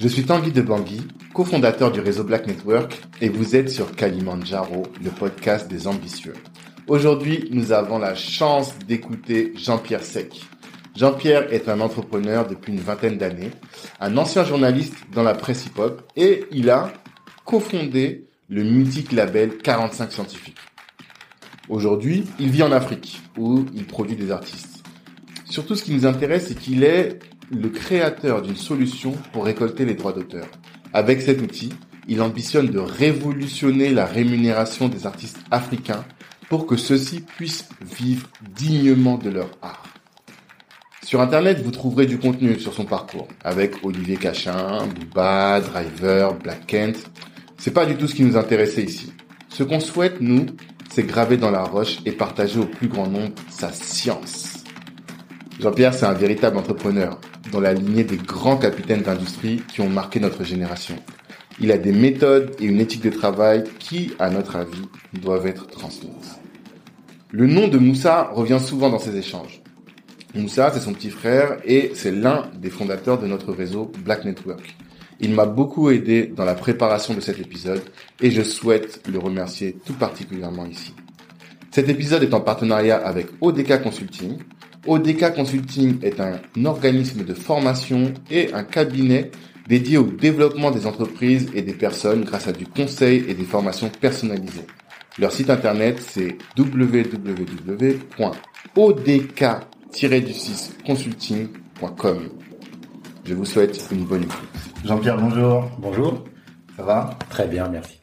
Je suis Tanguy de Bangui, cofondateur du réseau Black Network et vous êtes sur Kalimandjaro, le podcast des ambitieux. Aujourd'hui, nous avons la chance d'écouter Jean-Pierre Sec. Jean-Pierre est un entrepreneur depuis une vingtaine d'années, un ancien journaliste dans la presse hip-hop et il a cofondé le mythique label 45 Scientifiques. Aujourd'hui, il vit en Afrique où il produit des artistes. Surtout, ce qui nous intéresse, c'est qu'il est le créateur d'une solution pour récolter les droits d'auteur. Avec cet outil, il ambitionne de révolutionner la rémunération des artistes africains pour que ceux-ci puissent vivre dignement de leur art. Sur Internet, vous trouverez du contenu sur son parcours, avec Olivier Cachin, Booba, Driver, Black Kent. C'est pas du tout ce qui nous intéressait ici. Ce qu'on souhaite, nous, c'est graver dans la roche et partager au plus grand nombre sa science. Jean-Pierre, c'est un véritable entrepreneur, dans la lignée des grands capitaines d'industrie qui ont marqué notre génération. Il a des méthodes et une éthique de travail qui, à notre avis, doivent être transmises. Le nom de Moussa revient souvent dans ces échanges. Moussa, c'est son petit frère et c'est l'un des fondateurs de notre réseau Black Network. Il m'a beaucoup aidé dans la préparation de cet épisode et je souhaite le remercier tout particulièrement ici. Cet épisode est en partenariat avec ODK Consulting. ODK Consulting est un organisme de formation et un cabinet dédié au développement des entreprises et des personnes grâce à du conseil et des formations personnalisées. Leur site internet, c'est www.odk-consulting.com. Je vous souhaite une bonne écoute. Jean-Pierre, bonjour. Bonjour. Ça va? Très bien, merci.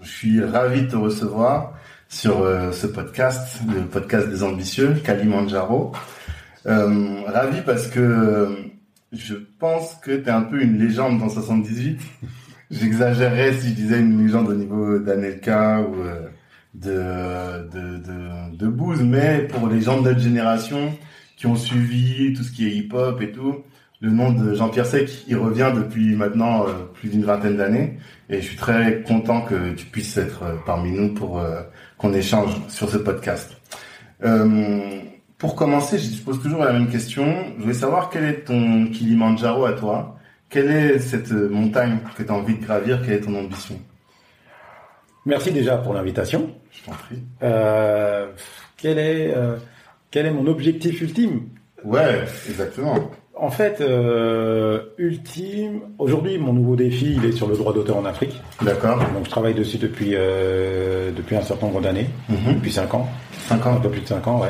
Je suis ravi de te recevoir sur euh, ce podcast, le podcast des ambitieux, Kalimandjaro. Euh, ravi parce que euh, je pense que tu es un peu une légende dans 78. J'exagérerais si je disais une légende au niveau d'Anelka ou euh, de, de, de, de Booz, mais pour les gens de notre génération qui ont suivi tout ce qui est hip-hop et tout, le nom de Jean-Pierre Sec, il revient depuis maintenant euh, plus d'une vingtaine d'années. Et je suis très content que tu puisses être parmi nous pour qu'on échange sur ce podcast. pour commencer, je te pose toujours la même question. Je voulais savoir quel est ton Kilimanjaro à toi Quelle est cette montagne que tu as envie de gravir? Quelle est ton ambition? Merci déjà pour l'invitation. Je t'en prie. quel, est, quel est mon objectif ultime? Ouais, exactement. En fait, euh, ultime, aujourd'hui, mon nouveau défi, il est sur le droit d'auteur en Afrique. D'accord. Donc, je travaille dessus depuis euh, depuis un certain nombre d'années, Mhm. depuis cinq ans, Cinq ans. un peu plus de cinq ans, ouais.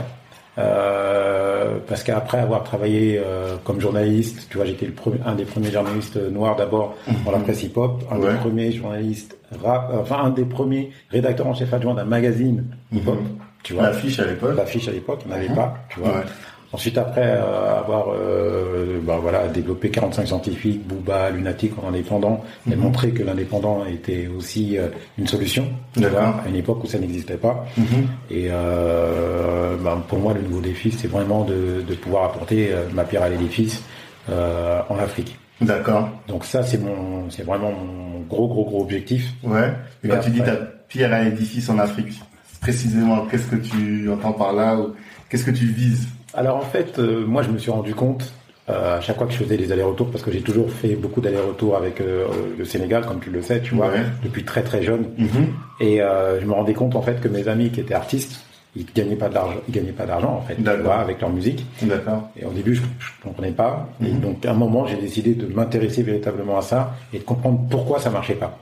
Euh, parce qu'après avoir travaillé euh, comme journaliste, tu vois, j'étais le premier- un des premiers journalistes noirs d'abord dans la presse hip-hop, un Mhm. Ouais. des premiers journalistes rap, euh, enfin un des premiers rédacteurs en chef adjoint d'un magazine hip-hop, Mhm. tu vois. L'affiche à l'époque. L'affiche à l'époque, on n'avait Mhm. pas, tu vois. Ouais. Ensuite, après euh, avoir euh, bah, voilà, développé 45 scientifiques, Booba, Lunatic en indépendant, et Mhm. montré que l'indépendant était aussi euh, une solution, à une époque où ça n'existait pas. Mhm. Et euh, bah, pour moi, le nouveau défi, c'est vraiment de, de pouvoir apporter euh, ma pierre à l'édifice euh, en Afrique. D'accord. Donc ça, c'est mon, c'est vraiment mon gros, gros, gros objectif. Ouais. Et quand tu dis ta pierre à l'édifice en Afrique, précisément, qu'est-ce que tu entends par là ou qu'est-ce que tu vises Alors en fait, euh, moi je me suis rendu compte euh, à chaque fois que je faisais des allers-retours, parce que j'ai toujours fait beaucoup d'allers-retours avec euh, le Sénégal, comme tu le sais, tu vois, Ouais. depuis très très jeune. Mhm. Et je me rendais compte en fait que mes amis qui étaient artistes, ils gagnaient pas ils gagnaient pas d'argent en fait, tu vois, avec leur musique. D'accord. Et au début, je, je comprenais pas. Et Mhm. donc à un moment, j'ai décidé de m'intéresser véritablement à ça et de comprendre pourquoi ça marchait pas.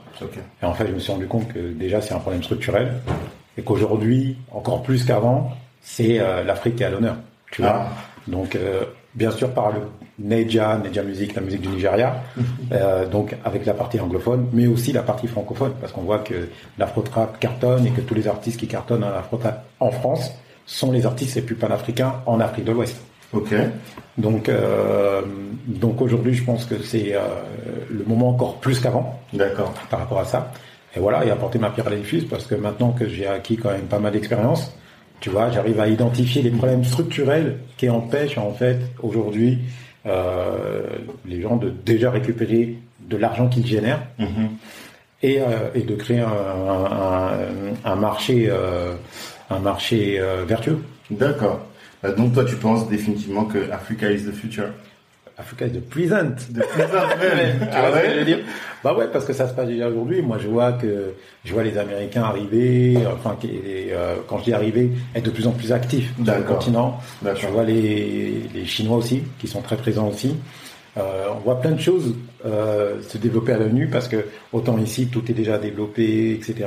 Et en fait, je me suis rendu compte que déjà c'est un problème structurel et qu'aujourd'hui, encore plus qu'avant, c'est euh, l'Afrique qui est à l'honneur. Tu vois. Ah. Donc, euh, bien sûr, par le Neja, Neja Music, la musique du Nigeria, euh, donc avec la partie anglophone, mais aussi la partie francophone, parce qu'on voit que l'afro-trap cartonne et que tous les artistes qui cartonnent en afro-trap en France sont les artistes les plus panafricains en Afrique de l'Ouest. Ok. Donc, euh, donc aujourd'hui, je pense que c'est euh, le moment encore plus qu'avant D'accord. par rapport à ça. Et voilà, et apporter ma pierre à l'édifice parce que maintenant que j'ai acquis quand même pas mal d'expérience, tu vois, j'arrive à identifier les problèmes structurels qui empêchent en fait aujourd'hui euh, les gens de déjà récupérer de l'argent qu'ils génèrent Mhm. et, euh, et de créer un, un, un marché, euh, un marché euh, vertueux. D'accord. Euh, donc toi, tu penses définitivement que Africa is the future? Africa is the present. De présent même. tu vois Ah ce que je ouais veux dire? Bah ouais, parce que ça se passe déjà aujourd'hui. Moi, je vois que je vois les Américains arriver, enfin, euh, quand je dis arriver, être de plus en plus actifs sur le continent. Je vois les, les Chinois aussi, qui sont très présents aussi. Euh, on voit plein de choses euh, se développer à l'ONU parce que autant ici tout est déjà développé, etc.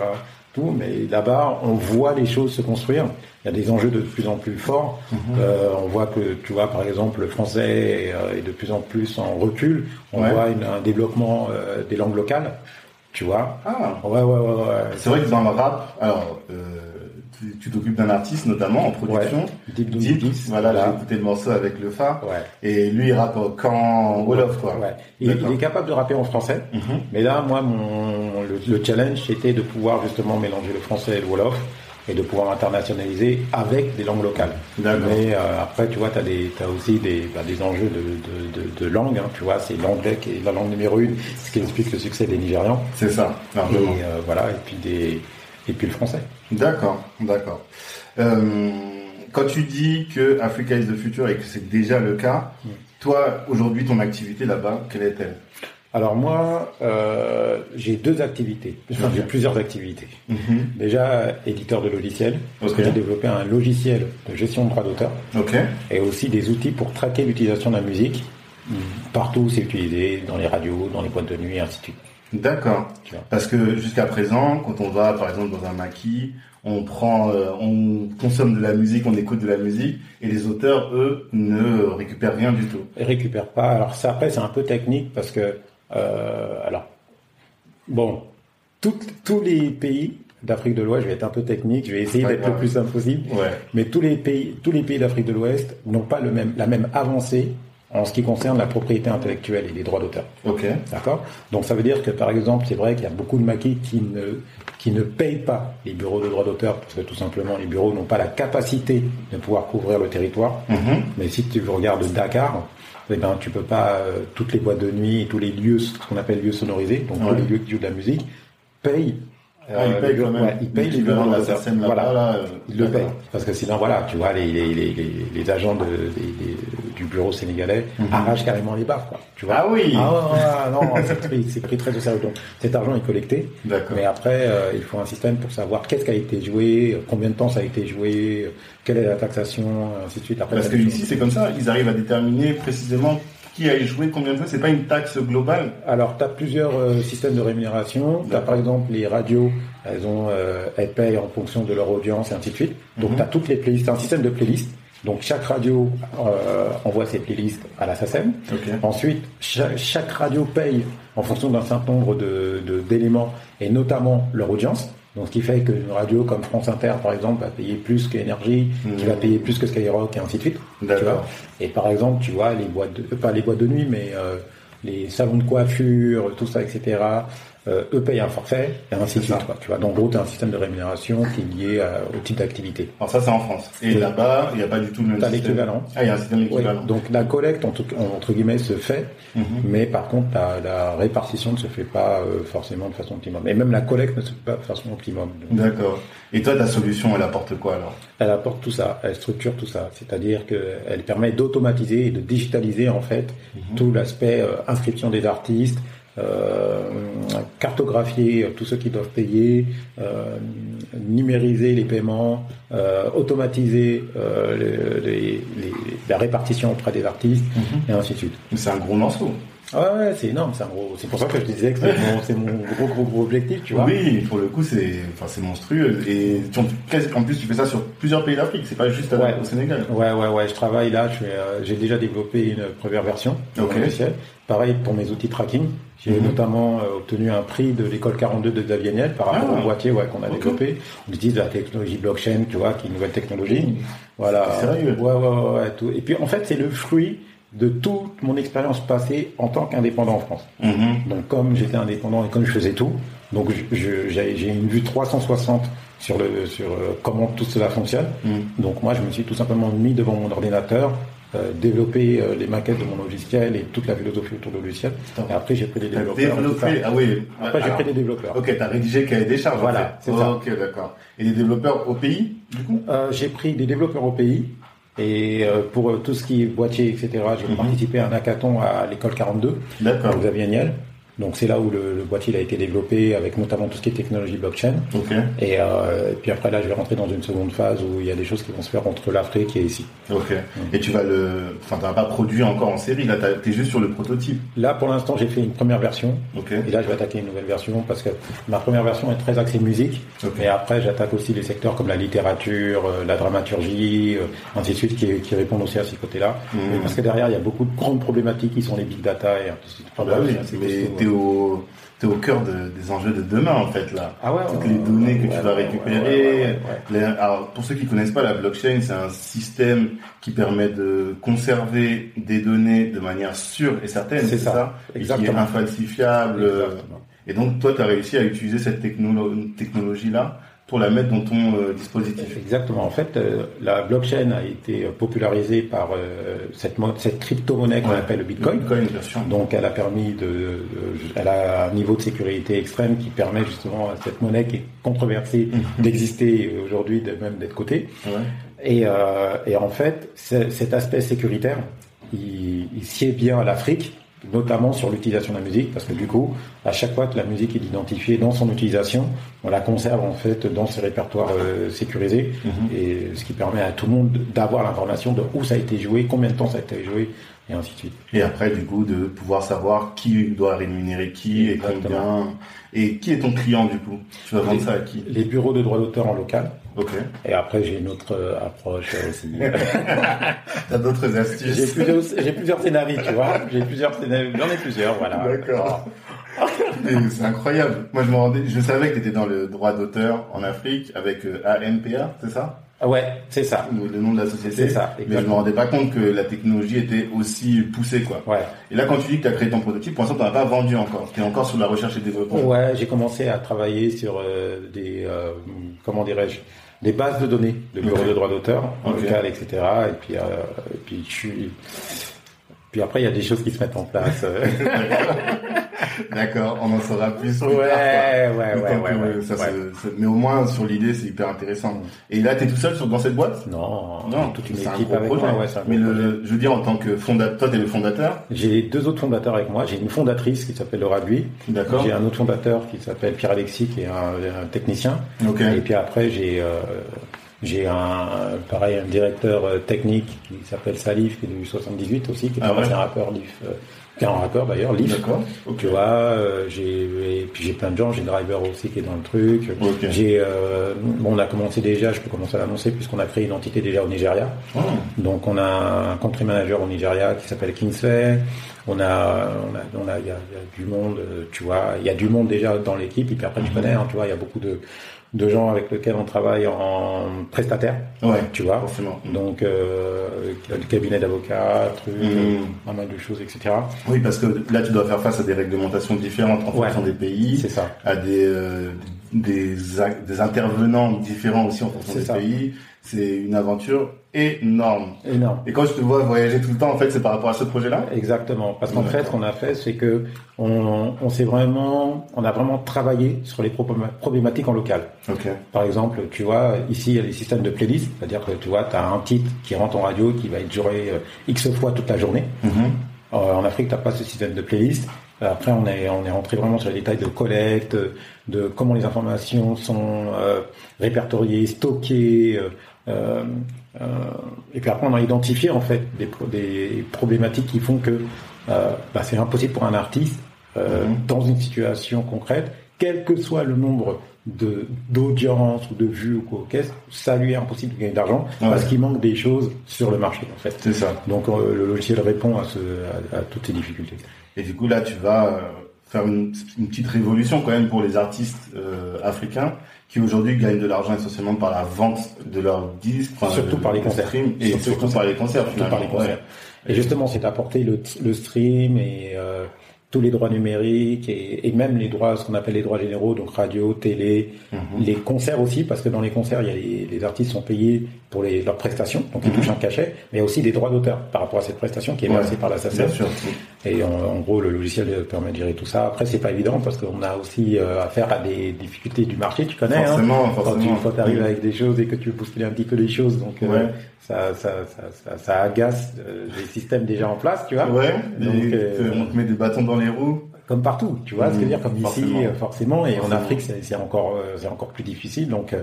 Tout, mais là-bas on voit les choses se construire. Il y a des enjeux de plus en plus forts. Mhm. Euh, on voit que tu vois par exemple le français est, euh, est de plus en plus en recul. On Ouais. voit une- un développement euh, des langues locales. Tu vois. Ah, Ouais ouais ouais ouais. c'est vrai que dans le rap, alors, tu tu t'occupes d'un artiste notamment en production. Deep Doom Deep, Beats, voilà, voilà. j'ai écouté le morceau avec le Fa. Ouais. Et lui, il rappe camp Wolof, quoi. Ouais. Il est capable de rapper en français. Mhm. Mais là, moi, mon, le, le challenge, c'était de pouvoir justement mélanger le français et le wolof et de pouvoir internationaliser avec des langues locales. Mais euh, après, tu vois, tu as, aussi des, bah, des enjeux de, de, de, de langue. Hein, tu vois, c'est l'anglais qui est la langue numéro une, ce qui explique le succès des Nigérians. C'est ça, Et euh, voilà, et puis des et puis le français. D'accord, d'accord. Euh, quand tu dis que Africa is the future et que c'est déjà le cas, Mm. toi, aujourd'hui, ton activité là-bas, quelle est-elle? Alors moi, euh, j'ai deux activités. Enfin, j'ai plusieurs activités. Mhm. Déjà, éditeur de logiciels. parce Ok. que J'ai développé un logiciel de gestion de droits d'auteur. Ok, et aussi des outils pour traquer l'utilisation de la musique partout où c'est utilisé, dans les radios, dans les boîtes de nuit, et ainsi de suite. d'accord. Parce que jusqu'à présent, quand on va, par exemple, dans un maquis, on prend, euh, on consomme de la musique, on écoute de la musique, et les auteurs, eux, ne récupèrent rien du tout. Et récupère pas. Alors ça après c'est un peu technique parce que alors bon tous les pays d'Afrique de l'Ouest, je vais être un peu technique, je vais essayer d'être le plus simple possible, Ouais. mais tous les pays tous les pays d'Afrique de l'Ouest n'ont pas le même la même avancée en ce qui concerne la propriété intellectuelle et les droits d'auteur. Ok. D'accord? Donc ça veut dire que par exemple, c'est vrai qu'il y a beaucoup de maquis qui ne qui ne payent pas les bureaux de droits d'auteur parce que tout simplement les bureaux n'ont pas la capacité de pouvoir couvrir le territoire. Mhm. Mais si tu regardes Dakar, eh ben tu peux pas euh, toutes les boîtes de nuit, tous les lieux, ce qu'on appelle lieux sonorisés, donc tous les lieux qui jouent de la musique, payent. Ah, ils euh, payent le- quand même. ouais, les d'auteur. là-bas, Voilà. là, euh, Ils le payent. Parce que sinon, voilà, tu vois, les, les, les, les, agents de, du bureau sénégalais arrachent carrément les baffes, quoi. Tu vois Mhm. Ah oui. Ah non, c'est pris, pris très au sérieux. Donc, cet argent est collecté. Mais après, euh, il faut un système pour savoir qu'est-ce qui a été joué, combien de temps ça a été joué, quelle est la taxation, ainsi de suite. Après, Parce que ici, c'est comme ça, ils arrivent à déterminer précisément qui a échoué, combien de fois? C'est pas une taxe globale? Alors, tu as plusieurs euh, systèmes de rémunération. Tu as par exemple les radios, elles, ont, euh, elles payent en fonction de leur audience et ainsi de suite. Donc, Mhm. tu as toutes les playlists, c'est un système de playlists. Donc, chaque radio euh, envoie ses playlists à la SACEM. Ensuite, chaque, chaque radio paye en fonction d'un certain nombre de- de- d'éléments, et notamment leur audience. Donc, ce qui fait qu'une radio comme France Inter, par exemple, va payer plus qu'Énergie, qui va payer plus que Skyrock, et ainsi de suite. tu D'accord. vois. Et par exemple, tu vois, les boîtes de, pas les boîtes de nuit, mais euh, les salons de coiffure, tout ça, etc., euh, eux payent un forfait, et ainsi de suite. Quoi, tu vois. Donc, en gros, tu as un système de rémunération qui est lié à- au type d'activité. Alors ça, c'est en France. Et là-bas, il n'y a pas du tout le même T'as système. l'équivalent. Ah, il y a un système Ouais, donc la collecte entre, entre guillemets se fait, Mhm. mais par contre la, la répartition ne se fait pas euh, forcément de façon optimum. Et même la collecte ne se fait pas de façon optimum. D'accord. Et toi, ta solution, elle apporte quoi alors? Elle apporte tout ça, elle structure tout ça, c'est-à-dire qu'elle permet d'automatiser et de digitaliser en fait Mhm. tout l'aspect euh, inscription des artistes, cartographier euh, tous ceux qui doivent payer, euh, numériser les paiements, euh, automatiser euh, les- les- les- la répartition auprès des artistes et ainsi de suite. C'est un gros morceau. Ah ouais, c'est énorme, c'est un gros. C'est pour ça que je disais que c'est mon, gros gros gros objectif, tu vois. Oui, pour le coup, c'est enfin, c'est monstrueux. Et en- plus, tu fais ça sur plusieurs pays d'Afrique. C'est pas juste Ouais. au Sénégal. Ouais, ouais, ouais, je travaille là, euh, j'ai déjà développé une première version de Ok. mon logiciel. Pareil pour mes outils tracking. J'ai Mhm. notamment euh, obtenu un prix de l'école 42 de Xavier Niel par rapport Ah. au boîtier ouais, qu'on a Ok. développé. On utilise la technologie blockchain, tu vois, qui est une nouvelle technologie. Voilà. Sérieux Ouais, ouais, ouais, tout. Et puis en fait, c'est le fruit de toute mon expérience passée en tant qu'indépendant en France. Mhm. Donc comme j'étais indépendant et comme je faisais tout, donc j'ai une vue 360 sur le sur euh, comment tout cela fonctionne. Mhm. Donc moi je me suis tout simplement mis devant mon ordinateur, euh, développé euh, les maquettes de mon logiciel et toute la philosophie autour du logiciel. Et après j'ai pris des développeurs. développé. Ah oui. Après j'ai pris des développeurs. Ok, t'as rédigé cahier des charges. Voilà, c'est ça. Ok, d'accord. Et des développeurs au pays, du coup? Euh, j'ai pris des développeurs au pays Et euh, pour tout ce qui est boîtier, etc., j'ai Mhm. participé à un hackathon à l'école 42, D'accord. à Xavier Niel. Donc c'est là où le, le boîtier a été développé avec notamment tout ce qui est technologie blockchain. Ok. Et, euh, et puis après là, je vais rentrer dans une seconde phase où il y a des choses qui vont se faire entre l'Afrique et ici. Ok. Et tu vas le, enfin, t'as pas produit encore en série. Là, t'es juste sur le prototype. Là, pour l'instant, j'ai fait une première version. Ok. Et là, je vais attaquer une nouvelle version parce que ma première version est très axée musique. Ok. Et après, j'attaque aussi les secteurs comme la littérature, euh, la dramaturgie, euh, ainsi de suite, qui, qui répondent aussi à ces côtés-là. Et Parce que derrière, il y a beaucoup de grandes problématiques qui sont les big data et ainsi de suite. Enfin, Bah oui, au, t'es au cœur de- des enjeux de demain en fait là. Ah ouais, Toutes les données que ouais, tu vas récupérer. ouais. Les- alors pour ceux qui connaissent pas la blockchain, c'est un système qui permet de conserver des données de manière sûre et certaine. C'est ça. Et qui est exactement. infalsifiable. Exactement. Et donc toi, tu as réussi à utiliser cette technolo- technologie-là pour la mettre dans ton euh, dispositif. Exactement. En fait, euh, la blockchain a été euh, popularisée par euh, cette, cette crypto-monnaie qu'on Ouais. appelle le Bitcoin. Bitcoin, bien sûr. Donc, elle a permis de, de- elle a un niveau de sécurité extrême qui permet justement à cette monnaie qui est controversée Mhm. d'exister aujourd'hui, de même d'être cotée. Ouais. Et, et en fait, cet aspect sécuritaire, il, il sied bien à l'Afrique, notamment sur l'utilisation de la musique, parce que du coup, à chaque fois que la musique est identifiée dans son utilisation, on la conserve en fait dans ses répertoires euh, sécurisés, Mhm. et ce qui permet à tout le monde d'avoir l'information de où ça a été joué, combien de temps ça a été joué, et ainsi de suite. Et après, du coup, de pouvoir savoir qui doit rémunérer qui et Exactement. combien. Et qui est ton client, du coup? Tu vas vendre ça à qui? Les bureaux de droit d'auteur en local, Et après j'ai une autre euh, approche euh, aussi. T'as d'autres J'ai astuces plusieurs, j'ai plusieurs scénarios, tu vois. J'ai plusieurs scénarios, j'en ai plusieurs, voilà. D'accord. Mais C'est incroyable. Moi, je me rendais, je savais que tu étais dans le droit d'auteur en Afrique avec euh, AMPA, c'est ça? Ouais, c'est ça. Le le nom de la société. C'est ça, Mais je me exactement. rendais pas compte que la technologie était aussi poussée, quoi. Ouais. Et là, quand tu dis que tu as créé ton prototype, pour l'instant, tu n'as pas vendu encore. Tu es encore sur la recherche et développement. Ouais, j'ai commencé à travailler sur euh, des, euh, comment dirais-je, des bases de données de bureaux Ok. de droit d'auteur, en Ok. local, etc. Et puis, euh, et puis je suis, puis après il y a des choses qui se mettent en place. D'accord, on en saura plus. plus ouais, tard, ouais, ouais, ouais, ça Mais au moins, sur l'idée, c'est hyper intéressant. Et là, tu es tout seul sur, dans cette boîte? Non, Non, toute une un équipe gros avec projet. moi. Ouais, un Mais gros projet. le, je veux dire, en tant que fondateur, toi, tu es le fondateur? J'ai deux autres fondateurs avec moi. J'ai une fondatrice qui s'appelle Laura Gui. D'accord. J'ai un autre fondateur qui s'appelle Pierre Alexis, qui est un, un technicien. Ok. Et puis après, j'ai euh, j'ai un pareil un directeur euh, technique qui s'appelle Salif, qui est du 78 aussi, qui est Ah un ouais ancien rappeur, Lif, euh, qui est un rappeur d'ailleurs, Lif. D'accord. Ok. Tu vois, euh, j'ai et puis j'ai plein de gens, j'ai Driver aussi qui est dans le truc. Ok. J'ai euh, bon, on a commencé déjà, je peux commencer à l'annoncer puisqu'on a créé une entité déjà au Nigeria. Oh. Donc on a un country manager au Nigeria qui s'appelle Kingsley. On a, on a, on a, il y a, il y a du monde, tu vois, il y a du monde déjà dans l'équipe. Et puis après, tu connais, hein, tu vois, il y a beaucoup de, de gens avec lesquels on travaille en prestataire, Ouais. tu vois. Forcément. Donc, euh, du cabinet d'avocats, trucs, euh, pas mal de choses, etc. Oui, parce que là, tu dois faire face à des réglementations différentes en Ouais. fonction des pays, C'est ça. à des, euh, des, ac- des intervenants différents aussi en fonction des ça. pays. C'est une aventure énorme. Énorme. Et quand je te vois voyager tout le temps, en fait, c'est par rapport à ce projet-là? Exactement. Parce qu'en fait, ce qu'on a fait, c'est que on, on s'est vraiment, on a vraiment travaillé sur les problém- problématiques en local. Ok. Par exemple, tu vois, ici, il y a les systèmes de playlist, c'est-à-dire que tu vois, tu as un titre qui rentre en radio, qui va être joué euh, X fois toute la journée. Mhm. Euh, en Afrique, tu pas ce système de playlist. Après, on est, on est rentré vraiment sur les détails de collecte, de comment les informations sont euh, répertoriées, stockées. euh, euh, euh, et puis après, on a identifié en fait des, pro- des problématiques qui font que euh, bah, c'est impossible pour un artiste, Mhm. dans une situation concrète, quel que soit le nombre de d'audience ou de vues ou quoi, qu'est-ce, ça lui est impossible de gagner d'argent Ouais. parce qu'il manque des choses sur le marché en fait. C'est ça. Donc le logiciel répond à, ce, à, à toutes ces difficultés. Et du coup, là, tu vas faire une, une petite révolution quand même pour les artistes africains qui aujourd'hui gagnent de l'argent essentiellement par la vente de leurs disques, enfin, Surtout par les le concerts. stream, et Surtout surtout, par les concerts Surtout par les concerts. Et justement, c'est d'apporter le, le stream et, euh, tous les droits numériques et, et, même les droits, ce qu'on appelle les droits généraux, donc radio, télé, Mhm. les concerts aussi, parce que dans les concerts, il y a les, les artistes sont payés pour les, leurs prestations, donc ils Mhm. touchent un cachet, mais il y a aussi des droits d'auteur par rapport à cette prestation qui est Ouais. versée par la Bien SACEM. sûr. Et en, en gros, le logiciel permet de gérer tout ça. Après, c'est pas évident parce qu'on a aussi euh, affaire à des difficultés du marché, tu connais. hein. Forcément, Quand tu quand arrives avec des choses et que tu veux bousculer un petit peu les choses, donc euh, Ouais. Ça, ça, ça, ça agace euh, les systèmes déjà en place, tu vois. Ouais, Donc, et euh, on te met des bâtons dans les roues. Comme partout, tu vois ce que dire, comme ici, Forcément. euh, forcément, et en. Afrique, c'est encore, c'est encore plus difficile. Donc,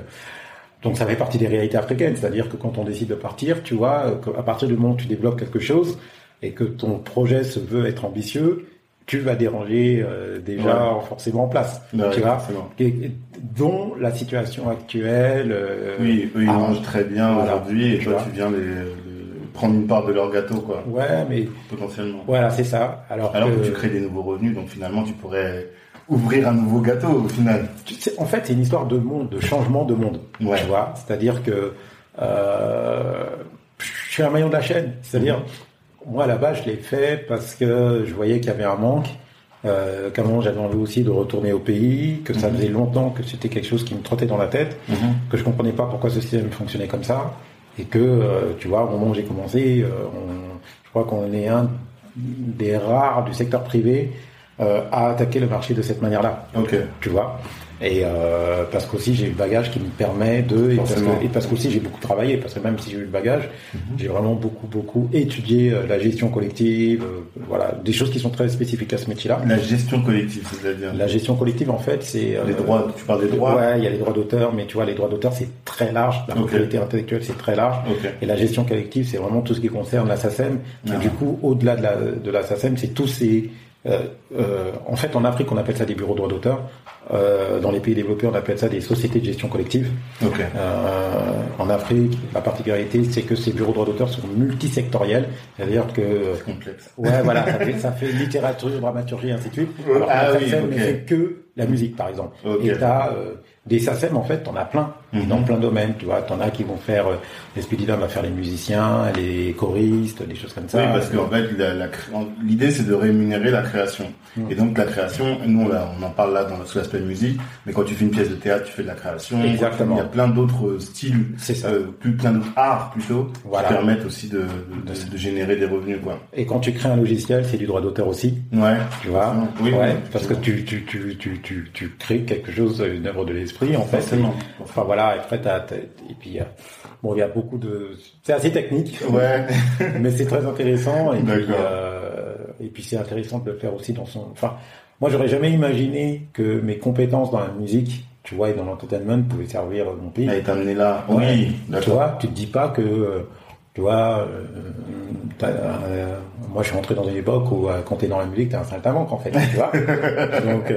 donc ça fait partie des réalités africaines, c'est-à-dire que quand on décide de partir, tu vois, à partir du moment où tu développes quelque chose et que ton projet se veut être ambitieux, tu vas déranger euh, déjà forcément en place, Ouais, tu vois. Et- dont la situation actuelle. euh, Oui, eux, ils ah, mangent très bien voilà, aujourd'hui et tu toi, vois. tu viens les, les- prendre une part de leur gâteau, quoi, Ouais, mais potentiellement. voilà, c'est ça. Alors, Alors que que- tu crées des nouveaux revenus, donc finalement, tu pourrais ouvrir un nouveau gâteau au final. En fait, c'est une histoire de monde, de changement de monde. Ouais. Tu vois, c'est-à-dire que euh, je suis un maillon de la chaîne. C'est-à-dire, moi là-bas, je l'ai fait parce que je voyais qu'il y avait un manque. Euh, qu'à un moment j'avais envie aussi de retourner au pays, que ça Mhm. faisait longtemps que c'était quelque chose qui me trottait dans la tête, que je comprenais pas pourquoi ce système fonctionnait comme ça, et que euh, tu vois, au moment où j'ai commencé, euh, on- je crois qu'on est un des rares du secteur privé à attaquer le marché de cette manière-là Ok. tu vois? Et euh, parce qu'aussi j'ai eu le bagage qui me permet de et parce, que, et parce qu'aussi j'ai beaucoup travaillé parce que même si j'ai eu le bagage, j'ai vraiment beaucoup beaucoup étudié euh, la gestion collective, euh, voilà, des choses qui sont très spécifiques à ce métier-là. La gestion collective, c'est-à-dire La gestion collective en fait c'est euh, les droits. Tu parles des droits. Ouais, il y a les droits d'auteur, mais tu vois les droits d'auteur c'est très large, la propriété intellectuelle c'est très large. Ok. Et la gestion collective, c'est vraiment tout ce qui concerne la SACEM. Ah. Et du coup, au-delà de la, de la SACEM, c'est tous ces... euh, euh, en fait, en Afrique, on appelle ça des bureaux de droits d'auteur. Euh, dans les pays développés, on appelle ça des sociétés de gestion collective. Ok. Euh, en Afrique, la particularité, c'est que ces bureaux de droits d'auteur sont multisectoriels. C'est-à-dire que... C'est complexe. Ouais, voilà, ça fait, ça fait littérature, dramaturgie, ainsi de suite. Alors Ah oui, SACEM ok. ne fait que la musique, par exemple. Ok. Et t'as euh, des SACEM, en fait, t'en as plein, Mhm. dans plein de domaines. Tu vois, t'en as qui vont faire, euh, l'Espidida va faire les musiciens, les choristes, des choses comme ça. Oui, parce qu'en fait, l'idée, c'est de rémunérer la création. Et donc, la création, nous, l'a- on en parle là dans, sous l'aspect musique, mais quand tu fais une pièce de théâtre, tu fais de la création. Exactement. Il y a plein d'autres styles, C'est ça. euh, plus, plein d'autres arts, plutôt, Voilà. qui permettent aussi de, de, de- de générer des revenus, quoi. Et quand tu crées un logiciel, c'est du droit d'auteur aussi. Ouais. Tu vois, Oui, oui, ouais, oui, parce que tu, tu, tu, tu, tu, tu crées quelque chose, une œuvre de l'esprit, en fait. Forcément. Enfin voilà, et après t'as, t'as- et puis euh, bon, il y a beaucoup de, c'est assez technique, Ouais. mais c'est très intéressant. Et puis, euh, et puis c'est intéressant de le faire aussi dans son. Enfin, moi j'aurais jamais imaginé que mes compétences dans la musique, tu vois, et dans l'entertainment pouvaient servir mon pays. Elle est amenée là. Ouais. Oui, Tu vois, tu te dis pas que, euh, tu vois, euh, euh, moi je suis rentré dans une époque où euh, quand t'es dans la musique, t'es un saltimbanque en fait, tu vois. Donc,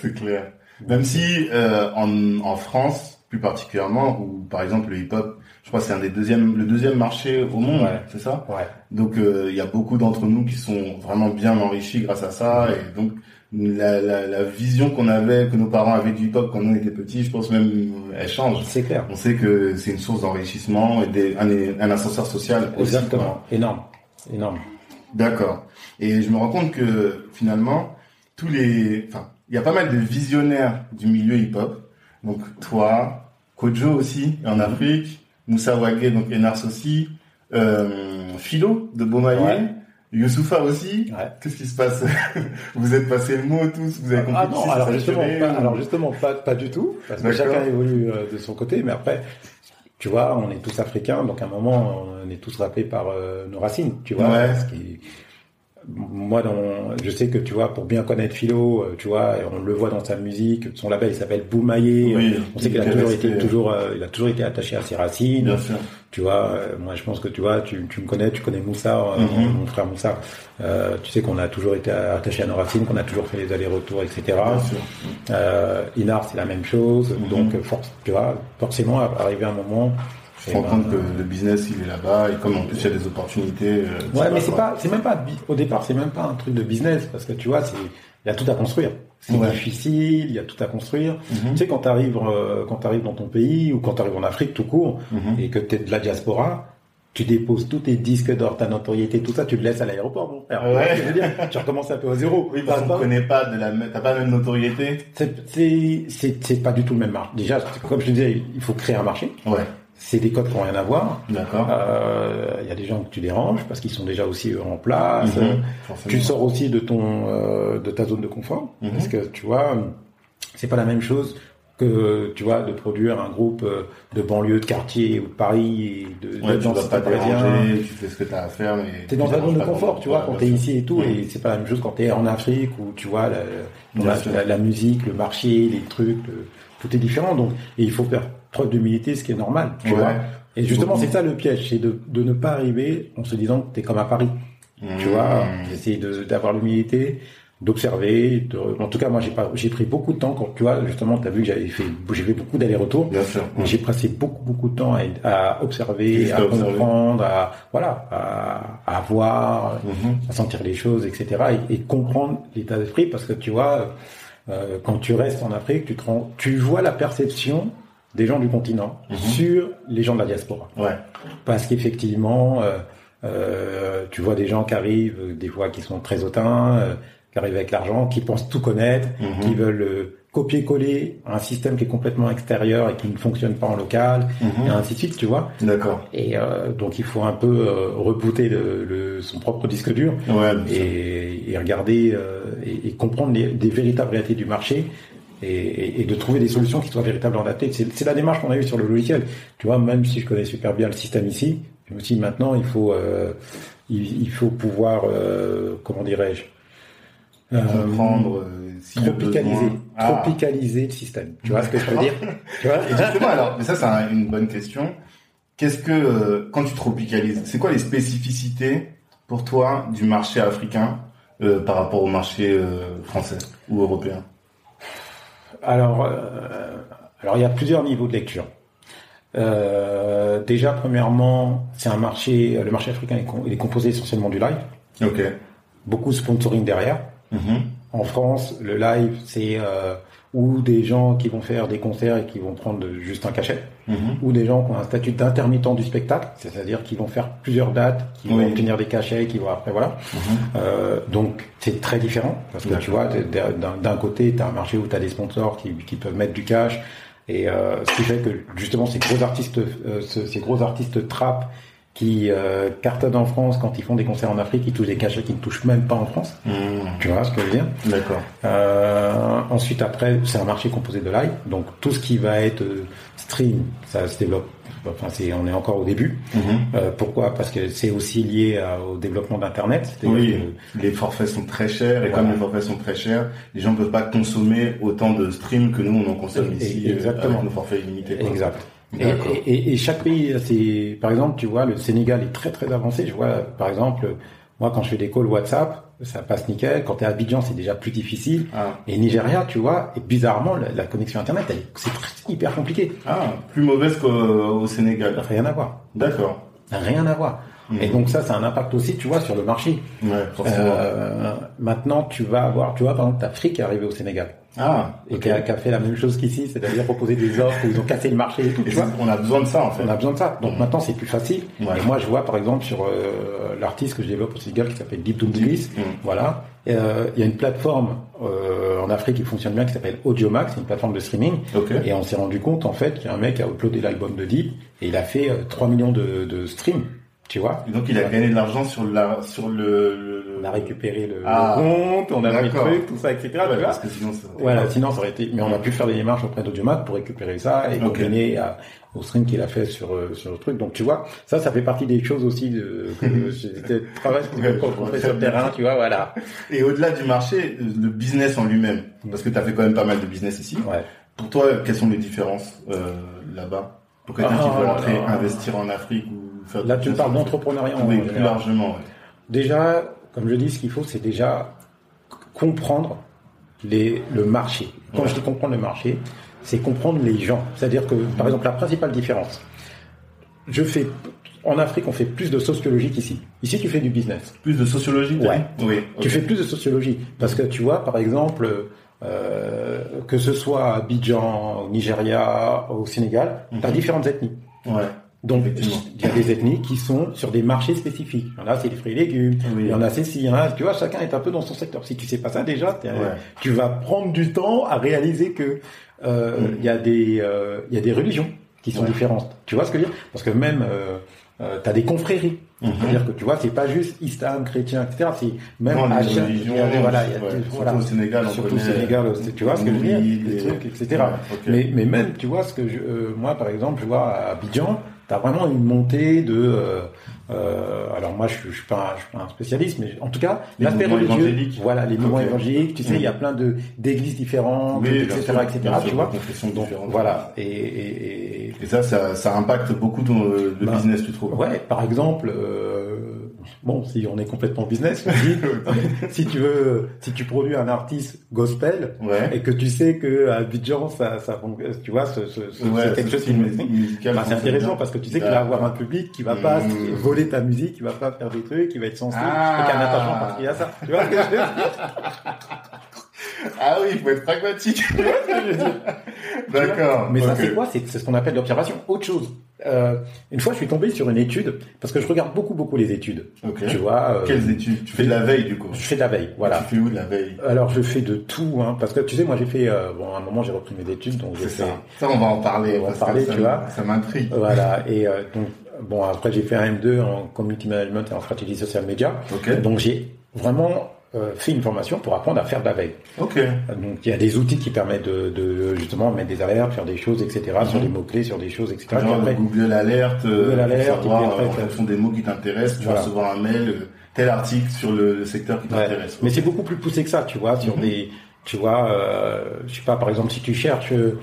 C'est clair. Même si en, en France, plus particulièrement, où par exemple le hip-hop, je crois que c'est un des deuxièmes, le deuxième marché au monde, Ouais. c'est ça? Ouais. Donc euh, il y a beaucoup d'entre nous qui sont vraiment bien enrichis grâce à ça et donc la, la, la vision qu'on avait, que nos parents avaient du hip-hop quand nous étions petits, je pense même euh, elle change. C'est clair. On sait que c'est une source d'enrichissement et des, un, un ascenseur social aussi. Exactement. Énorme. Énorme. D'accord. Et je me rends compte que finalement, tous les, enfin, il y a pas mal de visionnaires du milieu hip-hop. Donc toi, Kojo aussi en Afrique, Moussa Wagé, donc Enars aussi, euh, Philo de Ouais. Youssoufa aussi. Ouais. Qu'est-ce qui se passe Vous êtes passé le mot tous, vous avez compris Ah non, alors justement, pas, ou- alors justement, pas, pas du tout, parce que chacun évolue euh, de son côté, mais après, tu vois, on est tous africains, donc à un moment, on est tous rappelés par euh, nos racines, tu vois. Ouais. ce qui- moi, dans, je sais que tu vois, pour bien connaître Philo, euh, tu vois, on le voit dans sa musique, son label il s'appelle Boumaillé. Oui, on sait qu'il a toujours été, toujours, euh, il a toujours été attaché à ses racines. Bien sûr. Tu vois, euh, moi je pense que tu vois, tu, tu me connais, tu connais Moussa, euh, Mhm. mon frère Moussa. Euh, tu sais qu'on a toujours été attaché à nos racines, qu'on a toujours fait les allers-retours, etc. Bien sûr. Euh, Inar, c'est la même chose. Mhm. Donc, force, tu vois, forcément, arrivé un moment. Je me rends compte que le business il est là-bas et comme en plus il y a des opportunités. euh, Ouais, mais c'est pas, c'est même pas, au départ, c'est même pas un truc de business parce que tu vois, c'est, il y a tout à construire. C'est Ouais. difficile, il y a tout à construire. Mhm. Tu sais, quand t'arrives, euh, quand t'arrives dans ton pays ou quand t'arrives en Afrique tout court Mhm. et que t'es de la diaspora, tu déposes tous tes disques d'or, ta notoriété, tout ça, tu le laisses à l'aéroport, mon frère. Ouais. Tu veux dire, tu recommences un peu à zéro. Oui, parce qu'on connaît pas de la, même- t'as pas la même notoriété. c'est, c'est, c'est, c'est pas du tout le même marché. Déjà, comme je te disais, il faut créer un marché. Ouais. C'est des codes qui n'ont rien à voir. D'accord. Euh, Il y a des gens que tu déranges parce qu'ils sont déjà aussi eux, en place. Mhm. Forcément. Tu sors aussi de ton euh, de ta zone de confort Mhm. parce que tu vois, c'est pas la même chose que tu vois de produire un groupe euh, de banlieue, de quartier ou de Paris, et de, Ouais, de tu vas pas déranger, tu fais ce que t'as à faire, mais. T'es dans tu ta zone de confort, tu vois, Ouais, quand t'es ici et tout, Mhm. et c'est pas la même chose quand t'es en Afrique où tu vois la, la, sûr. la- la musique, le marché, les trucs, le- tout est différent. Donc, et il faut faire preuve d'humilité, ce qui est normal, tu Ouais. vois. Et justement, c'est ça le piège, c'est de, de ne pas arriver en se disant que t'es comme à Paris. Tu vois, essayer de- d'avoir l'humilité, d'observer. de- En tout cas, moi, j'ai pas, j'ai pris beaucoup de temps quand tu vois, justement, t'as vu que j'avais fait, j'ai fait beaucoup d'allers-retours. Bien sûr. Mais J'ai passé beaucoup beaucoup de temps à, à observer, à comprendre, à voilà, à, à voir, Mhm. à sentir les choses, etc. Et, et comprendre l'état d'esprit parce que tu vois, euh, quand tu restes en Afrique, tu te rends, tu vois la perception des gens du continent Mhm. sur les gens de la diaspora. Ouais. Parce qu'effectivement, euh, euh, tu vois des gens qui arrivent, euh, des fois qui sont très hautains, euh, qui arrivent avec l'argent, qui pensent tout connaître, Mhm. qui veulent euh, copier-coller un système qui est complètement extérieur et qui ne fonctionne pas en local, Mhm. et ainsi de suite, tu vois. D'accord. Et euh, donc il faut un peu euh, rebooter le, le- son propre disque dur Ouais, et, et regarder euh, et, et comprendre les, des véritables réalités du marché et, de trouver des solutions qui soient véritablement adaptées. C'est c'est la démarche qu'on a eue sur le logiciel. Tu vois, même si je connais super bien le système ici, je me suis dit maintenant il faut euh, il, il faut pouvoir euh, comment dirais-je euh, Comprendre si le tropicaliser Ah. tropicaliser le système. Tu vois ce que je veux dire? Tu vois? Et justement, alors, mais ça, c'est un- une bonne question. Qu'est-ce que, quand tu tropicalises, c'est quoi les spécificités pour toi du marché africain par rapport au marché français ou européen? Alors, euh, alors il y a plusieurs niveaux de lecture. Euh, déjà, premièrement, c'est un marché, le marché africain est, com- il est composé essentiellement du live, Ok. beaucoup de sponsoring derrière. Mhm. En France, le live, c'est euh, ou des gens qui vont faire des concerts et qui vont prendre juste un cachet, Mhm. ou des gens qui ont un statut d'intermittent du spectacle, c'est-à-dire qu'ils vont faire plusieurs dates, qui Oui. vont obtenir des cachets, qui vont après voilà. Mhm. Euh, donc c'est très différent parce que tu vois, d'un côté, tu as un marché où tu as des sponsors qui, qui peuvent mettre du cash et euh, ce qui fait que justement ces gros artistes, euh, ce- ces gros artistes trap qui euh, cartonnent en France quand ils font des concerts en Afrique, ils touchent des cachets qui ne touchent même pas en France. Mhm. Tu vois ce que je veux dire? D'accord. euh, Ensuite, après, c'est un marché composé de live, donc tout ce qui va être euh, stream, ça se développe. Enfin, c'est, on est encore au début. Mhm. Euh, pourquoi? Parce que c'est aussi lié à- au développement d'Internet. Oui, que- les forfaits sont très chers et Voilà. comme les forfaits sont très chers, les gens ne peuvent pas consommer autant de streams que nous on en consomme Et- ici exactement. avec nos forfaits illimités. Exact. Et, et- et- chaque pays, ses- par exemple, tu vois, le Sénégal est très très avancé. Je vois, par exemple, moi quand je fais des calls WhatsApp, ça passe nickel. Quand tu es à Abidjan, c'est déjà plus difficile. Ah. Et Nigeria, tu vois, et bizarrement, la, la connexion Internet, c'est hyper compliqué. Ah, plus mauvaise qu'au au Sénégal. Rien à voir. D'accord. Rien à voir. Mhm. Et donc ça, ça a un impact aussi, tu vois, sur le marché. Ouais. Euh, maintenant, tu vas avoir, tu vois, par exemple, Free qui est arrivé au Sénégal ah, et qui, a, qui a fait la même chose qu'ici, c'est-à-dire proposer des offres où ils ont cassé le marché et tout, Et tu vois. on a besoin de ça en fait. On a besoin de ça. Donc Mhm. maintenant, c'est plus facile. Ouais. Et moi, je vois, par exemple, sur euh, l'artiste que je développe au Sénégal qui s'appelle Deep Doomdilis, Mhm. voilà. Euh, Il y a une plateforme euh, en Afrique qui fonctionne bien qui s'appelle Audiomax, c'est une plateforme de streaming. Ok. Et on s'est rendu compte, en fait, qu'il y a un mec qui a uploadé l'album de Deep et il a fait euh, 3 millions de, de streams, tu vois. Et donc il a gagné de l'argent sur la sur le. le- On a récupéré le, Ah. le compte, on a mis le truc, tout ça, etc. Ouais, tu vois. parce que sinon ça. Voilà, sinon ça aurait été. Mais on a pu faire des démarches auprès d'Audiomac pour récupérer ça et Ok. combiner à- au stream qu'il a fait sur euh, sur le truc. Donc tu vois, ça, ça fait partie des choses aussi de que travail qu'on sur le terrain, tu vois, voilà. Et au-delà du marché, le business en lui-même, parce que tu as fait quand même pas mal de business ici. Ouais. Pour toi, quelles sont les différences euh, là-bas? Pour quelqu'un Ah, qui veut rentrer, là. investir en Afrique ou faire. Là, tu me parles d'entrepreneuriat en Oui, plus général. largement. Ouais. Déjà, comme je dis, ce qu'il faut, c'est déjà comprendre les, le marché. Quand Ouais. je dis comprendre le marché, c'est comprendre les gens. C'est-à-dire que, par exemple, la principale différence, je fais, en Afrique, on fait plus de sociologie qu'ici. Ici, tu fais du business. Plus de sociologie. Ouais. Oui. Tu fais plus de sociologie. Parce que tu vois, par exemple, euh, que ce soit à Abidjan, au Nigeria, au Sénégal, tu as Mhm. différentes ethnies. Ouais. Donc, il y a des ethnies qui sont sur des marchés spécifiques. Il y en a, c'est les fruits et légumes. Oui. Il y en a, c'est si. Il y en a, tu vois, chacun est un peu dans son secteur. Si tu sais pas ça déjà, Ouais. tu vas prendre du temps à réaliser que euh, Mm. il y a des euh, il y a des religions qui sont Ouais. différentes. Tu vois ce que je veux dire? Parce que même euh, euh, t'as des confréries. Mhm. C'est-à-dire que tu vois, c'est pas juste islam, chrétien, etc. C'est même Non, à chaque- y a des- voilà, il y a ouais, des- surtout voilà. au Sénégal, surtout au Sénégal, euh, tu vois ce que je veux dire, des trucs, etc. Ouais. Mais, mais même, tu vois, ce que je, euh, moi, par exemple, je vois à Abidjan, t'as vraiment une montée de, euh, euh, alors moi, je, je suis pas, un- je suis pas un spécialiste, mais en tout cas, l'aspect religieux, voilà, les mouvements évangéliques, tu sais, il y a plein de d'églises différentes, Oui, etc., sûr, etc., sûr, tu vois. Donc voilà, et, et, et- Et ça, ça, ça impacte beaucoup ton, le Bah, business, tu trouves Ouais, par exemple, euh, bon, si on est complètement business, on dit, si tu veux, si tu produis un artiste gospel Ouais. et que tu sais que à Abidjan, ça, ça, tu vois, ce, ce, ce- Ouais, c'est quelque chose qui musical. bah, c'est intéressant bien. parce que tu sais qu'il va avoir un public qui va pas Mmh. voler ta musique, qui va pas faire des trucs, qui va être sensible, Ah. et qui a un attachement particulier à ça. Tu vois ce que je veux dire? Ah oui, il faut être pragmatique. D'accord. Mais ça, c'est quoi? C'est ce qu'on appelle l'observation. Autre chose. Euh, une fois, je suis tombé sur une étude parce que je regarde beaucoup, beaucoup les études. Ok. Tu vois. euh, Quelles études? Tu fais de la veille, du coup? Je fais de la veille. Voilà. Tu fais où de la veille? Alors je fais de tout, hein, parce que tu sais, moi j'ai fait, euh, bon, à un moment j'ai repris mes études, donc j'ai fait, ça. Ça, on va en parler. On va en parler, ça tu vois. Ça m'intrigue. voilà, et euh, donc bon après j'ai fait un M2 en community management et en stratégie social media, Ok. donc j'ai vraiment fait une formation pour apprendre à faire de la veille. Ok. Donc il y a des outils qui permettent de, de justement mettre des alertes, faire des choses, etc. sur des mots clés, sur des choses, etc. Puis Genre après, Google l'alerte, euh, Google Alert, pour savoir, et puis après, euh, en fonction des mots qui t'intéressent, tu Voilà. vas recevoir un mail, euh, tel article sur le, le secteur qui Ouais. t'intéresse. Mais c'est beaucoup plus poussé que ça, tu vois, sur Mhm. des, tu vois, euh, je sais pas, par exemple, si tu cherches, euh,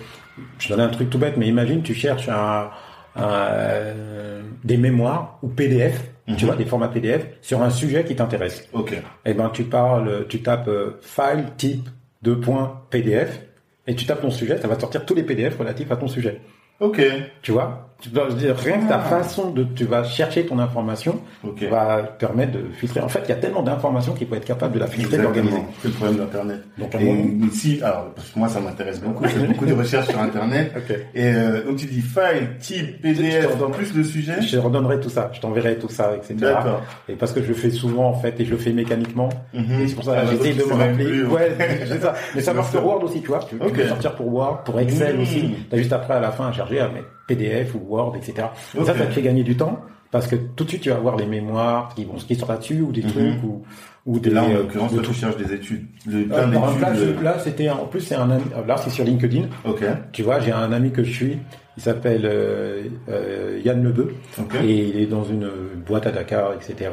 je donne un truc tout bête, mais imagine, tu cherches un, un, euh, des mémoires ou PDF, Mhm. tu vois, des formats PDF sur un sujet qui t'intéresse. Ok. Eh ben, tu parles, tu tapes euh, file type de point PDF et tu tapes ton sujet, ça va sortir tous les PDF relatifs à ton sujet. Ok. Tu vois, tu je veux dire, rien que ta Ah. façon de, tu vas chercher ton information Ok. va te permettre de filtrer. En fait, il y a tellement d'informations qu'il faut être capable de la filtrer, de l'organiser. Exactement. C'est le problème d'Internet. Donc, Et moment- alors, parce que moi, ça m'intéresse beaucoup, je fais beaucoup de recherches sur Internet. Ok. Et euh, donc, tu dis file, type, Je PDF, redonne- plus le sujet. Je te redonnerai tout ça, je t'enverrai tout ça, etc. D'accord. Et parce que je le fais souvent en fait et je le fais mécaniquement. Mhm. Et c'est pour ça Ah, que bah, j'essaie de me rappeler. plus, Ouais, c'est ça. Mais ça marche pour Word aussi, tu vois. Tu, tu Ok. peux sortir pour Word, pour Excel Mhm. aussi. T'as juste après à la fin à charger mettre PDF ou Word, etc. Et Ok. ça, ça te fait gagner du temps parce que tout de suite tu vas avoir les mémoires qui vont qui sont là-dessus ou des Mhm. trucs ou ou Et des là, en euh, l'occurrence, tu cherches des études. Euh, plein exemple, là, c'était en plus c'est un ami, là c'est sur LinkedIn. Ok. Tu vois, j'ai un ami que je suis, il s'appelle euh, euh, Yann Lebeu. Et il est dans une boîte à Dakar, etc.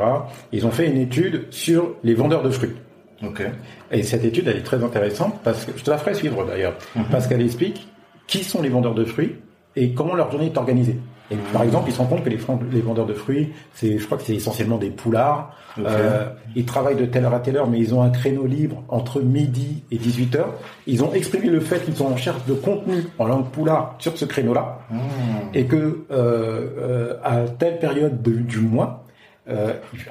Ils ont fait une étude sur les vendeurs de fruits. Ok. Et cette étude, elle est très intéressante parce que je te la ferai suivre d'ailleurs, Mhm. parce qu'elle explique qui sont les vendeurs de fruits et comment leur journée est organisée. Et par exemple, ils se rendent compte que les, les vendeurs de fruits, c'est, je crois que c'est essentiellement des poulards. Euh, ils travaillent de telle heure à telle heure, mais ils ont un créneau libre entre midi et 18 heures. Ils ont exprimé le fait qu'ils sont en recherche de contenu en langue poulard sur ce créneau-là Hmm. et que euh, euh, à telle période de- du mois,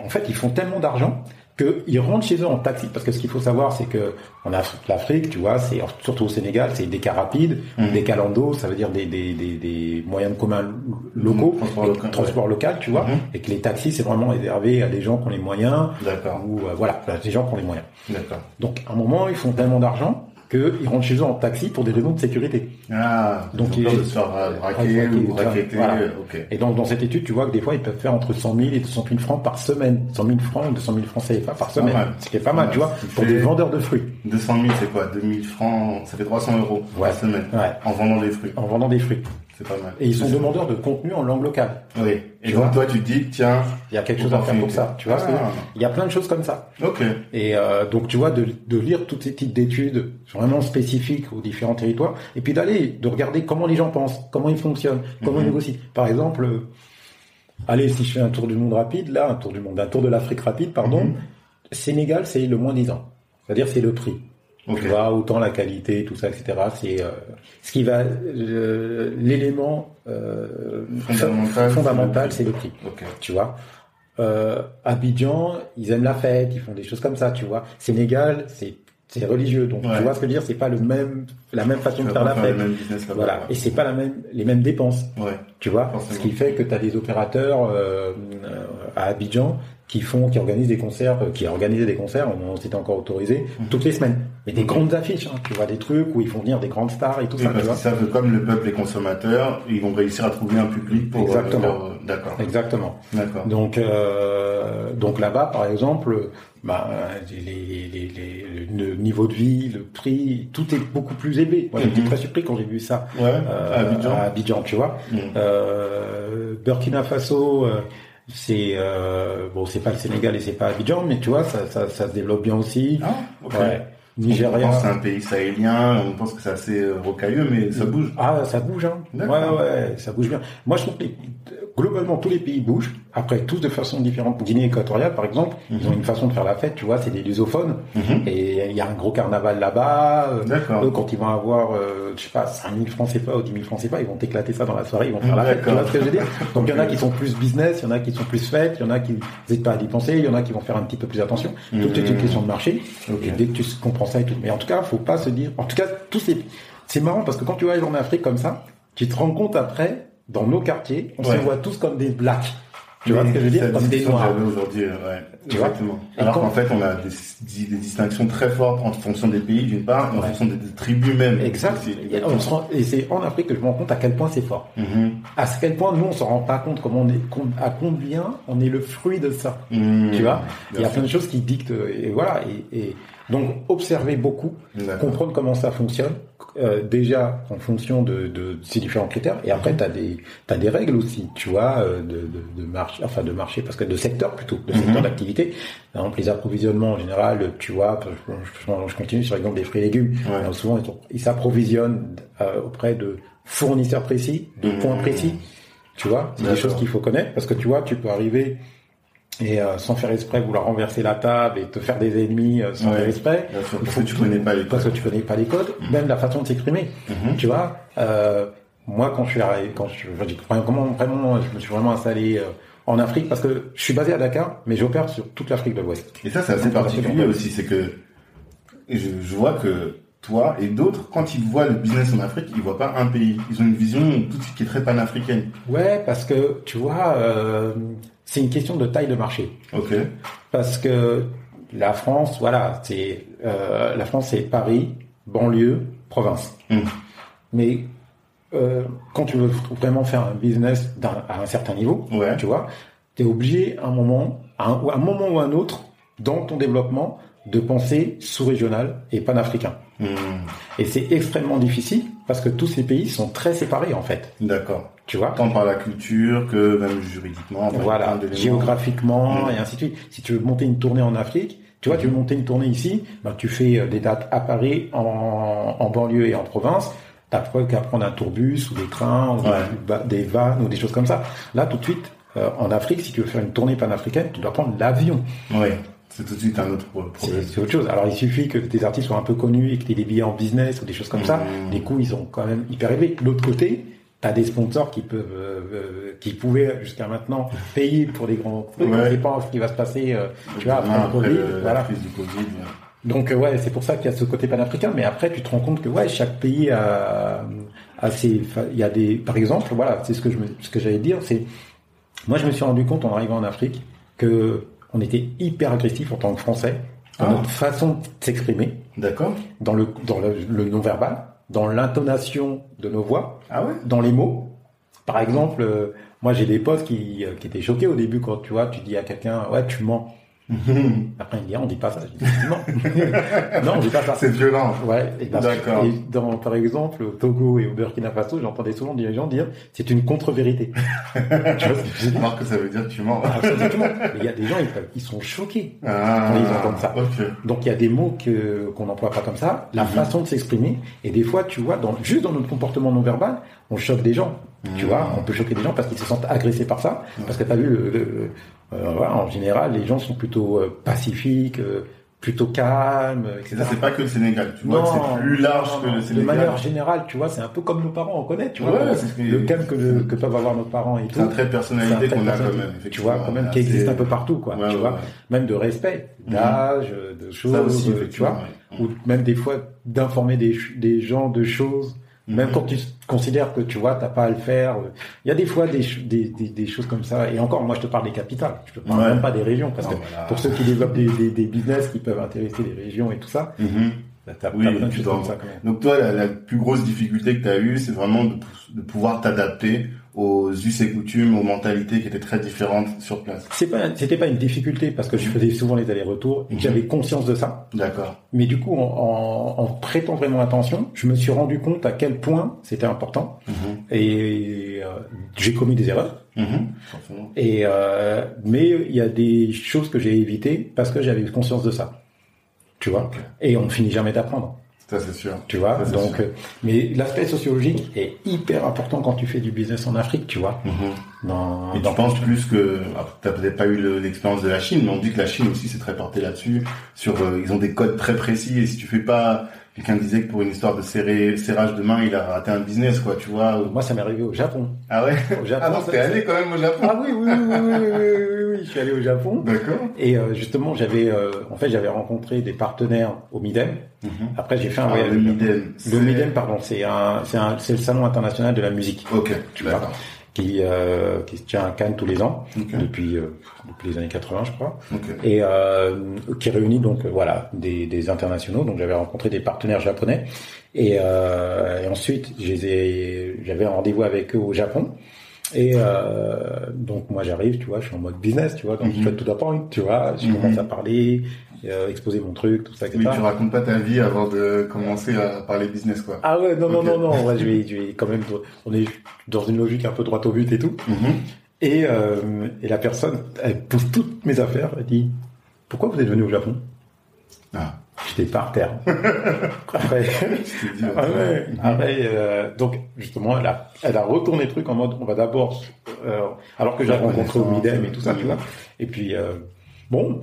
en fait, ils font tellement d'argent qu'ils rentrent chez eux en taxi. Parce que ce qu'il faut savoir, c'est que en Afrique, l'Afrique, tu vois, c'est surtout au Sénégal, c'est des cars rapides, Mhm. des calandos, ça veut dire des, des, des, des moyens de commun locaux, Transport local, transport local, tu vois, Mhm. et que les taxis, c'est vraiment réservé à des gens qui ont les moyens, ou euh, voilà, des gens qui ont les moyens. D'accord. Donc, à un moment, ils font tellement d'argent qu'ils rentrent chez eux en taxi pour des raisons de sécurité. Ah, Donc, ils ont peur de se faire braquer braquer, ou raqueter. Voilà. Et donc, dans cette étude, tu vois que des fois, ils peuvent faire entre 100 000 et 200 000 francs par semaine. 100 000 francs, 200 000 francs CFA par semaine. Ce qui est pas mal, Ouais, tu vois, pour des vendeurs de fruits. 200 000, c'est quoi? 2000 francs, ça fait 300 euros Ouais. par semaine. Ouais. En vendant des fruits. En vendant des fruits. C'est pas mal. Et ils sont demandeurs de contenu en langue locale. Oui. Et donc, toi, tu te dis, tiens, Il y a quelque chose à faire pour ça. Tu vois, Ah. il y a plein de choses comme ça. ok. Et euh, donc, tu vois, de, de lire toutes ces types d'études vraiment spécifiques aux différents territoires, et puis d'aller, de regarder comment les gens pensent, comment ils fonctionnent, comment Mhm. ils négocient. Par exemple, euh, allez, si je fais un tour du monde rapide, là, un tour du monde, un tour de l'Afrique rapide, pardon, Mhm. Sénégal, c'est le moins disant. C'est-à-dire, c'est le prix. Tu vois, autant la qualité, tout ça, etc. C'est euh, ce qui va, euh, l'élément euh, Fondamental, fondamental, c'est le prix tu vois? Euh, Abidjan, ils aiment la fête, ils font des choses comme ça, tu vois. Sénégal, c'est c'est religieux. Donc Ouais. tu vois ce que je veux dire, c'est pas le même, la même façon de faire la fête. Voilà, et c'est pas la même, les mêmes dépenses. Ouais. Tu vois, Forcément. ce qui fait que tu as des opérateurs euh, à Abidjan qui font, qui organisent des concerts, euh, qui organisaient des concerts, on c'était encore autorisé, Mhm. toutes les semaines. Mais des grandes affiches, hein, tu vois, des trucs où ils font venir des grandes stars et tout Oui, ça, tu vois. comme le peuple est consommateur, ils vont réussir à trouver un public pour. euh, Exactement. leur- D'accord. Exactement. D'accord. Donc, euh, donc là-bas, par exemple, bah, les, les, les, les- le niveau de vie, le prix, tout est beaucoup plus élevé. Moi, j'étais Mhm. très surpris quand j'ai vu ça Ouais. euh, à Abidjan. à Abidjan, tu vois. Mhm. Euh, Burkina Faso, euh, c'est euh, bon, c'est pas le Sénégal et c'est pas Abidjan, mais tu vois, ça, ça, ça se développe bien aussi. Ah. Ouais. On Nigeria. pense c'est un pays sahélien, on pense que c'est assez rocailleux, mais ça bouge. Ah, ça bouge, hein. Ouais, ouais, ça bouge bien. Moi, je trouve que globalement, tous les pays bougent. Après, tous de façon différente. Guinée équatoriale, par exemple, ils ont une façon de faire la fête, tu vois, c'est des lusophones. Mhm. Et il y a un gros carnaval là-bas. Euh, D'accord. Eux, quand ils vont avoir, euh, je sais pas, 5000 francs CFA ou 10 000 francs CFA, ils vont éclater ça dans la soirée, ils vont faire la fête. Tu vois ce que je veux dire? Donc, il y en a qui sont plus business, il y en a qui sont plus fêtes, il y en a qui n'hésitent pas à dépenser, il y en a qui vont faire un petit peu plus attention. Tout est une Mhm. question de marché. Et dès que tu comprends ça et tout. Mais en tout cas, faut pas se dire, en tout cas, tous ces, c'est marrant parce que quand tu vas en Afrique comme ça, tu te rends compte après, dans nos quartiers, on Ouais. se voit tous comme des blacks. Tu vois ce que je veux dire? Comme des noirs. aujourd'hui, euh, ouais. Tu vois? Exactement. Et Alors qu'en fait, on a des, distinctions très fortes en fonction des pays, d'une part, et en Ouais. fonction des, des tribus même. Exact. Et, c'est en Afrique que je me rends compte à quel point c'est fort. Mhm. À quel point nous on s'en rend pas compte comment on est, à combien on est le fruit de ça. Mhm. Tu vois? Il y a plein de choses qui dictent et voilà et, et donc observer beaucoup, comprendre comment ça fonctionne euh, déjà en fonction de, de ces différents critères et après tu as des t'as des règles aussi, tu vois euh, de, de, de marché enfin de marché parce que de secteur plutôt, de secteur Mhm. d'activité. Par exemple les approvisionnements en général, tu vois, je, je- je continue sur l'exemple des fruits et légumes. Ouais. Alors, souvent ils s'approvisionnent euh, auprès de fournisseurs précis, de Mhm. points précis. Tu vois, c'est des choses qu'il faut connaître parce que tu vois, tu peux arriver et euh, sans faire exprès vouloir renverser la table et te faire des ennemis euh, sans Ouais. faire exprès. Parce que tu connais pas les parce que tu connais pas les codes, même la façon de s'exprimer. Mhm. Tu vois, euh, moi quand je suis arrivé, quand je, je dis, comment vraiment, je me suis vraiment installé euh, en Afrique parce que je suis basé à Dakar, mais j'opère sur toute l'Afrique de l'Ouest. Et ça, c'est assez particulier aussi, c'est que je, je vois que toi et d'autres, quand ils voient le business en Afrique, ils voient pas un pays. Ils ont une vision tout qui est très panafricaine. Ouais, parce que tu vois, euh, c'est une question de taille de marché. Ok. Parce que la France, voilà, c'est euh, la France, c'est Paris, banlieue, province. Mm. Mais euh, quand tu veux vraiment faire un business à un certain niveau, Ouais. tu vois, tu es obligé à un moment, à un, ou à un moment ou à un autre, dans ton développement, de penser sous-régional et panafricain. Hmm. Et c'est extrêmement difficile parce que tous ces pays sont très séparés en fait. D'accord. Tu vois Tant par la culture que même juridiquement. Voilà, géographiquement et ainsi de suite. Si tu veux monter une tournée en Afrique, tu vois, tu veux monter une tournée ici, ben, tu fais euh, des dates à Paris, en, en banlieue et en province. T'as pas qu'à prendre un tourbus ou des trains ou Ouais. des, vannes ou des choses comme ça. Là, tout de suite, euh, en Afrique, si tu veux faire une tournée panafricaine, tu dois prendre l'avion. Ouais. C'est tout de suite un autre pro- problème. C'est autre chose. Alors, il suffit que tes artistes soient un peu connus et que tu aies des billets en business ou des choses comme ça. Mm. Les coûts, ils sont quand même hyper élevés. L'autre côté, tu as des sponsors qui peuvent, euh, euh, qui pouvaient jusqu'à maintenant payer pour des grands trucs. Ouais. On sait pas ce qui va se passer, euh, tu vois, après, Covid. le- la voilà. crise du Covid. ouais. Donc, euh, ouais, c'est pour ça qu'il y a ce côté panafricain. Mais après, tu te rends compte que, ouais, chaque pays a, a ses, il y a des, par exemple, voilà, c'est ce que je me, ce que j'allais dire, c'est, moi, je me suis rendu compte en arrivant en Afrique que on était hyper agressif en tant que Français dans Ah. notre façon de s'exprimer D'accord. dans le, dans le, le non-verbal, dans l'intonation de nos voix, Ah ouais? dans les mots. Par exemple, euh, moi j'ai des potes qui, euh, qui étaient choqués au début quand tu vois, tu dis à quelqu'un, ouais, tu mens. Après, il dit, Ah, on dit pas ça. Dis, non. non, on dit pas ça. C'est violent. Ouais, D'accord. et dans, par exemple, au Togo et au Burkina Faso, j'entendais souvent des gens dire, c'est une contre-vérité. tu vois ce que ça veut dire que tu mens. Absolument. Mais il y a des gens, ils, ils sont choqués. Ah, Quand ils entendent ça. Ok. Donc il y a des mots que qu'on n'emploie pas comme ça, la Mhm. façon de s'exprimer, et des fois tu vois, dans, juste dans notre comportement non verbal, on choque des gens. Tu Mhm. vois, on peut choquer des gens parce qu'ils se sentent agressés par ça, parce que tu as vu, le, le- voilà, en général, les gens sont plutôt euh, pacifiques, euh, plutôt calme, etc. Ça, c'est pas que le Sénégal, tu vois, c'est plus large que le Sénégal. De manière générale, tu vois, c'est un peu comme nos parents, on connaît, tu vois, le calme que, que, peuvent avoir nos parents et tout. C'est un trait de personnalité qu'on a quand même, Tu vois, quand même, qui existe un peu partout, quoi, tu vois. Même de respect, mhm. d'âge, de choses, tu vois. Ou même des fois, d'informer des, des gens de choses même quand tu considères que tu vois, t'as pas à le faire, il y a des fois des, des, des, choses comme ça. Et encore, moi, je te parle des capitales. Je te parle même pas des régions, parce que pour ceux qui développent des, des, business qui peuvent intéresser les régions et tout ça, mm oui, Donc toi, la, plus grosse difficulté que tu as eue, c'est vraiment de, de pouvoir t'adapter aux us et coutumes, aux mentalités qui étaient très différentes sur place. C'est pas, c'était pas une difficulté parce que je faisais souvent les allers-retours et j'avais conscience de ça. D'accord. Mais du coup, en, en, prêtant vraiment attention, je me suis rendu compte à quel point c'était important mhm. et euh, j'ai commis des erreurs. Mhm. Et euh, mais il y a des choses que j'ai évitées parce que j'avais conscience de ça. Tu vois? Et on finit jamais d'apprendre. Ça, c'est sûr. Tu vois, donc, euh, mais l'aspect sociologique est hyper important quand tu fais du business en Afrique, tu vois. Mm dans, et tu penses plus que, t'as peut-être pas eu l'expérience de la Chine, mais on dit que la Chine aussi s'est très portée là-dessus, sur, euh, ils ont des codes très précis, et si tu fais pas, quelqu'un disait que pour une histoire de serrer, serrage de main, il a raté un business, quoi, tu vois. Moi, ça m'est arrivé au Japon. Ah ouais? Au Japon. Ah non, t'es allé quand même au Japon? Ah oui, oui, oui, oui, oui, oui, oui, je suis allé au Japon. D'accord. Et euh, justement, j'avais, en fait, j'avais rencontré des partenaires au Midem. Mhm. Après, j'ai fait un ah, voyage. Le Midem. Le Midem, pardon, c'est un, c'est un, c'est le salon international de la musique. Ok. Tu vois. Qui, euh, qui se tient à Cannes tous les ans depuis euh, depuis les années 80, je crois. Et euh, qui réunit donc euh, voilà des, des internationaux. Donc j'avais rencontré des partenaires japonais. Et, euh, et ensuite, j'avais un rendez-vous avec eux au Japon. Et euh, donc moi j'arrive, tu vois, je suis en mode business, tu vois, donc je fais tout à point, tu vois, je commence mhm. à parler, euh, exposer mon truc, tout ça, etc. Oui, tu racontes pas ta vie avant de commencer à parler business, quoi. Ah ouais, non, non, non, non, ouais, je vais, je vais quand même, on est dans une logique un peu droite au but et tout. Mhm. Et, euh, et la personne, elle pose toutes mes affaires, elle dit, pourquoi vous êtes venu au Japon? Ah. J'étais par terre. après, ah ouais, après euh, donc justement, elle a, elle a retourné le truc en mode, on va d'abord, euh, alors que j'ai rencontré au Midem et tout ça, tu vois. Et puis euh, bon,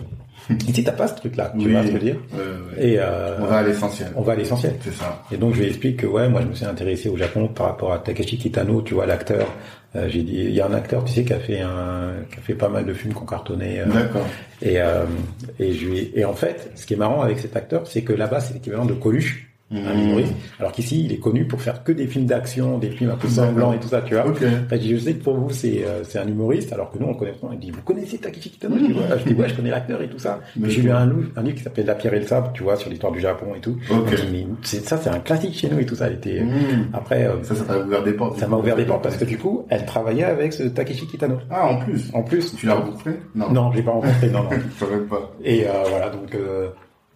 Ici, t'as pas ce truc-là, tu vois ce que je veux dire Et euh, on va à l'essentiel. On va à l'essentiel. C'est ça. Et donc je lui explique que ouais, moi je me suis intéressé au Japon par rapport à Takeshi Kitano, tu vois l'acteur. Euh, j'ai dit, il y a un acteur, tu sais, qui a fait un, qui a fait pas mal de films qu'on cartonnait. Euh, D'accord. Et et je lui, et en fait, ce qui est marrant avec cet acteur, c'est que là-bas c'est l'équivalent de Coluche un humoriste. Alors qu'ici, il est connu pour faire que des films d'action, des films un peu sanglants et tout ça, tu vois. Okay. je sais que pour vous, c'est euh, c'est un humoriste, alors que nous, on connaît pas. Il dit, vous connaissez Takeshi Kitano? Je dis, ouais, je dis, ouais, je connais l'acteur et tout ça. Mais j'ai lu un, un livre qui s'appelle La pierre et le sable, tu vois, sur l'histoire du Japon et tout. Okay. ça, c'est un classique chez nous et tout ça. Elle était, mmh. après, euh, ça, ça m'a ouvert des portes. Ça m'a ouvert des portes parce que du coup, elle travaillait avec ce Takeshi Kitano. Ah, en plus. En plus. Tu l'as rencontré? Non. Non, je l'ai pas rencontré, non, non. pas. Et euh, voilà, donc.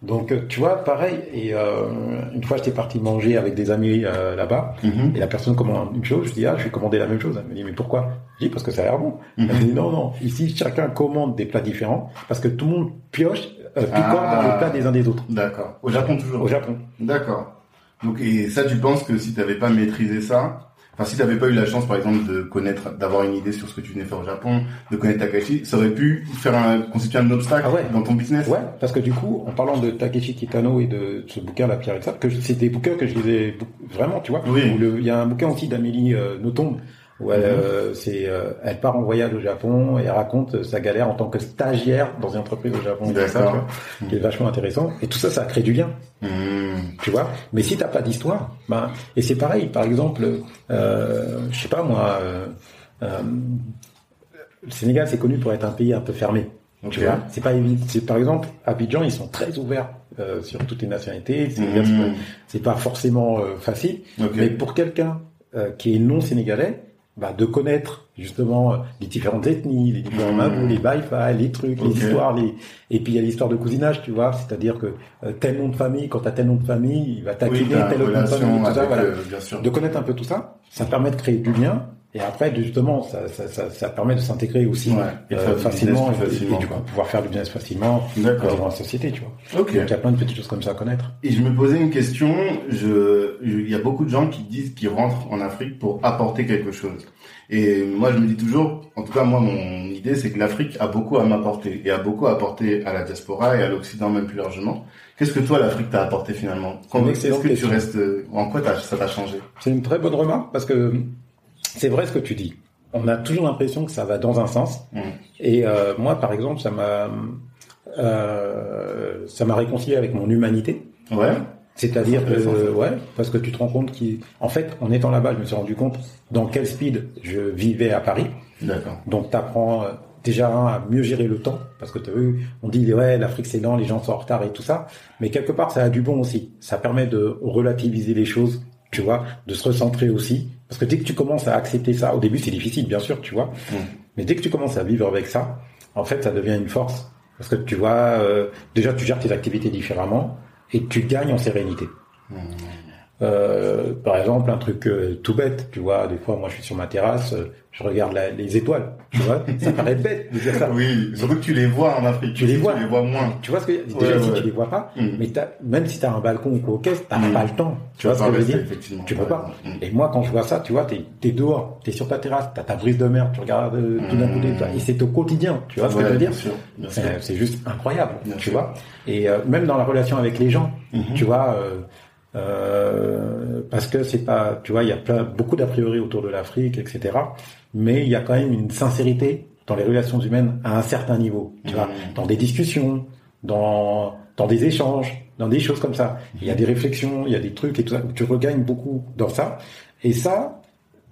Donc, euh, tu vois, pareil. Et euh, une fois, j'étais parti manger avec des amis euh, là-bas, mhm. et la personne commande une chose. Je dis ah, je vais commander la même chose. Elle me dit mais pourquoi? Je dis parce que ça a l'air bon. Elle me dit non, non. Ici, chacun commande des plats différents parce que tout le monde pioche, euh, picore dans les plats des uns des autres. D'accord. Au Japon toujours. Au Japon. D'accord. Donc et ça, tu penses que si tu n'avais pas maîtrisé ça, Enfin, si t'avais pas eu la chance, par exemple, de connaître, d'avoir une idée sur ce que tu venais faire au Japon, de connaître Takashi, ça aurait pu faire un, constituer un obstacle ah dans ton business. Ouais, parce que du coup, en parlant de Takeshi Kitano et de ce bouquin La Pierre et ça, que c'est des bouquins que je lisais vraiment, tu vois. Oui. Il y a un bouquin aussi d'Amélie euh, Nothomb où elle, euh, c'est, euh, elle part en voyage au Japon et elle raconte sa galère en tant que stagiaire dans une entreprise au Japon, ça, qui est vachement intéressant. Et tout ça, ça crée du lien, mmh. tu vois? Mais si t'as pas d'histoire, ben, et c'est pareil. Par exemple, euh, je sais pas moi, euh, euh, le Sénégal c'est connu pour être un pays un peu fermé. Tu vois, c'est pas évident. C'est par exemple, Abidjan, ils sont très ouverts sur toutes les nationalités. C'est, mmh. pas forcément facile, mais pour quelqu'un qui est non sénégalais bah, de connaître justement les différentes ethnies, les différents mmh. les baïfas, les trucs, les histoires, les... et puis il y a l'histoire de cousinage, tu vois, c'est-à-dire que euh, tel nom de famille, quand t'as tel nom de famille, il va taquiner tel autre nom de famille, tout ça, voilà. Euh, de connaître un peu tout ça, ça permet de créer du lien Et après, justement, ça, ça, ça, ça permet de s'intégrer aussi Ouais, et euh, facilement, et- facilement, et, du coup pouvoir faire du business facilement dans la société, tu vois. Ok. Donc il y a plein de petites choses comme ça à connaître. Et je me posais une question. Je, il y a beaucoup de gens qui disent qu'ils rentrent en Afrique pour apporter quelque chose. Et moi, je me dis toujours, en tout cas, moi, mon idée, c'est que l'Afrique a beaucoup à m'apporter et a beaucoup à apporter à la diaspora et à l'Occident même plus largement. Qu'est-ce que toi, l'Afrique t'a apporté finalement? Est-ce que tu restes, en quoi t'as- ça t'a changé? C'est une très bonne remarque parce que c'est vrai ce que tu dis. On a toujours l'impression que ça va dans un sens. Et euh, moi, par exemple, ça m'a euh, ça m'a réconcilié avec mon humanité. Ouais. C'est-à-dire que, ouais, parce que tu te rends compte qu'en fait, en étant là-bas, je me suis rendu compte dans quel speed je vivais à Paris. D'accord. Donc, tu apprends déjà un, à mieux gérer le temps, parce que tu as vu, on dit ouais, l'Afrique c'est lent, les gens sont en retard et tout ça, mais quelque part ça a du bon aussi. Ça permet de relativiser les choses, tu vois, de se recentrer aussi, parce que dès que tu commences à accepter ça, au début c'est difficile bien sûr, tu vois, Mm. mais dès que tu commences à vivre avec ça, en fait ça devient une force, parce que tu vois, euh, déjà tu gères tes activités différemment et tu gagnes en sérénité. Mm. Euh, par exemple, un truc euh, tout bête, tu vois, des fois, moi, je suis sur ma terrasse, euh, je regarde la- les étoiles, tu vois, ça paraît bête de dire ça. Oui, surtout que tu les vois en Afrique. Tu les vois. Tu les vois moins. Tu vois ce que déjà Ouais, si ouais. tu les vois pas, Mm. mais t'as- même si tu as un balcon ou quoi caisse, t'as Mm. pas le temps. Tu, Tu vois ce que je veux dire? Tu peux pas. Mm. Et moi, quand je vois ça, tu vois, t'es es dehors, t'es sur ta terrasse, t'as ta brise de mer, tu regardes euh, tout d'un coup, et c'est au quotidien. Tu vois ce que Ouais, je veux dire? C'est juste incroyable, Bien tu sûr. vois? Et euh, même dans la relation avec les gens, Mhm. tu vois, euh, parce que c'est pas, tu vois, il y a plein, beaucoup d'a priori autour de l'Afrique, etc. Mais il y a quand même une sincérité dans les relations humaines à un certain niveau, tu vois, Mhm. dans des discussions, dans dans des échanges, dans des choses comme ça. Il y a des réflexions, il y a des trucs et tout ça. Tu regagnes beaucoup dans ça. Et ça,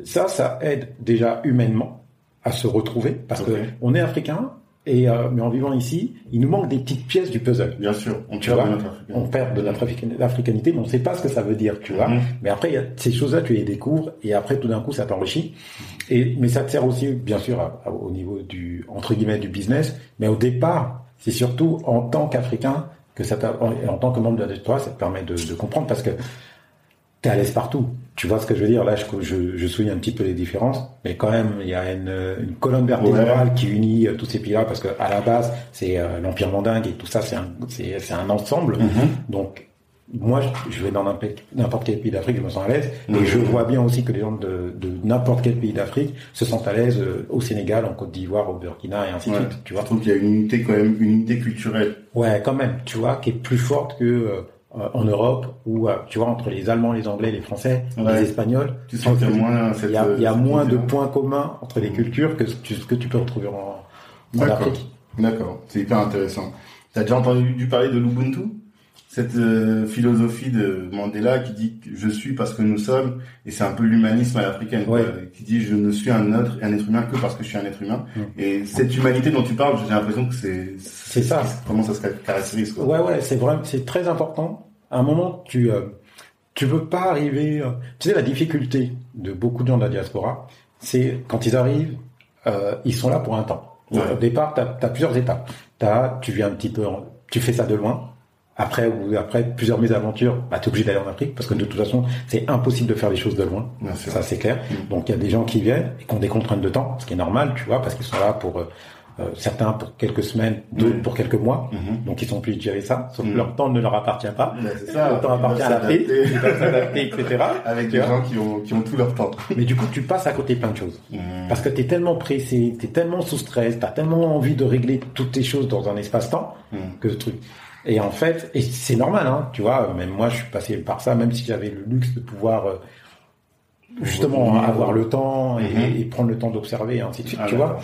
ça, ça aide déjà humainement à se retrouver parce Ok. que on est africain et euh, mais en vivant ici, il nous manque des petites pièces du puzzle. Bien sûr, on Tu perd vois, de notre africain. on perd de notre african- africanité, mais on ne sait pas ce que ça veut dire, tu vois. Mhm. Mais après, il y a ces choses-là, tu les découvres, et après, tout d'un coup, ça t'enrichit. Et mais ça te sert aussi, bien sûr, à- à- au niveau du entre guillemets du business. Mais au départ, c'est surtout en tant qu'Africain que ça en, en tant que membre de la diaspora, ça te permet de, de comprendre parce que t'es à l'aise partout. Tu vois ce que je veux dire? Là, je, je, je souligne un petit peu les différences, mais quand même, il y a une, une colonne vertébrale qui unit euh, tous ces pays-là parce que à la base, c'est euh, l'empire mandingue et tout ça, c'est un, c'est, c'est un ensemble. Mhm. Donc, moi, je- vais dans n'importe quel pays d'Afrique, je me sens à l'aise. Et je vois bien aussi que les gens de, de n'importe quel pays d'Afrique se sentent à l'aise euh, au Sénégal, en Côte d'Ivoire, au Burkina et ainsi de Ouais. suite. Tu vois Je trouve qu'il y a une unité quand même, une unité culturelle. Ouais, quand même, tu vois, qui est plus forte que euh, en Europe où, euh, tu vois, entre les Allemands, les Anglais, les Français, Ouais. les Espagnols, Tu sens qu'il y a moins il y a, il y a cette moins de points communs entre les cultures que ce que, tu peux retrouver en. Afrique. D'accord, c'est hyper intéressant. T'as déjà entendu parler de l'Ubuntu? Cette euh, philosophie de Mandela qui dit que je suis parce que nous sommes, et c'est un peu l'humanisme à l'africaine, Ouais. qui dit je ne suis un autre, un être humain que parce que je suis un être humain. Mm. Et cette humanité dont tu parles, j'ai l'impression que c'est C'est ça. Comment ça se caractérise quoi. Ouais, ouais, c'est vraiment, c'est très important. À un moment, tu, euh, tu veux pas arriver. euh, tu sais, la difficulté de beaucoup de gens de la diaspora, c'est quand ils arrivent, euh, ils sont là pour un temps. Ouais. Au départ, t'as as plusieurs étapes. T'as, tu viens un petit peu, tu fais ça de loin. Après ou après plusieurs mésaventures, bah t'es obligé d'aller en Afrique parce que de toute façon, c'est impossible de faire les choses de loin. Bien. Ça c'est clair. Mm. Donc il y a des gens qui viennent et qui ont des contraintes de temps, ce qui est normal, tu vois, parce qu'ils sont là pour euh, certains pour quelques semaines, d'autres Mm. pour quelques mois. Mhm. Donc ils sont plus gérer ça, sauf Mm. que leur temps ne leur appartient pas. C'est ça. Le temps appartient à ils doivent s'adapter, etc. Avec des gens qui ont, qui ont tout leur temps. Mais du coup, tu passes à côté plein de choses. Parce que tu es tellement pressé, tu es tellement sous stress, tu as tellement envie de régler toutes tes choses dans un espace-temps que ce truc. Et en fait, et c'est normal, hein, tu vois, même moi je suis passé par ça, même si j'avais le luxe de pouvoir euh, justement avoir le temps et, et prendre le temps d'observer et ainsi de suite, Ah, tu vois.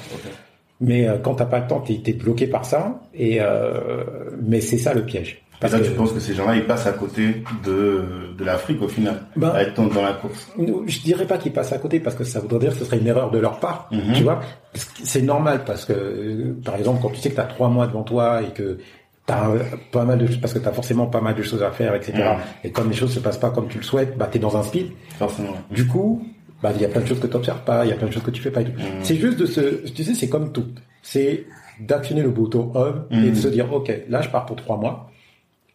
Mais euh, quand t'as pas le temps, t'es es bloqué par ça. Et euh, mais c'est ça le piège. Et Parce là, que tu penses que ces gens-là, ils passent à côté de, de l'Afrique au final, Ben- à être dans, la course? je dirais pas qu'ils passent à côté parce que ça voudrait dire que ce serait une erreur de leur part. Mhm. Tu vois, c'est normal parce que par exemple quand tu sais que t'as trois mois devant toi et que t'as euh, pas mal de parce que t'as forcément pas mal de choses à faire, etc. Mhm. Et comme les choses se passent pas comme tu le souhaites, bah t'es dans un speed. Forcément. Du coup, bah il y a plein de choses que tu n'observes pas, il y a plein de choses que tu fais pas. Mhm. C'est juste de se, tu sais, c'est comme tout. C'est d'actionner le bouton on et de se dire, ok, là je pars pour trois mois.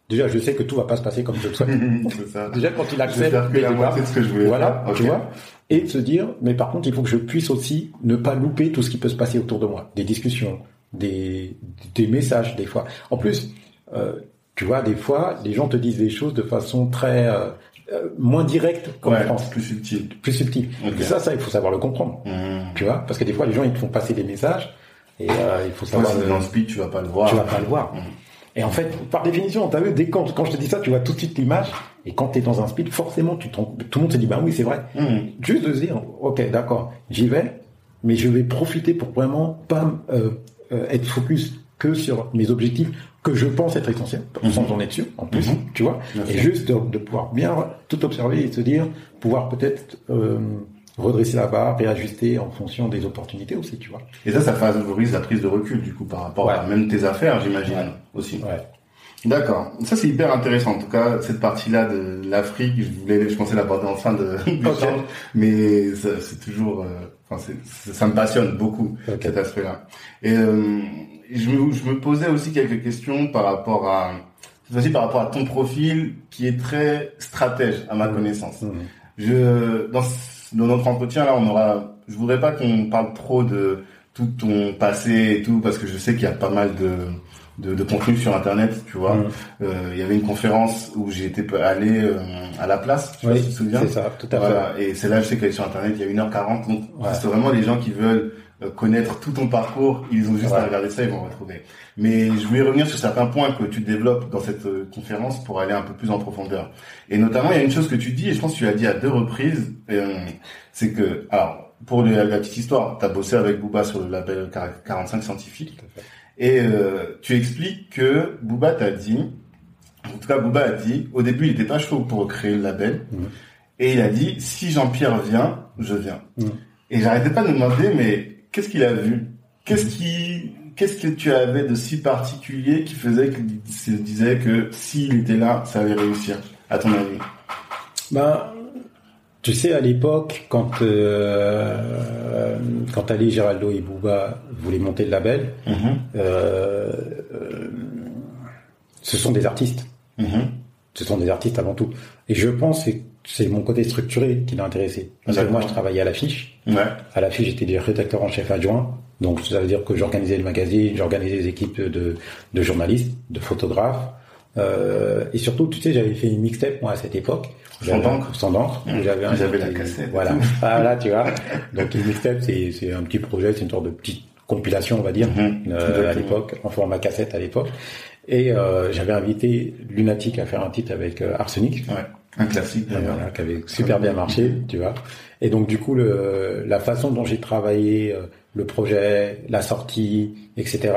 déjà, je sais que tout va pas se passer comme je le souhaite. ça. déjà, quand il accepte que des la déboires, moitié de ce que je voulais voilà, tu vois, et de se dire, mais par contre, il faut que je puisse aussi ne pas louper tout ce qui peut se passer autour de moi, des discussions, des, des messages, des fois. En plus, euh, tu vois, des fois, les gens te disent des choses de façon très euh, euh, moins directe qu'en Ouais, France, plus subtil. plus subtile. Ok. Et ça, ça, il faut savoir le comprendre, Mmh. tu vois, parce que des fois, les gens ils te font passer des messages et euh, il faut savoir. si le- dans le speed, tu vas pas le voir. tu vas pas le voir. Mhm. Et en fait, par définition, t'as vu, dès quand, quand je te dis ça, tu vois tout de suite l'image. Et quand t'es dans un speed, forcément, tu tout le monde se dit, bah oui, c'est vrai. Mmh. Juste de se dire, ok, d'accord, j'y vais, mais je vais profiter pour vraiment pas euh, euh, être focus que sur mes objectifs que je pense être essentiels, sans en être sûr, en plus, Mhm. tu vois. Et juste de, de pouvoir bien tout observer et se dire, pouvoir peut-être euh, redresser la barre, réajuster en fonction des opportunités aussi, tu vois. Et ça, ça favorise la prise de recul, du coup, par rapport Ouais. à même tes affaires, j'imagine, Ouais. aussi. Ouais. D'accord. Ça, c'est hyper intéressant. En tout cas, cette partie-là de l'Afrique, je voulais, je pensais l'aborder en fin de, du temps, mais c'est toujours, euh, enfin, ça me passionne beaucoup, Ok. cet aspect-là. Et, euh, je me, je me posais aussi quelques questions par rapport à, cette fois-ci, par rapport à ton profil, qui est très stratège, à ma connaissance. Mhm. Je, dans, dans notre entretien là, on aura, je voudrais pas qu'on parle trop de tout ton passé et tout, parce que je sais qu'il y a pas mal de, de, de contenu sur Internet, tu vois. Mhm. Euh, il y avait une conférence où j'ai été allé euh, à la place, pas Oui, si tu te souviens. c'est ça, tout à fait. Voilà. Et c'est là, je sais qu'elle est sur Internet, il y a 1h40. Donc, Ouais. c'est vraiment les gens qui veulent connaître tout ton parcours, ils ont juste Ouais. à regarder ça, ils vont retrouver. Mais je voulais revenir sur certains points que tu développes dans cette euh, conférence pour aller un peu plus en profondeur. Et notamment, il y a une chose que tu dis, et je pense que tu l'as dit à deux reprises, euh, c'est que, alors, pour la petite histoire, tu as bossé avec Booba sur le label 45 scientifique, et euh, tu expliques que Booba t'a dit, en tout cas Booba a dit, au début il était pas chaud pour créer le label, Mhm. et il a dit, si Jean-Pierre vient, je viens. Mhm. Et j'arrêtais pas de me demander, mais qu'est-ce qu'il a vu? Qu'est-ce qui, qu'est-ce que tu avais de si particulier qui faisait qu'il se disait que s'il était là, ça allait réussir, à ton avis? Ben, tu sais, à l'époque, quand euh, quand Ali Geraldo et Bouba voulaient monter le label, Mhm. euh, euh, ce sont des artistes. Mhm. Ce sont des artistes avant tout. Et je pense que c'est mon côté structuré qui l'a intéressé. Parce que moi, je travaillais à l'affiche. Ouais. À l'affiche, j'étais des rédacteur en chef adjoint. Donc, ça veut dire que j'organisais le magazine, j'organisais des équipes de, de journalistes, de photographes. Euh, et surtout, tu sais, j'avais fait une mixtape, moi, à cette époque. Sans d'encre. Sans d'encre. où J'avais un- J'avais la cassette. Voilà. Ah, là, tu vois. Donc, une mixtape, c'est, c'est un petit projet, c'est une sorte de petite compilation, on va dire, Mhm. euh, à l'époque, en format cassette à l'époque. Et euh, j'avais invité Lunatic à faire un titre avec Arsenic. Ouais. Un classique. D'ailleurs. voilà, qui avait super bien marché, tu vois. Et donc du coup, le, la façon dont j'ai travaillé euh, le projet, la sortie, etc.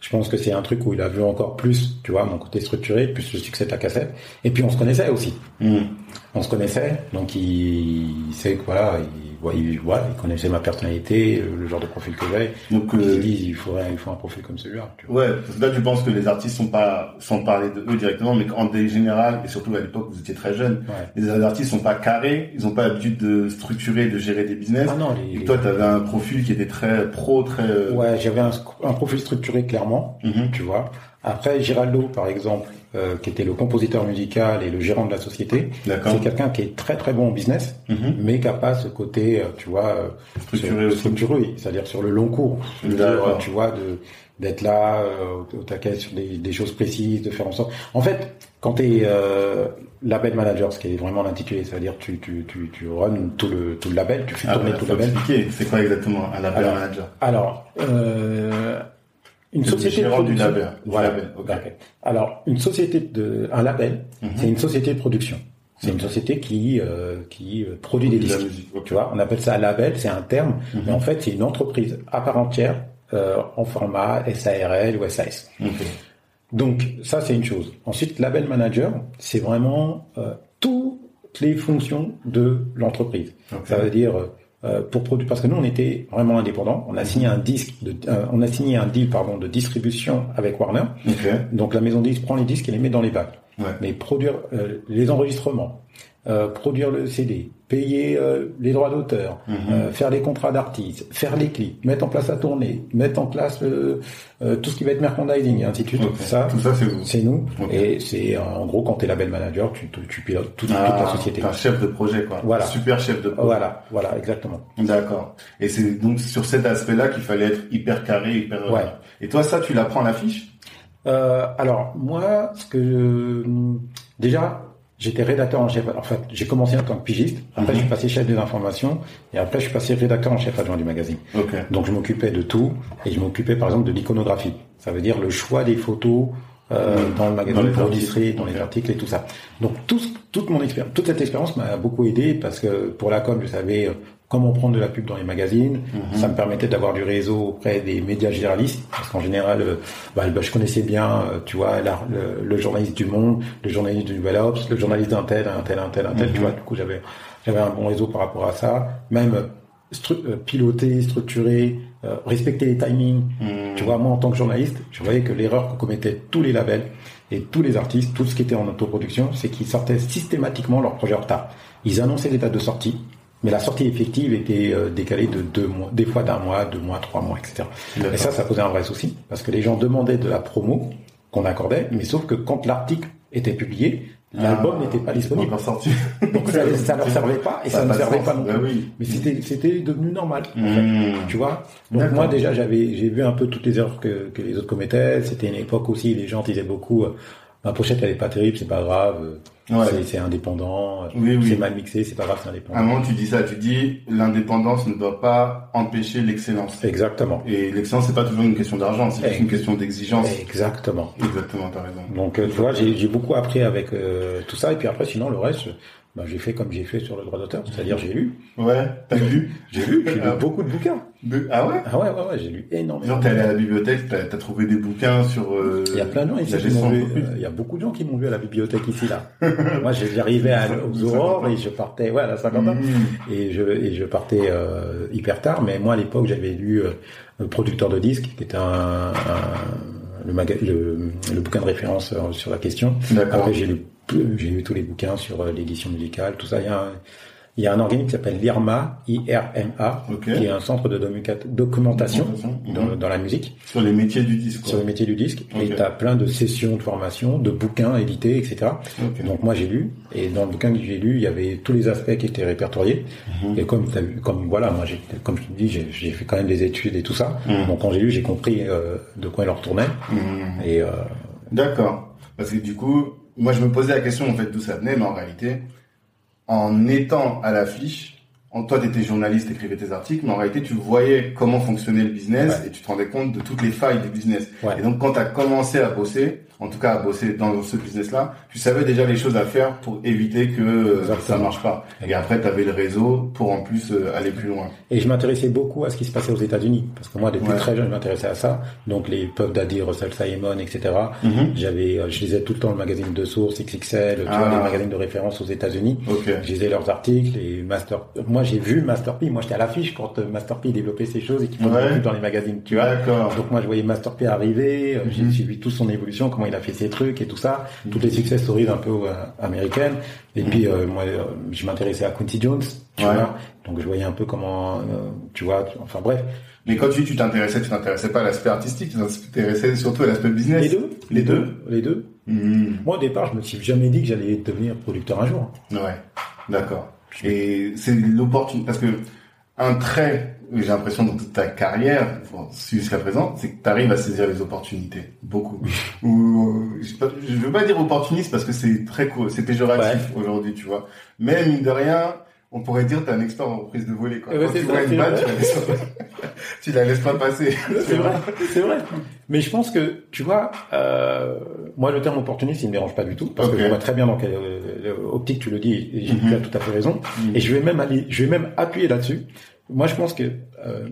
Je pense que c'est un truc où il a vu encore plus, tu vois, mon côté structuré, plus le succès de la cassette. Et puis on se connaissait aussi. Mhm. On se connaissait, donc il, il sait que voilà, il, ouais, il, voilà, il connaissait ma personnalité, euh, le genre de profil que j'avais. Donc, Il euh, s'est dit, il faudrait, il faut un profil comme celui-là. Ouais, parce que là tu penses que les artistes sont pas sans parler de eux directement, mais qu'en général et surtout à l'époque vous étiez très jeune, Ouais. les artistes sont pas carrés, ils ont pas l'habitude de structurer, de gérer des business. Ah non, les, Et toi, tu avais un profil qui était très pro, très. euh, ouais, j'avais un, un profil structuré clairement. mhm, tu vois. Après, Giraldo, par exemple, euh, qui était le compositeur musical et le gérant de la société, c'est quelqu'un qui est très très bon en business, Mhm. mais qui a pas ce côté, euh, tu vois, euh, Structuré structuré, c'est-à-dire sur le long cours. Dire, D'accord. tu vois, de d'être là euh, au, taquet sur des, des choses précises, de faire en sorte. En fait, quand tu es euh, label manager, ce qui est vraiment l'intitulé, c'est-à-dire tu tu tu tu runs tout le tout le label, tu fais Ah, tourner bah, tout le label. c'est quoi exactement un label Alors, manager Alors, euh, une Le société de du production. label, du label. Alors, une société de, un label, Mhm. c'est une société de production. C'est une société qui euh, qui euh, produit des disques. Tu vois, on appelle ça un label, c'est un terme, Mhm. mais en fait, c'est une entreprise à part entière euh, en format SARL ou SAS. Donc ça c'est une chose. Ensuite, label manager, c'est vraiment euh, toutes les fonctions de l'entreprise. Ça veut dire euh, pour produire parce que nous on était vraiment indépendants. On a signé un disque, de, euh, on a signé un deal pardon de distribution avec Warner. Donc la maison de disques prend les disques et les met dans les bacs. Ouais. Mais produire euh, les enregistrements, euh, produire le CD, payer euh, les droits d'auteur, Mhm. euh, faire les contrats d'artistes, faire les clips, mettre en place la tournée, mettre en place euh, euh, tout ce qui va être merchandising et ainsi de suite. Ça, Tout ça, c'est vous. c'est nous. Et c'est euh, en gros quand tu es label manager, tu, tu, tu pilotes toute, toute Ah, la société. t'es un chef de projet, quoi. Voilà. Super chef de projet. Voilà, voilà, exactement. D'accord. Et c'est donc sur cet aspect-là qu'il fallait être hyper carré, hyper. euh, Ouais. Et toi, ça, tu l'apprends à l'affiche? Euh, alors moi, ce que je- déjà, j'étais rédacteur en chef. En fait, j'ai commencé en tant que pigiste. Après, Mhm. je suis passé chef des informations. Et après, je suis passé rédacteur en chef adjoint du magazine. Ok. Donc, je m'occupais de tout. Et je m'occupais, par exemple, de l'iconographie. Ça veut dire le choix des photos euh, Mhm. dans le Dans magazine les pour illustrer, dans les articles et tout ça. Donc, tout, toute mon expérience, toute cette expérience m'a beaucoup aidé parce que pour la com, je savais euh, comment prendre de la pub dans les magazines. Mhm. Ça me permettait d'avoir du réseau auprès des médias généralistes, parce qu'en général, euh, bah, bah, je connaissais bien, euh, tu vois, la- le, le journaliste du Monde, le journaliste du Nouvel Obs, le journaliste d'un tel, un tel, un tel, un tel. Mhm. Tu vois, du coup, j'avais j'avais un bon réseau par rapport à ça. Même euh, stru- piloter, structurer, euh, respecter les timings. Mhm. Tu vois, moi, en tant que journaliste, je voyais que l'erreur que commettaient tous les labels et tous les artistes, tout ce qui était en autoproduction, c'est qu'ils sortaient systématiquement leur projet en retard. Ils annonçaient les dates de sortie, mais la sortie effective était euh, décalée de deux mois, des fois d'un mois, deux mois, trois mois, etc. Et ça, ça posait un vrai souci, parce que les gens demandaient de la promo qu'on accordait, mais sauf que quand l'article était publié, l'album Ah, n'était pas disponible. sorti. Donc ça, ça leur servait pas et ça, ne servait sens. pas non plus. Bah oui. Mais c'était c'était devenu normal. en fait. Mhm. Tu vois? Donc moi déjà j'avais j'ai vu un peu toutes les erreurs que, que les autres commettaient. C'était une époque aussi les gens disaient beaucoup euh, ma pochette elle est pas terrible, c'est pas grave, euh, Ouais. c'est- indépendant, euh, Oui, oui. c'est mal mixé, c'est pas grave, c'est À un indépendant. moment, tu dis ça, tu dis l'indépendance ne doit pas empêcher l'excellence. Exactement. Et l'excellence, c'est pas toujours une question d'argent, c'est juste une question d'exigence. Exactement. Exactement, t'as raison. Donc euh, tu vois, j'ai beaucoup appris avec euh, tout ça et puis après sinon le reste bah, j'ai fait comme j'ai fait sur le droit d'auteur, c'est-à-dire j'ai lu, Ouais, t'as lu j'ai lu, j'ai lu Ah. beaucoup de bouquins. Ah ouais? Ah ouais ouais ouais, j'ai lu énormément. Genre, t'es allé à la bibliothèque, t'as as trouvé des bouquins sur euh, Il y a plein de gens ici qui m'ont vu. euh, Il y a beaucoup de gens qui m'ont vu à la bibliothèque ici là. Moi, j'ai- j'arrivais à- aux aurores et je partais, ouais, à la 50 ans. Mmh. Et je et je partais euh, hyper tard. Mais moi, à l'époque, j'avais lu euh, le producteur de disques, qui était un, un- le, maga- le, le bouquin de référence euh, sur la question. Après, j'ai lu j'ai lu tous les bouquins sur euh, l'édition musicale, tout ça. Il y a un, il y a un organisme qui s'appelle l'IRMA, I-R-M-A, Ok. qui est un centre de documentation, documentation Documentation, dans, mhm. dans la musique Sur les métiers du disque. sur le métier du disque et tu as plein de sessions de formation, de bouquins édités, etc. Donc moi j'ai lu et dans le bouquin que j'ai lu, il y avait tous les aspects qui étaient répertoriés. Mhm. Et comme comme voilà, moi j'ai comme je te dis, j'ai fait quand même des études et tout ça. Mhm. Donc quand j'ai lu, j'ai compris euh, de quoi il en retournait Mmh. et euh, D'accord. Parce que du coup, moi je me posais la question en fait d'où ça venait, mais en réalité, en étant à l'affiche, en toi tu étais journaliste, écrivais tes articles, mais en réalité tu voyais comment fonctionnait le business et tu te rendais compte de toutes les failles du business. Ouais. Et donc quand tu as commencé à bosser, en tout cas à bosser dans ce business-là, tu savais déjà les choses à faire pour éviter que euh, ça Exactement. marche pas. Et après tu avais le réseau pour en plus euh, aller plus loin. et je m'intéressais beaucoup à ce qui se passait aux États-Unis parce que moi depuis Ouais. très jeune je m'intéressais à ça. Donc les Puff Daddy, Russell Simon, etc. Mhm. J'avais, euh, je lisais tout le temps le magazine de source XXL, tu Ah. vois les magazines de référence aux États-Unis. Ok. Je lisais leurs articles et Master. Moi, j'ai vu Master P. Moi, j'étais à l'affiche quand Master P développait ces choses et qu'il faisait Ouais. dans les magazines, tu vois. Donc moi, je voyais Master P arriver. J'ai Mhm. suivi toute son évolution, comment il a fait ses trucs et tout ça, toutes les success stories un peu euh, américaines. Et puis euh, moi, euh, je m'intéressais à Quincy Jones, tu Ouais. vois. Donc je voyais un peu comment, euh, tu vois. Enfin bref, Mais quand tu dis tu t'intéressais, tu t'intéressais pas à l'aspect artistique, tu t'intéressais surtout à l'aspect business. les deux, Les deux les deux. Mhm. Moi, au départ, je me suis jamais dit que j'allais devenir producteur un jour. Ouais, d'accord. Et c'est l'opportunité, parce que un trait, j'ai l'impression dans toute ta carrière, jusqu'à présent, c'est que tu arrives à saisir les opportunités, beaucoup. Ou, euh, je veux pas dire opportuniste parce que c'est très c'est péjoratif aujourd'hui, tu vois. Mais mine de rien, on pourrait dire t'es un expert en prise de volée, quoi. Ouais, Quand c'est tu vois une balle, tu la laisses pas, tu la laisses pas passer. C'est vrai, c'est vrai. Mais je pense que, tu vois, euh, moi le terme opportuniste, il me dérange pas du tout, parce que je vois très bien dans quelle euh, optique tu le dis, et j'ai Mhm. tu as tout à fait raison. Mhm. Et je vais même aller, je vais même appuyer là-dessus. Moi, je pense que, euh,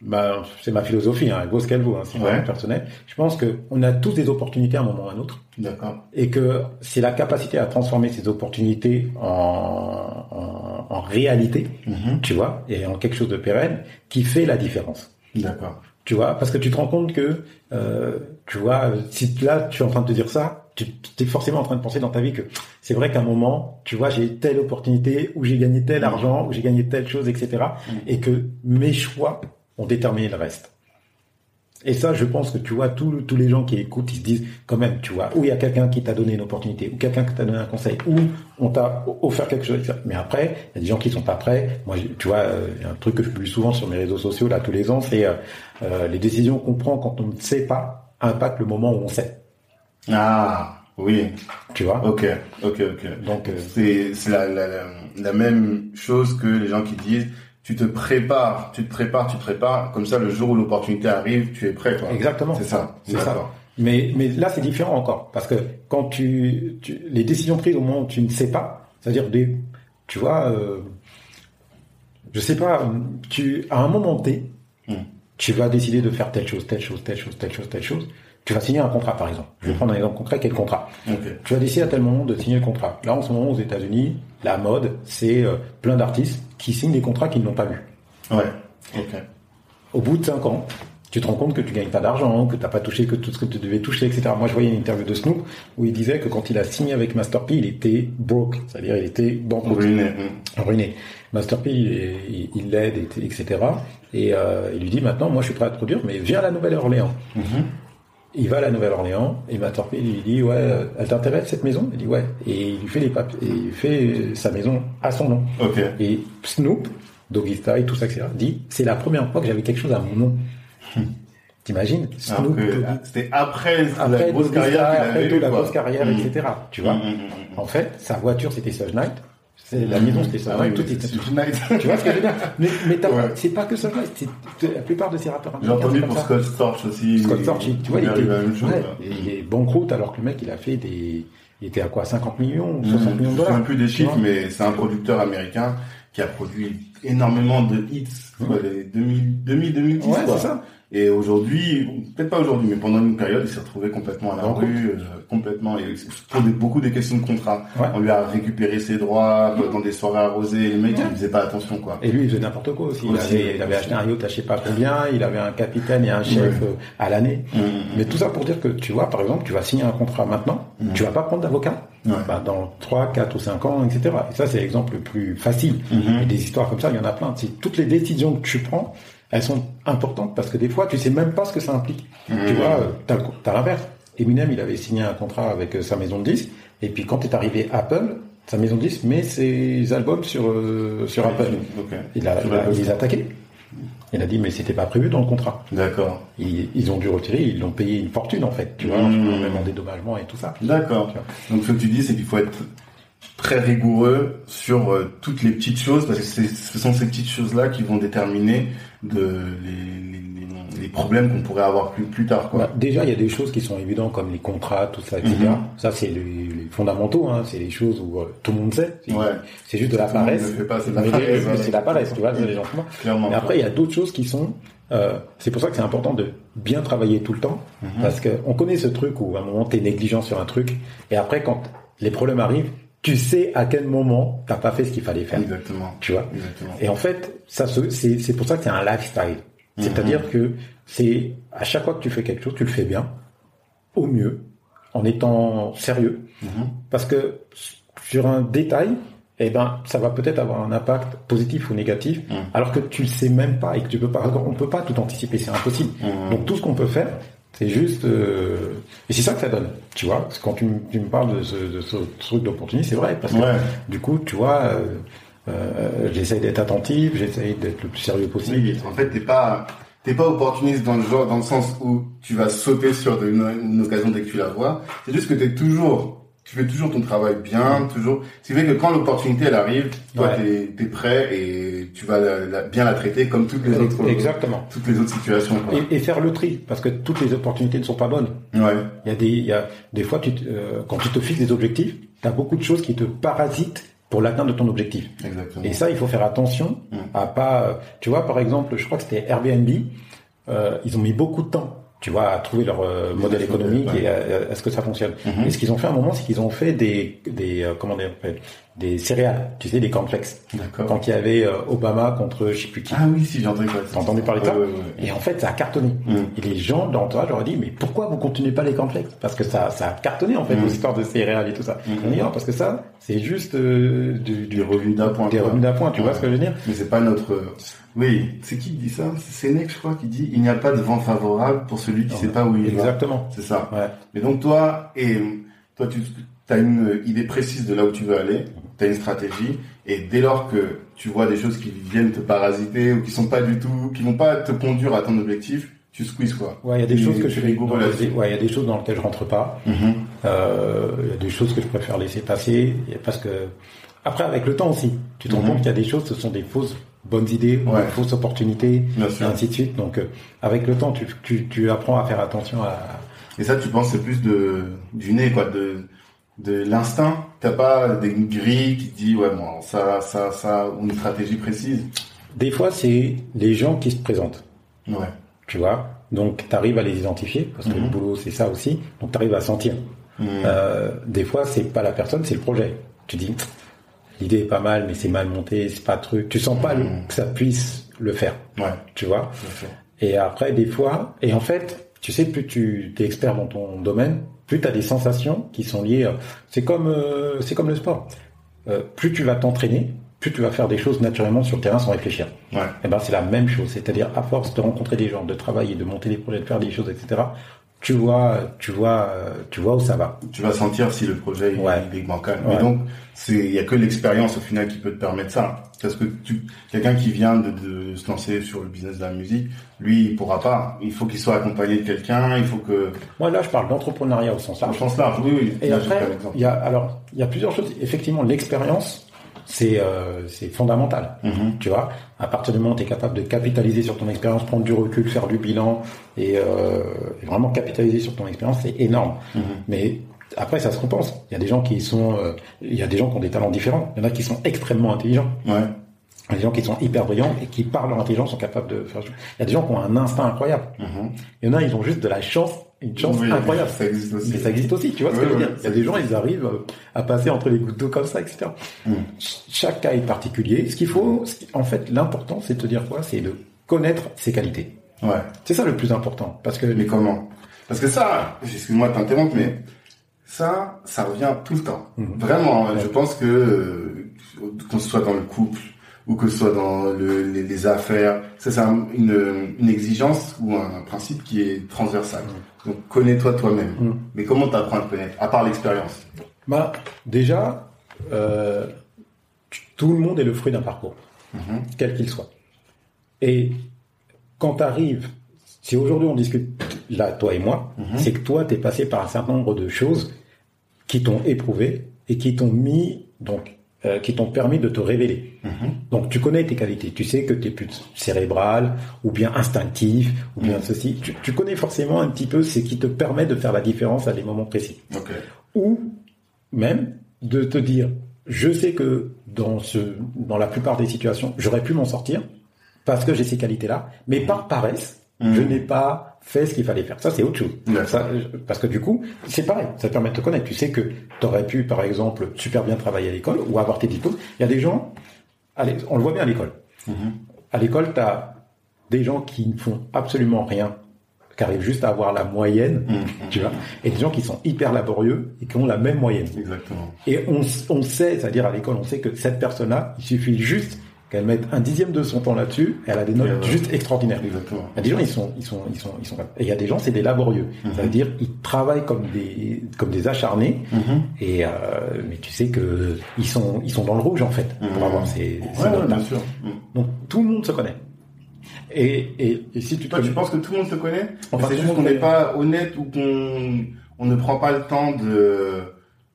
bah, c'est ma philosophie, hein, elle vaut ce qu'elle vaut, hein, c'est Ouais. vraiment personnel. Je pense que on a tous des opportunités à un moment ou à un autre, D'accord. et que c'est la capacité à transformer ces opportunités en, en, en réalité, Mhm. tu vois, et en quelque chose de pérenne, qui fait la différence. D'accord. Tu vois, parce que tu te rends compte que, euh, tu vois, si là tu es en train de te dire ça, tu es forcément en train de penser dans ta vie que c'est vrai qu'à un moment, tu vois, j'ai telle opportunité, où j'ai gagné tel argent, où j'ai gagné telle chose, etc. Mm. Et que mes choix ont déterminé le reste. Et ça, je pense que tu vois, tous tous les gens qui écoutent, ils se disent quand même, tu vois, où il y a quelqu'un qui t'a donné une opportunité, ou quelqu'un qui t'a donné un conseil, ou on t'a offert quelque chose. etc. Mais après, il y a des gens qui sont pas prêts. Moi, tu vois, euh, il y a un truc que je publie souvent sur mes réseaux sociaux là tous les ans, c'est euh, euh, les décisions qu'on prend quand on ne sait pas impactent le moment où on sait. Ah, oui. Tu vois. Ok, ok, ok. Donc, euh, C'est c'est la, la, la, même chose que les gens qui disent tu te prépares, tu te prépares, tu te prépares, comme ça le jour où l'opportunité arrive, tu es prêt. Quoi. Exactement. C'est ça. C'est ça. Mais, mais là, c'est différent encore. Parce que quand tu, tu- les décisions prises au moment où tu ne sais pas, c'est-à-dire des, tu vois, euh, je sais pas, tu, à un moment T, Hmm. tu vas décider de faire telle chose, telle chose, telle chose, telle chose, telle chose. Tu vas signer un contrat, par exemple. Je vais prendre un exemple concret, quel contrat? Ok. Tu vas décider à tel moment de signer le contrat. Là, en ce moment, aux États-Unis, la mode, c'est euh, plein d'artistes qui signent des contrats qu'ils n'ont pas vus. Ouais. Ok. Au bout de 5 ans, tu te rends compte que tu gagnes pas d'argent, que t'as pas touché que tout ce que tu devais toucher, etc. Moi, je voyais une interview de Snoop où il disait que quand il a signé avec Master P, il était broke, c'est-à-dire il était banqueroute, Ruiné. Ruiné. Master P, il- l'aide, et- etc. Et euh, il lui dit maintenant, moi, je suis prêt à te produire, mais viens à la Nouvelle-Orléans. Mhm. Il va à la Nouvelle-Orléans et Master P lui dit ouais, euh, elle t'intéresse cette maison? Il dit ouais. Et il lui fait les papiers, et il fait sa maison à son nom. Ok. Et Snoop, Doggy Style, tout ça, etc., dit c'est la première fois que j'avais quelque chose à mon nom. T'imagines? Alors Snoop, ah, C'était après, après la grosse Doggy carrière après avait la grosse Hmm. etc. Tu vois Hmm, hmm, hmm, En fait, sa voiture c'était Suge Knight, c'est la maison c'était Suge Ah Knight, tout était. Tu vois ce que je veux dire? Mais, mais Ouais. c'est pas que c'est la plupart de ces rappeurs. J'ai entendu pour ça. Scott Storch aussi. Scott Storch, tu vois, il était, la même chose. ouais, il est banqueroute alors que le mec il a fait des, il était à quoi 50 millions, 60 Mhm. millions de Je dollars. souviens plus des chiffres, mais c'est un producteur américain qui a produit énormément de hits, quoi, les 2000, 2000, 2010, Ouais, quoi. c'est ça. Et aujourd'hui, peut-être pas aujourd'hui, mais pendant une période, il s'est retrouvé complètement à la rue, euh, complètement, et pour des- beaucoup des questions de contrat. Ouais. On lui a récupéré ses droits euh, dans des soirées arrosées, le mec, il faisait pas attention, quoi. Et lui, il faisait n'importe quoi aussi. Il Aussi, avait, il acheté un yacht à je sais pas combien, il avait un capitaine et un chef euh, à l'année. Mhm. Mais tout ça pour dire que, tu vois, par exemple, tu vas signer un contrat maintenant, tu vas pas prendre d'avocat. Ouais. Bah, dans 3, 4 ou 5 ans, etc. Et ça, c'est l'exemple le plus facile. Mhm. Et des histoires comme ça, il y en a plein. C'est toutes les décisions que tu prends, elles sont importantes parce que des fois, tu sais même pas ce que ça implique. Tu vois, t'as, t'as l'inverse. Eminem, il avait signé un contrat avec euh, sa maison de disques. Et puis, quand est arrivé Apple, sa maison de disques met ses albums sur, euh, sur Apple. Il a, il a- Apple. il les a attaqués. Il a dit, mais c'était pas prévu dans le contrat. D'accord. Ils, ils ont dû retirer, ils l'ont payé une fortune, en fait. Tu vois, Mhm. même en dédommagement et tout ça. D'accord. Donc ce que tu dis, c'est qu'il faut être très rigoureux sur euh, toutes les petites choses, parce que c'est- ce sont ces petites choses-là qui vont déterminer de, les, les, les- problèmes qu'on pourrait avoir plus, plus tard. Quoi. Bah, déjà, il y a des choses qui sont évidentes comme les contrats, tout ça, etc. Mhm. Ça, c'est les, les fondamentaux. Hein. C'est les choses où euh, tout le monde sait. C'est Ouais. c'est juste de la paresse. c'est la ouais. La paresse, tu vois, c'est les gens. Clairement. Mais après, il y a d'autres choses qui sont. euh, c'est pour ça que c'est important de bien travailler tout le temps, Mhm. parce que on connaît ce truc où à un moment t'es négligent sur un truc, et après quand les problèmes arrivent, tu sais à quel moment t'as pas fait ce qu'il fallait faire. Exactement. Tu vois. Exactement. Et en fait, ça c'est pour ça que c'est un lifestyle. C'est-à-dire que c'est à chaque fois que tu fais quelque chose, tu le fais bien, au mieux, en étant sérieux, Mhm. parce que sur un détail, eh ben, ça va peut-être avoir un impact positif ou négatif, Mhm. alors que tu le sais même pas et que tu peux pas. On peut pas tout anticiper, c'est impossible. Mhm. Donc tout ce qu'on peut faire, c'est juste. euh, Et c'est ça que ça donne. Tu vois, Parce que quand tu, me- tu me parles de ce, de ce truc d'opportunité, c'est vrai, parce que Ouais. du coup, tu vois, euh, euh, j'essaye d'être attentif, j'essaye d'être le plus sérieux possible. Oui, en fait, t'es pas, t'es pas opportuniste dans le genre, dans le sens où tu vas sauter sur une, une occasion dès que tu la vois. C'est juste que t'es toujours, tu fais toujours ton travail bien, toujours. Ce qui fait que quand l'opportunité elle arrive, toi Ouais. t'es, t'es prêt et tu vas la- la- bien la traiter comme toutes les autres, Exactement. toutes les autres situations. Et, et faire le tri, parce que toutes les opportunités ne sont pas bonnes. Ouais. Il y a des, il y a des fois, tu, te- euh, quand tu te fixes des objectifs, tu as beaucoup de choses qui te parasitent pour l'atteinte de ton objectif. Exactement. Et ça, il faut faire attention Mm. à pas. Tu vois, par exemple, je crois que c'était Airbnb. euh, ils ont mis beaucoup de temps, tu vois, à trouver leur euh, modèle économique et à, à ce que ça fonctionne. Mhm. Et ce qu'ils ont fait à un moment, c'est qu'ils ont fait des, des euh, comment on appelle, des céréales, tu sais, des cornflakes. D'accord. Quand il y avait euh, Obama contre je sais plus qui. Ah oui, si, j'ai entendu. T'as entendu parler de ça Ouais, ouais, ouais. Et en fait, ça a cartonné. Mm. Et les gens dans l'entourage leur ont dit, mais pourquoi vous continuez pas les cornflakes? Parce que ça, ça a cartonné en fait, Mm. vos histoires de céréales et tout ça. Mm. On dit, non, parce que ça, c'est juste euh, du, du Des revenus d'appoint. des revenus d'appoint, tu vois ce que je veux dire? Mais c'est pas notre. Oui, c'est qui qui dit ça? C'est Sénèque, je crois, qui dit il n'y a pas de vent favorable pour celui qui Non, sait pas où il va. Exactement. C'est ça. Ouais. Mais donc toi, et toi, tu as une idée précise de là où tu veux aller, tu as une stratégie, et dès lors que tu vois des choses qui viennent te parasiter ou qui sont pas du tout, qui vont pas te conduire à ton objectif, tu squeezes quoi. Ouais, il y a des choses que je fais. là-dessus. Ouais, il y a des choses dans lesquelles je rentre pas. Mhm. Euh, Il y a des choses que je préfère laisser passer parce que après avec le temps aussi, tu te rends Mhm. compte qu'il y a des choses, ce sont des fausses bonnes idées, ou Ouais. des fausses opportunités, et ainsi de suite. Donc euh, avec le temps, tu, tu, tu apprends à faire attention à. Et ça, tu penses c'est plus de du nez quoi, de de l'instinct. T'as pas des grilles qui te disent ouais bon ça ça ça ou une stratégie précise. Des fois, c'est les gens qui se présentent, Ouais. tu vois? Donc tu arrives à les identifier parce que Mhm. le boulot c'est ça aussi. Donc tu arrives à sentir. Mhm. Euh, des fois, c'est pas la personne, c'est le projet. Tu dis, l'idée est pas mal, mais c'est mal monté, c'est pas truc. Tu sens pas le- Mhm. que ça puisse le faire, Ouais. tu vois? Et après, des fois, et en fait, tu sais, plus tu es expert dans ton domaine, plus tu as des sensations qui sont liées. euh, C'est comme, euh, c'est comme le sport. Euh, plus tu vas t'entraîner, plus tu vas faire des choses naturellement sur le terrain sans réfléchir. Ouais. Et ben, c'est la même chose. C'est-à-dire, à force de rencontrer des gens, de travailler, de monter des projets, de faire des choses, etc. Tu vois, tu vois, tu vois où ça va. tu vas sentir si le projet Ouais. est bancal. Ouais. Mais donc, c'est il y a que l'expérience au final qui peut te permettre ça. Parce que tu quelqu'un qui vient de, de se lancer sur le business de la musique, lui, il pourra pas. Il faut qu'il soit accompagné de quelqu'un. Il faut que. Moi, là, je parle d'entrepreneuriat au sens Au large. sens large, oui, oui. Et Là, après, il y a, alors, il y a plusieurs choses. Effectivement, l'expérience, c'est, euh, c'est fondamental. Mhm. Tu vois, à partir du moment où tu es capable de capitaliser sur ton expérience, prendre du recul, faire du bilan et, euh, et vraiment capitaliser sur ton expérience, c'est énorme. Mhm. Mais après, ça se compense. Il y a des gens qui sont, euh, il y a des gens qui ont des talents différents. Il y en a qui sont extrêmement intelligents. Ouais. Il y a des gens qui sont hyper brillants et qui, par leur intelligence, sont capables de faire. Il y a des gens qui ont un instinct incroyable. Mhm. Il y en a, ils ont juste de la chance, une chance Oui, incroyable. Ça existe aussi. Mais ça existe aussi, tu vois ce que je veux dire Il y a des gens, ils arrivent euh, à passer entre les gouttes d'eau comme ça, etc. Mm. Ch- Chaque cas est particulier. Ce qu'il faut, en fait, l'important, c'est de te dire quoi? C'est de connaître ses qualités. Ouais. C'est ça le plus important, parce que Mais comment? Parce que ça, excuse-moi de t'interrompre, mais ça, ça revient tout le temps. Mhm. Vraiment, hein, Ouais. je pense que euh, qu'on soit dans le couple ou que ce soit dans le, les, les affaires, ça c'est un- une, une exigence ou un principe qui est transversal. Donc connais-toi toi-même. Mhm. Mais comment t'apprends à te connaître À part l'expérience? bah, déjà, euh, tout le monde est le fruit d'un parcours, Mhm. quel qu'il soit. Et quand tu arrives, si aujourd'hui on discute, là, toi et moi, Mhm. c'est que toi, tu es passé par un certain nombre de choses qui t'ont éprouvé et qui t'ont mis, donc, euh, qui t'ont permis de te révéler. Mhm. Donc, tu connais tes qualités. Tu sais que tu es plus cérébral, ou bien instinctif, ou bien ceci. Tu, tu connais forcément un petit peu ce qui te permet de faire la différence à des moments précis. Ok. Ou même de te dire, je sais que dans ce, dans la plupart des situations, j'aurais pu m'en sortir parce que j'ai ces qualités-là, mais par paresse, Je n'ai pas fait ce qu'il fallait faire. Ça, c'est autre chose. Ça, parce que du coup, c'est pareil. Ça te permet de te connaître. Tu sais que tu aurais pu, par exemple, super bien travailler à l'école ou avoir tes diplômes. Il y a des gens, allez, on le voit bien à l'école. Mhm. À l'école, tu as des gens qui ne font absolument rien, qui arrivent juste à avoir la moyenne, Mhm. tu vois, et des gens qui sont hyper laborieux et qui ont la même moyenne. Exactement. Et on, on sait, c'est-à-dire à l'école, on sait que cette personne-là, il suffit juste qu'elle mette un dixième de son temps là-dessus, elle a des notes juste extraordinaires. Exactement. Il y a des gens, ils sont, ils sont, ils sont, ils sont. Et il y a des gens, c'est des laborieux. Mhm. Ça veut dire, ils travaillent comme des, comme des acharnés. Mhm. Et euh, mais tu sais que ils sont, ils sont dans le rouge en fait pour Mhm. avoir ces, ces Ouais, ouais, notes-là. bien sûr. Mhm. Donc tout le monde se connaît. Et, et, et si tu Toi, tu penses que tout le monde se connaît Enfin, C'est juste qu'on n'est pas honnête ou qu'on on ne prend pas le temps de,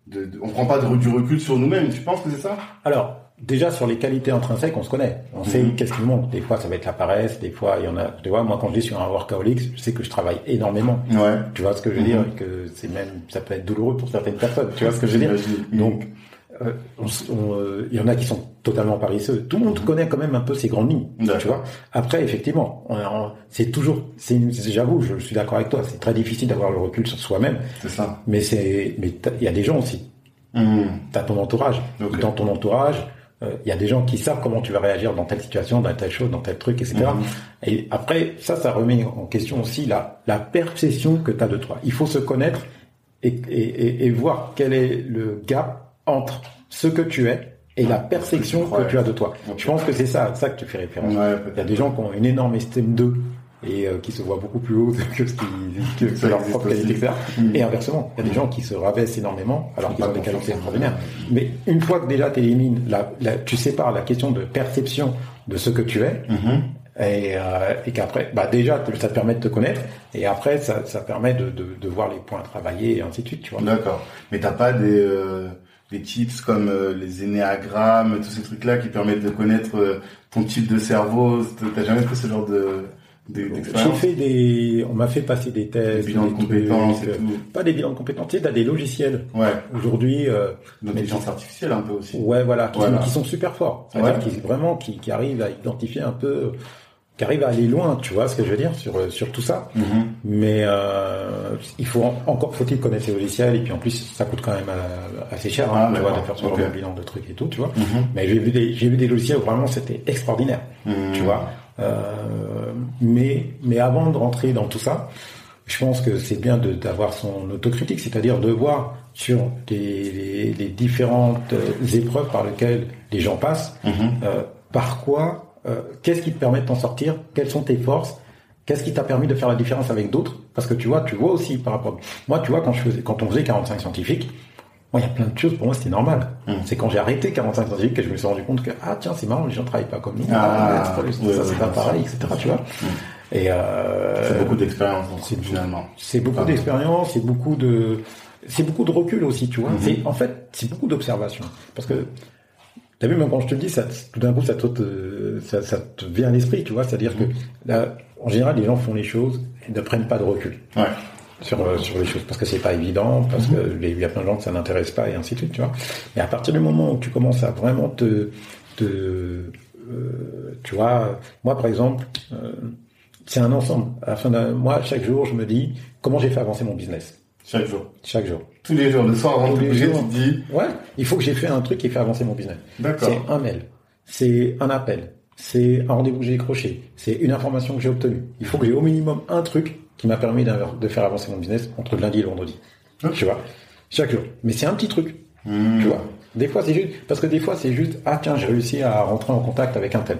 de, de- on prend pas de, du recul sur nous-mêmes. Tu penses que c'est ça? Alors, déjà sur les qualités intrinsèques, on se connaît. On sait Mhm. qu'est-ce qui manque. Des fois, ça va être la paresse. Des fois, il y en a. Tu vois, moi, quand je dis sur un workaholic, je sais que je travaille énormément. Ouais. Tu vois ce que je veux Mhm. dire? Que c'est même, ça peut être douloureux pour certaines personnes. Tu vois ce que je veux dire? Donc, euh, on s- on, euh, il y en a qui sont totalement paresseux. Tout le monde connaît quand même un peu ses grandes lignes. Tu vois? Après, effectivement, c'est toujours, c'est, j'avoue, je, suis d'accord avec toi. C'est très difficile d'avoir le recul sur soi-même. C'est ça. Mais c'est, mais t'as- il y a des gens aussi Mhm. Tu as ton entourage. Dans ton entourage, euh, il y a des gens qui savent comment tu vas réagir dans telle situation, dans telle chose, dans tel truc, etc. Mhm. Et après, ça, ça remet en question aussi la, la perception que tu as de toi. Il faut se connaître et, et, et, voir quel est le gap entre ce que tu es et la perception que tu crois que tu as de toi. Je pense que c'est ça, ça que tu fais référence. Ouais, Il y a des gens qui ont une énorme estime d'eux et euh, qui se voient beaucoup plus haut que ce qui que, leur propre qualité, etc. Mm. Et inversement, il y a des gens qui se rabaissent énormément alors Ils qu'ils ont des qualités extraordinaires. Mais une fois que déjà tu élimines, la, la, tu sépares la question de perception de ce que tu es, Mhm. et, euh, et qu'après, bah déjà, ça te permet de te connaître, et après, ça, ça permet de, de, de voir les points à travailler, et ainsi de suite, tu vois. D'accord. Mais t'as pas des, euh, des tips comme euh, les énéagrammes, tous ces trucs-là qui permettent de connaître euh, ton type de cerveau? T'as jamais fait ce genre de- J'ai fait des, on m'a fait passer des Des tests, bilans de des trucs, compétences et euh, tout. pas des bilans de compétences, tu sais, t'as des logiciels. Ouais. Aujourd'hui, euh, L'intelligence artificielle un peu aussi. ouais, voilà, qui, Voilà. qui sont super forts. C'est-à-dire Ouais. qui vraiment, qui, qui arrivent à identifier un peu, qui arrivent à aller loin, tu vois ce que je veux dire sur sur tout ça. Mhm. Mais euh, il faut encore faut-il connaître ces logiciels et puis en plus ça coûte quand même euh, assez cher, hein, Ah, tu vois, de faire ce genre de bilan de trucs et tout, tu vois. Mhm. Mais j'ai vu des j'ai vu des logiciels où vraiment c'était extraordinaire, Mhm. tu vois. Euh, mais mais avant de rentrer dans tout ça, je pense que c'est bien d'avoir son autocritique, c'est-à-dire de voir sur les, les, les différentes euh, épreuves par lesquelles les gens passent, Mhm. euh, par quoi, euh, qu'est-ce qui te permet de t'en sortir, quelles sont tes forces, qu'est-ce qui t'a permis de faire la différence avec d'autres, parce que tu vois, tu vois aussi par rapport, moi tu vois quand je faisais, quand on faisait 45 scientifiques, moi il y a plein de choses pour moi c'était normal. Mhm. C'est quand j'ai arrêté 45 scientifiques que je me suis rendu compte que ah tiens c'est marrant les gens travaillent pas comme nous, Ah, Ah, ça ouais, c'est pas pareil, etc. Tu vois. Et euh, C'est beaucoup d'expérience c'est- finalement. c'est beaucoup d'expérience, c'est beaucoup de, c'est beaucoup de recul aussi, tu vois. Mhm. C'est, en fait, c'est beaucoup d'observation. Parce que, t'as vu, même quand je te le dis, ça, tout d'un coup, ça te, te- ça, ça te vient à l'esprit, tu vois. C'est-à-dire que, là, en général, les gens font les choses et ne prennent pas de recul Ouais. Sur, euh, sur les choses parce que c'est pas évident, parce Mhm. que les- il y a plein de gens que ça n'intéresse pas et ainsi de suite, tu vois. Mais à partir du moment où tu commences à vraiment te, te, euh, tu vois, moi, par exemple, euh, c'est un ensemble. À la fin d'un, moi, chaque jour, je me dis comment j'ai fait avancer mon business? Chaque jour. Chaque jour. Tous les jours. Le soir avant de coucher, tu te dis. Ouais, il faut que j'ai fait un truc qui fait avancer mon business. D'accord. C'est un mail, c'est un appel, c'est un rendez-vous que j'ai décroché, c'est une information que j'ai obtenue. Il faut que j'ai au minimum un truc qui m'a permis de faire avancer mon business entre le lundi et le vendredi. Ok. Tu vois, chaque jour. Mais c'est un petit truc. Mhm. Tu vois. Des fois, c'est juste parce que des fois, c'est juste ah tiens, j'ai réussi à rentrer en contact avec un tel.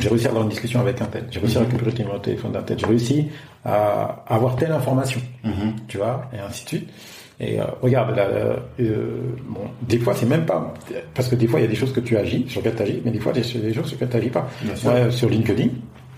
J'ai réussi à avoir une discussion avec un tel. J'ai réussi à récupérer le numéro de téléphone d'un tel. J'ai réussi à avoir telle information. Mhm. Tu vois, et ainsi de suite. Et euh, regarde, là, euh, bon, des fois, c'est même pas parce que des fois, il y a des choses que tu agis, sur lesquelles tu agis, mais des fois, il y a des choses sur lesquelles tu agis pas. Sur LinkedIn,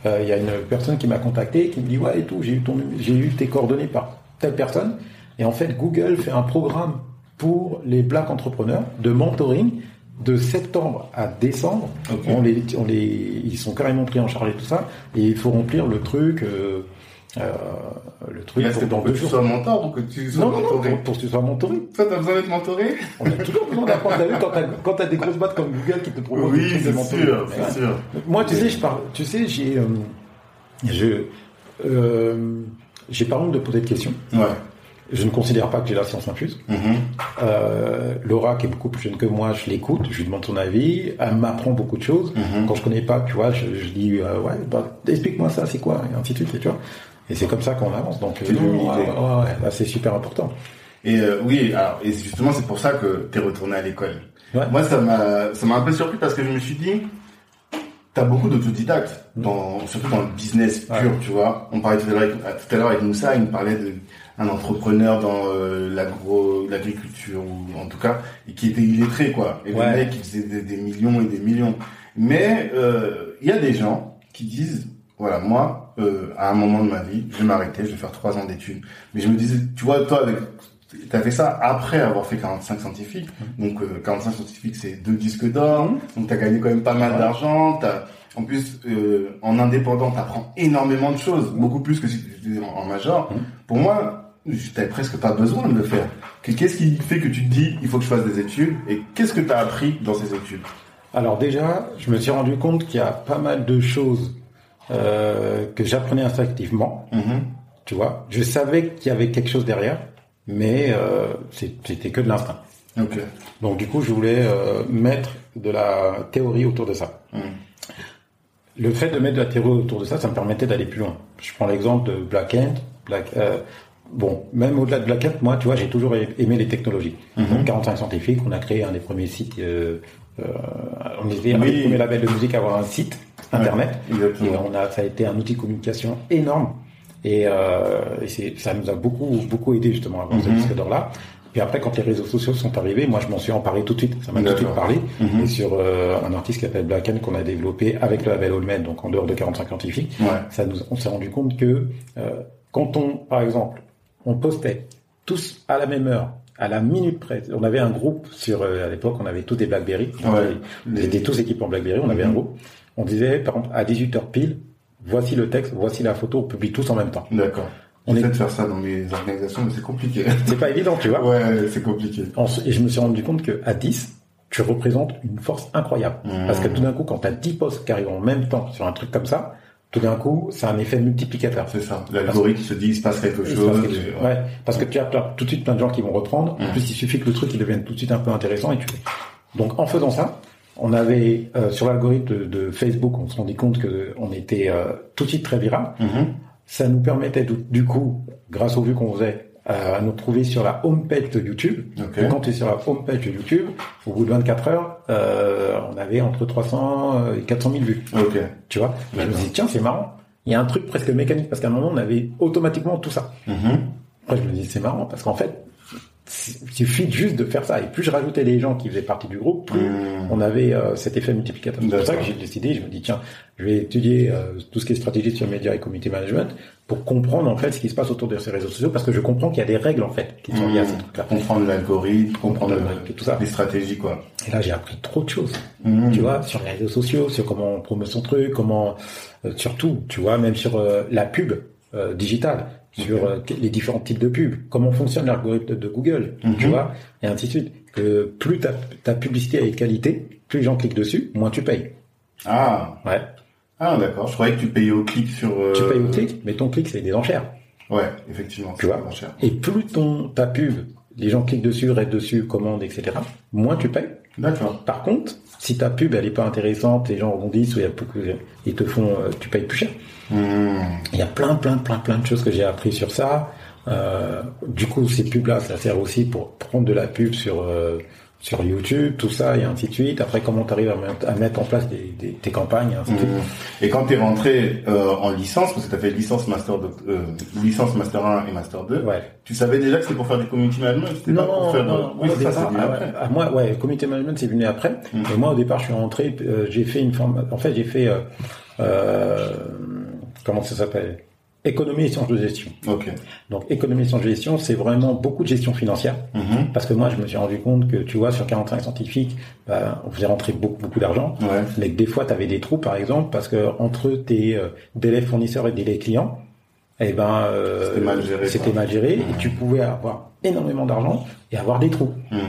euh, il y a une personne qui m'a contacté, qui me dit ouais et tout, j'ai eu ton, j'ai eu tes coordonnées par telle personne. Et en fait, Google fait un programme pour les black entrepreneurs de mentoring de septembre à décembre. On les, on les, ils sont carrément pris en charge et tout ça, et il faut remplir le truc, euh, euh, le truc c'est dans pour que deux tu sois mentor ou que tu sois Non, non, non, mentoré. pour, que tu sois mentoré. Toi, t'as besoin d'être mentoré On a toujours besoin d'apprendre. Vu, quand t'as, quand t'as des grosses boîtes comme Google qui te proposent Oui, des c'est mentoring. sûr, c'est sûr. Moi, tu sais, je parle, tu sais, j'ai, euh, je, euh, j'ai pas honte de poser de questions. Ouais. Je ne considère pas que j'ai la science infuse. Mhm. Euh, Laura, qui est beaucoup plus jeune que moi, je l'écoute, je lui demande son avis, elle m'apprend beaucoup de choses. Mhm. Quand je connais pas, tu vois, je, je dis, ouais, bah, explique-moi ça, c'est quoi, et ainsi de suite, et tu vois. Et c'est comme ça qu'on avance. Donc, C'est l'humilité. ouais, ouais, super important. Et euh, oui, alors et justement c'est pour ça que t'es retourné à l'école. Ouais. Moi ça m'a ça m'a un peu surpris parce que je me suis dit t'as beaucoup d'autodidactes dans surtout dans le business pur, tu vois. On parlait tout à l'heure avec, tout à l'heure avec Moussa, il me parlait de un entrepreneur dans euh, l'agro l'agriculture ou en tout cas et qui était illettré quoi. Et le mec il faisait des, des millions et des millions. Mais euh, il y a des gens qui disent voilà moi euh, à un moment de ma vie je vais m'arrêter, je vais faire trois ans d'études. Mais je me disais tu vois toi avec T'as fait ça après avoir fait 45 scientifiques. Donc euh, 45 scientifiques, c'est deux disques d'or. Donc t'as gagné quand même pas mal d'argent. T'as en plus euh, en indépendant, t'apprends énormément de choses, beaucoup plus que si tu étais en, en major. Pour moi, t'avais presque pas besoin de le faire. Que- Qu'est-ce qui fait que tu te dis il faut que je fasse des études? Et qu'est-ce que t'as appris dans ces études? Alors déjà, je me suis rendu compte qu'il y a pas mal de choses euh, que j'apprenais instinctivement. Mhm. Tu vois, je savais qu'il y avait quelque chose derrière, mais euh, c'était que de l'instinct. Donc du coup, je voulais euh, mettre de la théorie autour de ça. Hmm. Le fait de mettre de la théorie autour de ça, ça me permettait d'aller plus loin. Je prends l'exemple de Black Hand. Black, euh, bon, même au-delà de Black Hand, moi, tu vois, j'ai toujours aimé les technologies. Mhm. Donc 45 scientifiques, on a créé un des premiers sites. Euh, euh, on était un Oui. des premiers labels de musique à avoir un site internet. Ouais. Et on a, ça a été un outil de communication énorme. Et, euh, et c'est, ça nous a beaucoup, beaucoup aidé justement à avoir ce Mhm. disque d'or-là. Puis après, quand les réseaux sociaux sont arrivés, moi, je m'en suis emparé tout de suite. Ça m'a tout de suite parlé. Mhm. Et sur euh, un artiste qui s'appelle Black Hand qu'on a développé avec le label Olmed, donc en dehors de 45 scientifiques, Ouais. ça nous, on s'est rendu compte que euh, quand on, par exemple, on postait tous à la même heure, à la minute près, on avait un groupe sur, euh, à l'époque, on avait tous des BlackBerry, Ouais. on était tous équipés en BlackBerry, on avait un Mhm. groupe. On disait, par exemple, à 18h pile, voici le texte, voici la photo, on publie tous en même temps. D'accord. On J'essaie est- de faire ça dans mes organisations, mais c'est compliqué. C'est pas évident, tu vois. ouais, c'est compliqué. Et je me suis rendu compte que à 10, tu représentes une force incroyable. Mhm. Parce que tout d'un coup, quand tu as 10 postes qui arrivent en même temps sur un truc comme ça, tout d'un coup, c'est un effet multiplicateur. C'est ça. L'algorithme se dit, il se passe quelque chose. passe quelque et- chose. Ouais, parce que tu as tout de suite plein de gens qui vont reprendre. En Mhm. plus, il suffit que le truc il devienne tout de suite un peu intéressant et tu. Donc, en faisant ça, on avait euh, sur l'algorithme de, de Facebook, on se rendait compte que on était euh, tout de suite très viral. Mhm. Ça nous permettait du, du coup, grâce aux vues qu'on faisait, euh, à nous trouver sur la homepage de YouTube. Et quand tu es sur la homepage de YouTube, au bout de 24 heures, euh, on avait entre 300 et 400 000 vues. Ok. Tu vois? Je me suis dit, tiens, c'est marrant. Il y a un truc presque mécanique, parce qu'à un moment, on avait automatiquement tout ça. Mhm. Après, je me dis, c'est marrant, parce qu'en fait, il suffit juste de faire ça. Et plus je rajoutais les gens qui faisaient partie du groupe, plus Mhm. on avait euh, cet effet multiplicateur. C'est pour ça que j'ai décidé, je me dis, tiens, je vais étudier euh, tout ce qui est stratégie sur médias et community management pour comprendre en fait ce qui se passe autour de ces réseaux sociaux, parce que je comprends qu'il y a des règles en fait qui sont liées à ces trucs-là. Comprendre l'algorithme, comprendre Comprendre le- tout ça. les stratégies, quoi. Et là, j'ai appris trop de choses. Mhm. Tu vois, sur les réseaux sociaux, sur comment on promeut son truc, comment, euh, sur tout, tu vois, même sur la pub digitale, sur euh, les différents types de pubs, comment fonctionne l'algorithme de Google, Mhm. tu vois, et ainsi de suite. Que plus ta, ta publicité est de qualité, plus les gens cliquent dessus, moins tu payes. Ah. Ouais. Ah, d'accord. Je croyais que tu payais au clic sur. euh, Tu payes au clic, mais ton clic c'est des enchères, Ouais, effectivement. tu vois. cher. Et plus ton ta pub, les gens cliquent dessus, restent dessus, commandent, etc. Moins tu payes. D'accord. Par contre, si ta pub elle est pas intéressante, les gens rebondissent ou il y a beaucoup, ils te font, euh, tu payes plus cher. Mhm. Il y a plein, plein, plein, plein de choses que j'ai appris sur ça. Euh, du coup, ces pubs-là, ça sert aussi pour prendre de la pub sur euh, sur YouTube, tout ça, et ainsi de suite. Après, comment tu arrives à, mettre- en place des, des, tes campagnes, et ainsi de suite. Mhm. Et quand tu es rentré euh, en licence, parce que tu as fait licence master de, euh, licence master 1 et master 2, Ouais. tu savais déjà que c'était pour faire du community management C'était Non, pas pour non, faire non, de- non, Oui, au ça, c'est venu ah, ouais, ah, moi, ouais, community management, c'est venu après. Mhm. Et moi, au départ, je suis rentré, euh, j'ai fait une forme, en fait, j'ai fait, euh, euh, comment ça s'appelle? Économie et sciences de gestion. Donc, économie et sciences de gestion, c'est vraiment beaucoup de gestion financière. Mhm. Parce que moi, je me suis rendu compte que, tu vois, sur 45 scientifiques, bah, on faisait rentrer beaucoup, beaucoup d'argent. Ouais. Mais que des fois, tu avais des trous, par exemple, parce que entre tes euh, délais fournisseurs et délais clients, eh ben, euh, C'était mal géré, mal géré, et tu pouvais avoir énormément d'argent et avoir des trous. Mhm.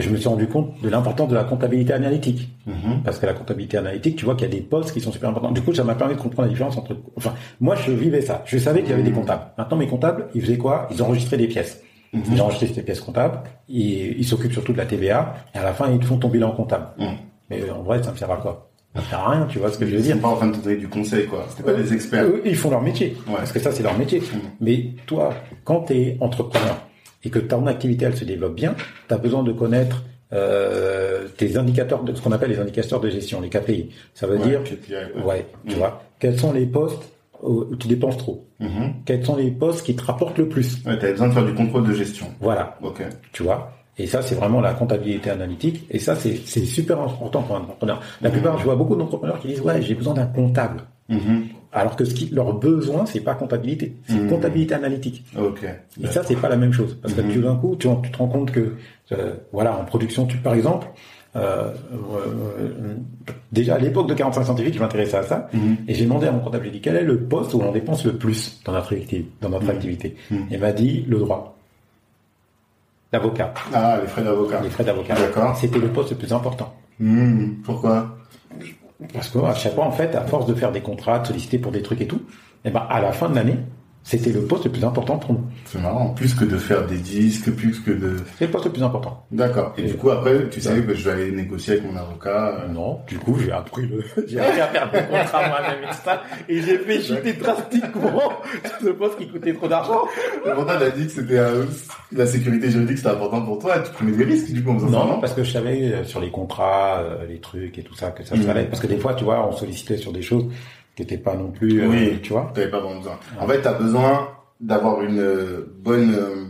Je me suis rendu compte de l'importance de la comptabilité analytique. Mhm. Parce que la comptabilité analytique, tu vois qu'il y a des postes qui sont super importants. Du coup, ça m'a permis de comprendre la différence entre... Enfin, moi, je vivais ça. Je savais qu'il y avait des comptables. Maintenant, mes comptables, ils faisaient quoi? Ils enregistraient des pièces. Mhm. Ils enregistraient ces pièces comptables. Ils ils s'occupent surtout de la TVA. Et à la fin, ils te font ton bilan comptable. Mhm. Mais euh, en vrai, ça me sert à quoi? Ça me sert à rien, tu vois ce que je veux Ils dire sont pas en train de te donner du conseil, quoi. C'était pas des experts. eux, ils font leur métier. Ouais. Parce que ça, c'est leur métier. Mais toi, quand tu es entrepreneur et que ton activité, elle se développe bien, tu as besoin de connaître euh, tes indicateurs, de ce qu'on appelle les indicateurs de gestion, les KPI. Ça veut Ouais, dire, KPI, ouais. ouais, tu Mm. vois, quels sont les postes où où tu dépenses trop? Mhm. Quels sont les postes qui te rapportent le plus? Ouais, t'avais besoin de faire du contrôle de gestion. Voilà, Ok. tu vois. Et ça, c'est vraiment la comptabilité analytique. Et ça, c'est c'est super important pour un entrepreneur. La plupart, je vois beaucoup d'entrepreneurs qui disent, ouais, j'ai besoin d'un comptable. Alors que ce qui, leur besoin, c'est pas comptabilité, c'est Mm. comptabilité analytique. Ok. Et ça, c'est pas la même chose. Parce que tout d'un coup, tu, tu te rends compte que, euh, voilà, en production, tu, par exemple, euh, euh, déjà à l'époque de 45 scientifiques, je m'intéressais à ça, Mhm. et j'ai demandé à mon comptable, j'ai dit, quel est le poste où on dépense le plus dans notre activité, dans notre activité. Il m'a dit, le droit. L'avocat, Ah, les frais d'avocat. les frais d'avocat. D'accord. C'était le poste le plus important. Pourquoi? Parce que à chaque fois, en fait, à force de faire des contrats, de solliciter pour des trucs et tout, et ben, à la fin de l'année, C'était le poste le plus important pour nous. C'est marrant. Plus que de faire des disques, plus que de. C'est le poste le plus important. D'accord. Et, du coup, après, tu savais que je vais aller négocier avec mon avocat. Euh. Non. Du coup, j'ai appris le, j'ai appris à faire des contrats moi-même et tout ça. Et j'ai fait chuter drastiquement ce poste qui coûtait trop d'argent. Le on a dit que c'était, euh, la sécurité juridique, c'était important pour toi. Tu prenais des risques, du coup, en faisant non, non, parce que je savais euh, sur les contrats, les trucs et tout ça, que ça mmh. fallait. Parce que des fois, tu vois, on sollicitait sur des choses qui n'étaient pas non plus, oui, tu vois. T'avais pas besoin. En fait, t'as besoin d'avoir une euh, bonne euh,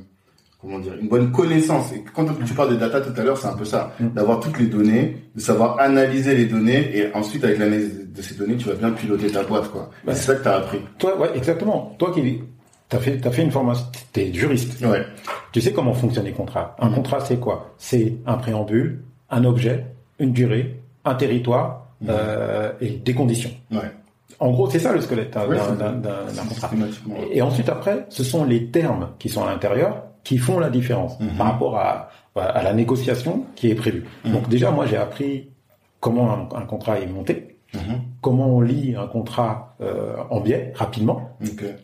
comment dire une bonne connaissance. Et quand tu parles de data tout à l'heure c'est un peu ça. Mm. d'avoir toutes les données de savoir analyser les données et ensuite avec l'analyse de ces données tu vas bien piloter ta boîte quoi. C'est ça que tu as appris. Toi ouais exactement. Toi qui t'as fait as fait une formation t'es juriste. Ouais. Tu sais comment fonctionnent les contrats. Un mm. contrat c'est quoi? C'est un préambule un objet une durée un territoire mm. euh, et des conditions. Ouais en gros, c'est ça le squelette d'un contrat. Et ensuite, après, ce sont les termes qui sont à l'intérieur qui font la différence mhm. par rapport à, à, la négociation qui est prévue. Mhm. Donc déjà, moi, j'ai appris comment un, contrat est monté, mhm. comment on lit un contrat euh, en biais rapidement.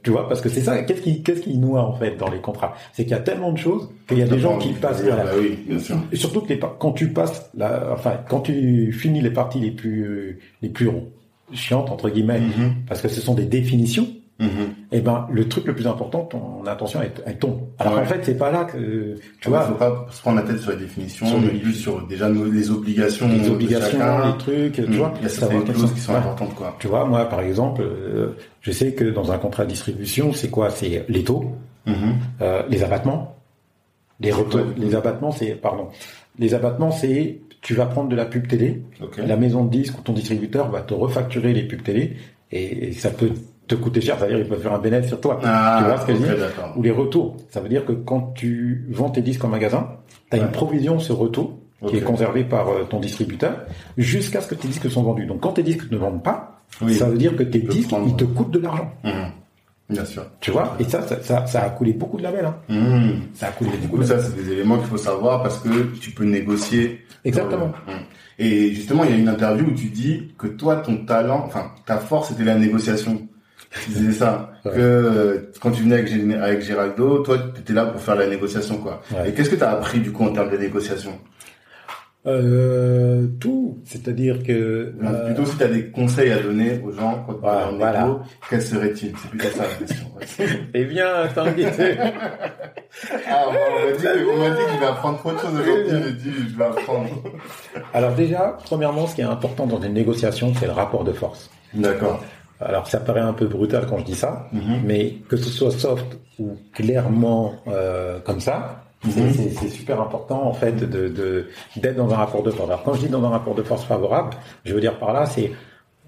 Tu vois, parce que c'est ça. Qu'est-ce qui, qu'est-ce qui noie en fait dans les contrats? C'est qu'il y a tellement de choses qu'il y a des gens qui passent. Bah oui, bien sûr. Et surtout que les, quand tu passes, la, enfin, quand tu finis les parties les plus les plus chiante entre guillemets, mhm. parce que ce sont des définitions. Mhm. Et eh ben le truc le plus important, ton attention elle, tombe. Alors en fait c'est pas là que tu vois. Il faut pas se prendre la tête sur les définitions, mais plus sur déjà les obligations, les obligations, les trucs, tu mhm. vois. Il y a certaines choses qui sont importantes quoi. Tu vois, moi par exemple, euh, je sais que dans un contrat de distribution, c'est quoi? C'est les taux, euh, les abattements, les les abattements, c'est pardon, les abattements c'est tu vas prendre de la pub télé, la maison de disques ou ton distributeur va te refacturer les pubs télé et, ça peut te coûter cher, c'est-à-dire il peut faire un bénéfice sur toi. Ah, tu vois ce que je dis Ou les retours, ça veut dire que quand tu vends tes disques en magasin, tu as une provision sur retour qui est conservée par euh, ton distributeur jusqu'à ce que tes disques soient vendus. Donc quand tes disques ne vendent pas, ça veut dire que tes disques, ils te coûtent de l'argent. Mmh. Bien sûr. Tu vois, et ça, ça, ça, a coulé beaucoup de labels. Hein. Mmh. Ça a coulé beaucoup. De ça, c'est des éléments qu'il faut savoir parce que tu peux négocier. Exactement. Mmh. Et justement, il y a une interview où tu dis que toi, ton talent, enfin, ta force, c'était la négociation. Tu disais ça. Que euh, quand tu venais avec, avec Géraldo, toi, tu étais là pour faire la négociation, quoi. Et qu'est-ce que tu as appris du coup en termes de négociation? Euh, tout, c'est-à-dire que euh, plutôt si tu as des conseils à donner aux gens quand voilà, en voilà. quels seraient-ils? C'est plutôt ça la question. eh bien, t'inviter. ah, on m'a dit, qu'il va apprendre trop de choses aujourd'hui. J'ai dit, je vais apprendre. Alors déjà, premièrement, ce qui est important dans une négociation, c'est le rapport de force. D'accord. Alors ça paraît un peu brutal quand je dis ça, mm-hmm. mais que ce soit soft ou clairement euh, comme ça. C'est super important en fait de d'être dans un rapport de force. Alors quand je dis dans un rapport de force favorable, je veux dire par là, c'est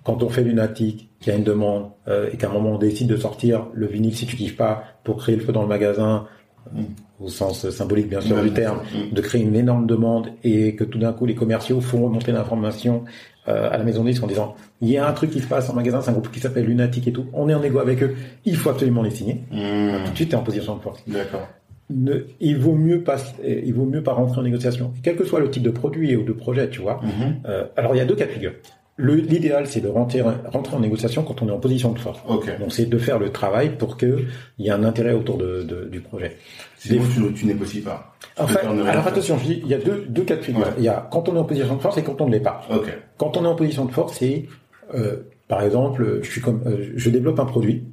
quand on fait lunatique, qu'il y a une demande euh, et qu'à un moment on décide de sortir le vinyle si tu kiffes pas pour créer le feu dans le magasin, mhm. au sens symbolique bien sûr du terme, mhm. de créer une énorme demande et que tout d'un coup les commerciaux font remonter l'information euh, à la maison de disque en disant il y a un truc qui se passe en magasin, c'est un groupe qui s'appelle Lunatique et tout, on est en égo avec eux, il faut absolument les signer. Tout de suite, tu es en position de force. D'accord ne, il vaut mieux pas, il vaut mieux pas rentrer en négociation, quel que soit le type de produit ou de projet, tu vois. Mhm. Euh, alors il y a deux cas de figure. L'idéal, c'est de rentrer, rentrer en négociation quand on est en position de force. Donc c'est de faire le travail pour que il y ait un intérêt autour de, de du projet. Sinon, tu, tu négocies pas. Enfin, alors attention, je dis, il y a deux, deux cas de figure. Il y a quand on est en position de force et quand on ne l'est pas. Quand on est en position de force, c'est euh, par exemple, je suis comme, euh, je développe un produit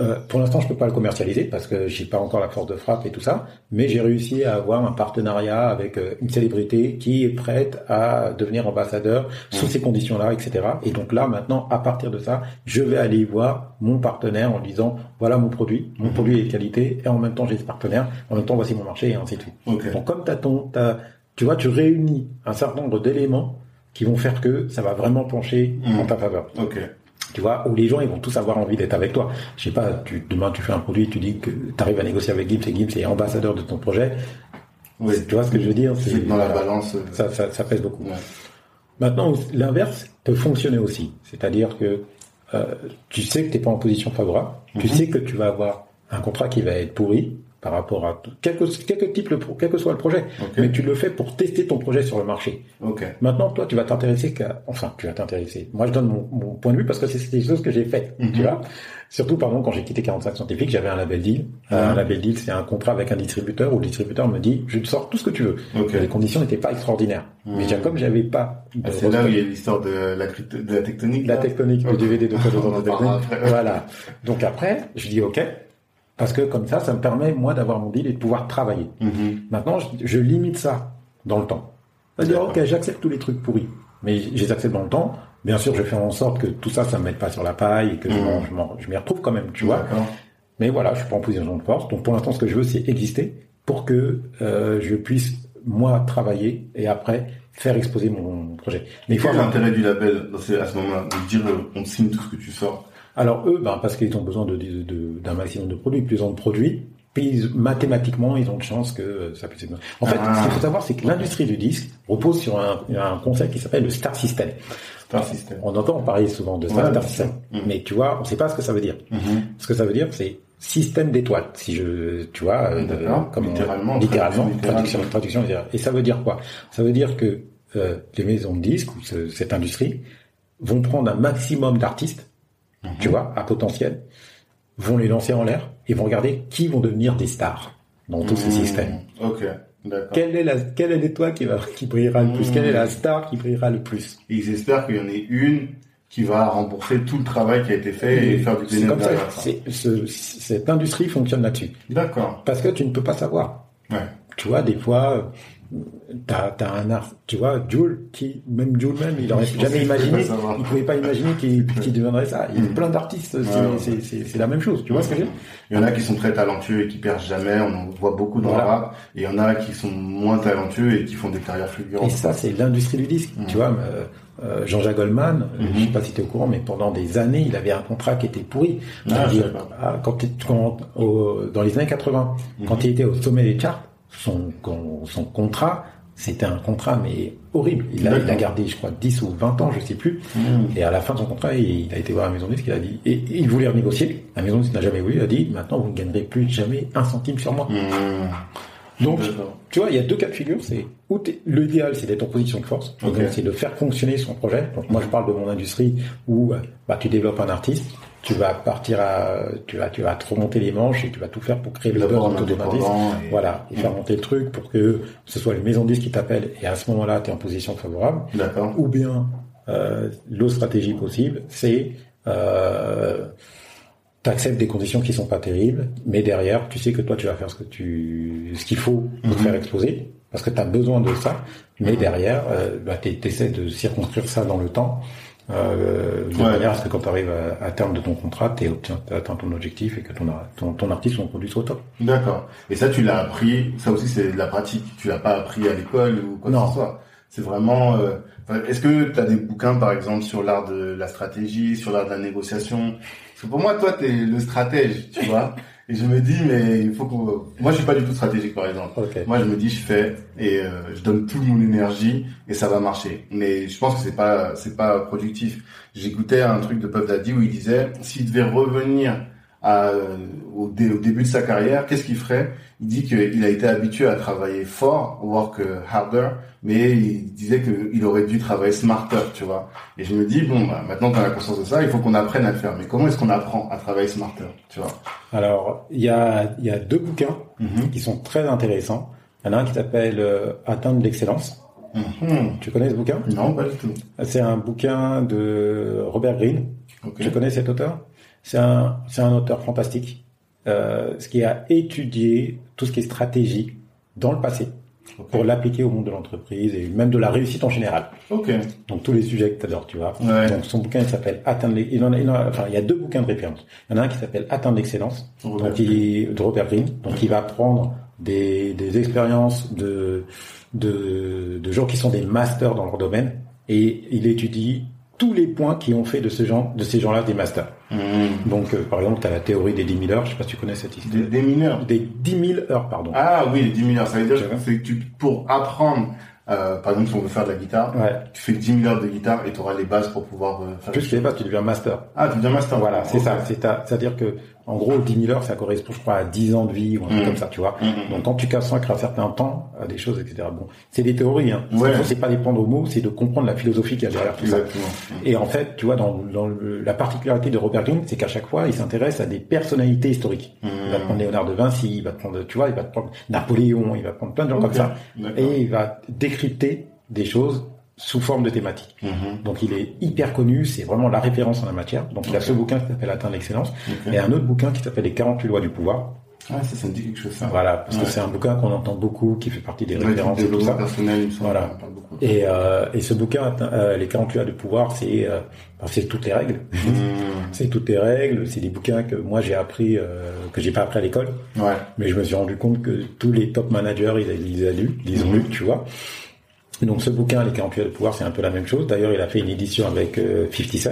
euh, pour l'instant, je peux pas le commercialiser parce que j'ai pas encore la force de frappe et tout ça, mais j'ai réussi à avoir un partenariat avec euh, une célébrité qui est prête à devenir ambassadeur sous ces conditions-là, etc. Et donc là, maintenant, à partir de ça, je vais aller voir mon partenaire en disant voilà mon produit, mon mhm. produit est de qualité, et en même temps j'ai ce partenaire, en même temps voici mon marché et ainsi de suite. Donc comme t'as ton, as, tu vois, tu réunis un certain nombre d'éléments qui vont faire que ça va vraiment pencher en mhm. ta faveur. Okay tu vois, où les gens ils vont tous avoir envie d'être avec toi. Je sais pas, tu, demain tu fais un produit, tu dis que tu arrives à négocier avec Gibbs et Gibbs est ambassadeur de ton projet. Oui. Tu vois ce que je veux dire? C'est dans la balance. Euh, ça, ça, ça pèse beaucoup. Maintenant, l'inverse peut fonctionner aussi. C'est-à-dire que euh, tu sais que tu n'es pas en position favorable, tu mhm. sais que tu vas avoir un contrat qui va être pourri, par rapport à quel que, quel que type le pro- quel que soit le projet, Ok. mais tu le fais pour tester ton projet sur le marché. Ok. Maintenant, toi, tu vas t'intéresser qu'à, enfin, tu vas t'intéresser. Moi, je donne mon, mon point de vue parce que c'est des choses que j'ai faites, Mhm. tu vois. Surtout, pardon, quand j'ai quitté 45 scientifiques, j'avais un label deal. Euh, Mhm. Un label deal, c'est un contrat avec un distributeur où le distributeur me dit, je te sors tout ce que tu veux. Ok. Les conditions n'étaient pas extraordinaires. Mhm. Mais déjà, comme j'avais pas Ah, c'est là où il y a l'histoire de la, de la tectonique. la tectonique du DVD de. Voilà. Donc après, je dis OK. Parce que comme ça, ça me permet, moi, d'avoir mon deal et de pouvoir travailler. Mhm. Maintenant, je, je limite ça dans le temps. C'est-à-dire. OK, j'accepte tous les trucs pourris. Mais je les accepte dans le temps. Bien sûr, je fais en sorte que tout ça, ça me mette pas sur la paille et que je Mhm. je m'y retrouve quand même, tu vois. Mais voilà, je suis pas en position de force. Donc pour l'instant, ce que je veux, c'est exister pour que euh, je puisse, moi, travailler et après faire exposer mon projet. Mais il faut l'intérêt du label? Dans ce- à ce moment-là de dire on signe tout ce que tu sors Alors eux, ben, parce qu'ils ont besoin de, de- de- d'un maximum de produits. Plus ils ont de produits, puis mathématiquement, ils ont de chances que euh, ça puisse être... En fait, Ah. ce qu'il faut savoir, c'est que l'industrie du disque repose sur un, un concept qui s'appelle le Star System. Star System. On entend parler souvent de Star, Ouais, Star bien System, mais tu vois, on ne sait pas ce que ça veut dire. Mhm. Ce que ça veut dire, c'est système d'étoiles. Si je, tu vois, euh, de- D'accord. comme on- Littéralement, littéralement, traduction traduction. Et ça veut dire quoi? Ça veut dire que euh, les maisons de disques ou ce- cette industrie vont prendre un maximum d'artistes, Mhm. tu vois, à potentiel, vont les lancer en l'air et vont regarder qui vont devenir des stars dans tous ces Mhm. systèmes. Ok. D'accord. Quelle est la, quelle est l'étoile qui va, qui brillera le plus? Mhm. Quelle est la star qui brillera le plus? Et ils espèrent qu'il y en ait une qui va rembourser tout le travail qui a été fait et faire du C'est comme bénéfice ça. ce- cette industrie fonctionne là-dessus. D'accord. Parce que tu ne peux pas savoir. Ouais. Tu vois, des fois, euh, t'as as un art, tu vois, Jules, qui, même Jules même, il aurait jamais imaginé, il pouvait pas imaginer qu'il qu'il deviendrait ça. Il y a plein d'artistes, c'est la même chose, tu vois ce que je veux dire? Il y en a qui sont très talentueux et qui percent jamais, on en voit beaucoup dans Voilà. le rap, et il y en a qui sont moins talentueux et qui font des carrières Et fulgurantes. ça, c'est l'industrie du disque. Mm. Tu vois, euh, euh, Jean-Jacques Goldman, Mhm. je sais pas si tu es au courant, mais pendant des années, il avait un contrat qui était pourri. Ah, C'est-à-dire, je sais pas. ah, quand, quand au- dans les années 80, Mhm. quand il était au sommet des charts, son, con- son contrat, c'était un contrat mais horrible. Il a, il a D'accord. gardé, je crois, 10 ou 20 ans, je sais plus. Mhm. Et à la fin de son contrat, il a été voir la maison disque, il a dit, et, et il voulait renégocier. La maison de disque n'a jamais voulu, il a dit, maintenant vous ne gagnerez plus jamais un centime sur moi. Mhm. Donc, tu vois, il y a deux cas de figure. C'est où l'idéal, c'est d'être en position de force. C'est de faire fonctionner son projet. Donc, moi, je parle de mon industrie où bah, tu développes un artiste, tu vas partir à, tu vas, tu vas te remonter les manches et tu vas tout faire pour créer le D'abord en et- Voilà, et faire Mhm. monter le truc pour que ce soit les maisons de disques qui t'appellent et à ce moment-là, tu es en position favorable. D'accord. Ou bien, euh, l'autre stratégie possible, c'est euh, t'acceptes des conditions qui sont pas terribles, mais derrière, tu sais que toi, tu vas faire ce que tu, ce qu'il faut pour Mhm. faire exploser, parce que tu as besoin de ça, mais derrière, euh, bah, tu essaies de circonscrire ça dans le temps, euh, de Ouais. manière à ce que quand tu arrives à, à terme de ton contrat, tu atteins ton objectif et que ton, ton, ton artiste, son produit soit au top. D'accord. Et ça, tu l'as appris, ça aussi c'est de la pratique. Tu l'as pas appris à l'école ou quoi que ce soit. C'est vraiment... euh, Est-ce que tu as des bouquins, par exemple, sur l'art de la stratégie, sur l'art de la négociation? Parce que pour moi, toi, tu es le stratège, tu vois. Et je me dis, mais il faut qu'on... Moi, je suis pas du tout stratégique, par exemple. Moi, je me dis, je fais et euh, je donne toute mon énergie et ça va marcher. Mais je pense que c'est pas c'est pas productif. J'écoutais un truc de Puff Daddy où il disait, s'il devait revenir à, au, dé- au début de sa carrière, qu'est-ce qu'il ferait? Il dit qu'il a été habitué à travailler fort, work harder, mais il disait qu'il aurait dû travailler smarter, tu vois. Et je me dis, bon, bah, maintenant qu'on a conscience de ça, il faut qu'on apprenne à le faire. Mais comment est-ce qu'on apprend à travailler smarter, tu vois? Alors, il y a, il y a deux bouquins Mhm. qui sont très intéressants. Il y en a un qui s'appelle euh, Atteindre l'excellence. Mhm. Tu connais ce bouquin? Non, pas du tout. C'est un bouquin de Robert Greene. Ok. Tu connais cet auteur? C'est un, c'est un auteur fantastique, euh, ce qui a étudié tout ce qui est stratégie dans le passé pour l'appliquer au monde de l'entreprise et même de la réussite en général. Ok. Donc tous les sujets que tu adores, tu vois. Ouais. Donc son bouquin il s'appelle Atteindre les- il en a, il en a- enfin il y a deux bouquins de référence. Il y en a un qui s'appelle Atteindre l'excellence, Robert donc il, de Robert Greene. Donc il va prendre des, des expériences de, de de gens qui sont des masters dans leur domaine et il étudie tous les points qui ont fait de ce genre de ces gens-là des masters. Mhm. Donc euh, par exemple, tu as la théorie des 10 000 heures, je sais pas si tu connais cette histoire. Des, des mineurs. Des 10 000 heures, pardon. Ah oui, 10 000 heures. Ça veut dire que c'est tu, pour apprendre, euh, par exemple, si on veut faire de la guitare, Ouais. tu fais 10 000 heures de guitare et tu auras les bases pour pouvoir euh, faire. Plus les bases, tu deviens master. Ah, tu deviens master. Voilà, c'est Ok. ça. C'est à- C'est-à-dire que En gros, 10 000 heures, ça correspond, je crois, à 10 ans de vie ou un truc Mhm. comme ça, tu vois. Mhm. Donc, quand tu consacres un certain temps à des choses, etc. Bon, c'est des théories, hein. Ouais. C'est pas les prendre au mot, c'est de comprendre la philosophie qu'il y a derrière tout ça. Exactement. Et en fait, tu vois, dans, dans le- la particularité de Robert Greene, c'est qu'à chaque fois, il s'intéresse à des personnalités historiques. Il va prendre Léonard de Vinci, il va prendre, tu vois, il va prendre Napoléon, il va prendre plein de gens comme ça. Et il va décrypter des choses sous forme de thématiques. Mhm. Donc il est hyper connu, c'est vraiment la référence en la matière. Donc il a ce bouquin qui s'appelle Atteindre l'excellence et un autre bouquin qui s'appelle Les 48 lois du pouvoir. Ah, ça, ça me dit quelque chose, ça. Voilà, parce Ouais. que c'est un bouquin qu'on entend beaucoup, qui fait partie des Ouais, références et tout ça. personnel, il me semble. Voilà. Et, euh, et ce bouquin, euh, Les 48 lois du pouvoir, c'est euh, ben, c'est toutes les règles. Mhm. C'est toutes les règles, c'est des bouquins que moi j'ai appris, que j'ai pas appris à l'école, Ouais. mais je me suis rendu compte que tous les top managers, ils, ils les ont lus, ils les ont Mhm. lus, tu vois. Donc ce bouquin, Les 48 lois du pouvoir, c'est un peu la même chose. D'ailleurs, il a fait une édition avec euh, 50 Cent,